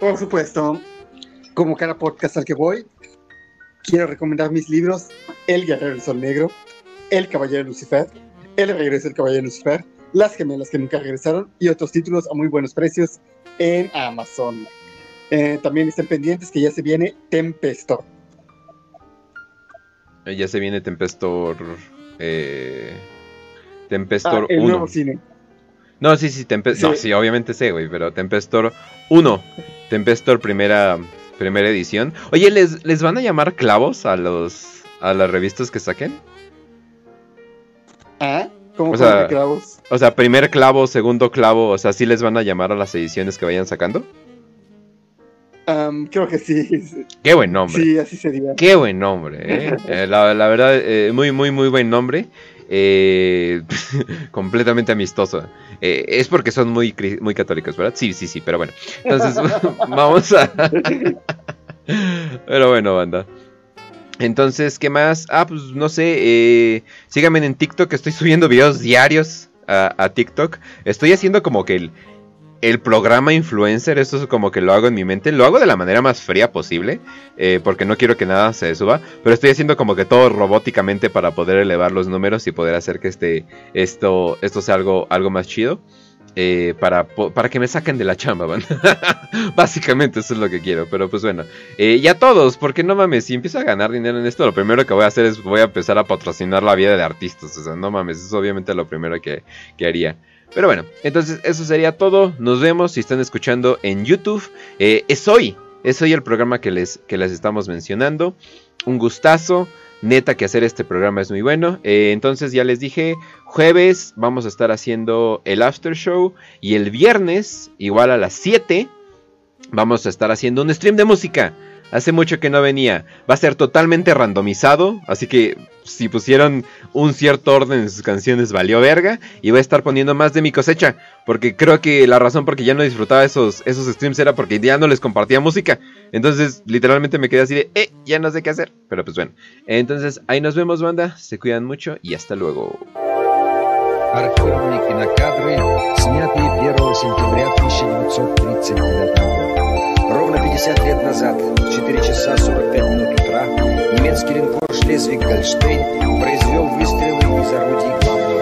Por supuesto, como cada podcast al que voy, quiero recomendar mis libros El Guerrero del Sol Negro, El Caballero de Lucifer, El Regreso del Caballero de Lucifer, Las Gemelas que nunca regresaron y otros títulos a muy buenos precios en Amazon. Eh, también estén pendientes que ya se viene Tempestor. Eh, Ya se viene Tempestor Eh, Tempestor Ah, el 1. nuevo cine. No, sí, sí, Tempestor. No, Sí. obviamente sé, güey, pero Tempestor 1. Tempestor primera, primera edición. Oye, ¿les, ¿les van a llamar clavos a los a las revistas que saquen? ¿Ah? ¿Cómo O sea, clavos? O sea, primer clavo, segundo clavo, o sea, ¿sí les van a llamar a las ediciones que vayan sacando? Creo que sí. Qué buen nombre. Sí, así sería. Qué buen nombre, ¿eh? Eh, la, la verdad, eh, muy, muy, muy buen nombre. Eh, completamente amistoso. Es porque son muy, muy católicos, ¿verdad? Sí, sí, sí, pero bueno. Entonces, vamos a... pero bueno, banda. Entonces, ¿qué más? Ah, pues no sé. Síganme en TikTok, estoy subiendo videos diarios a, a TikTok. Estoy haciendo como que el, el programa influencer, esto es como que lo hago en mi mente, lo hago de la manera más fría posible, eh, porque no quiero que nada se suba, pero estoy haciendo como que todo robóticamente para poder elevar los números y poder hacer que este, esto, esto sea algo, algo más chido. eh, para, para que me saquen de la chamba. Básicamente eso es lo que quiero, pero pues bueno. Eh, y a todos, porque no mames, si empiezo a ganar dinero en esto, lo primero que voy a hacer es voy a empezar a patrocinar la vida de artistas. O sea, no mames, eso es obviamente lo primero que, que haría. Pero bueno, entonces eso sería todo. Nos vemos si están escuchando en YouTube. Eh, es hoy, es hoy el programa que les, que les estamos mencionando. Un gustazo. Neta que hacer este programa es muy bueno. Eh, entonces ya les dije, jueves vamos a estar haciendo el after show. Y el viernes, igual a las 7, vamos a estar haciendo un stream de música. Hace mucho que no venía. Va a ser totalmente randomizado. Así que si pusieron un cierto orden en sus canciones, valió verga. Y voy a estar poniendo más de mi cosecha. Porque creo que la razón por que ya no disfrutaba esos, esos streams era porque ya no les compartía música. Entonces, literalmente me quedé así de, eh, ya no sé qué hacer. Pero pues bueno. Entonces, ahí nos vemos, banda. Se cuidan mucho y hasta luego. Архивные кинокадры, снятые 1 сентября 1939 года. Ровно 50 лет назад, в 4 часа 45 минут утра, немецкий линкор «Шлезвиг-Гольштейн» произвел выстрелы из орудий главного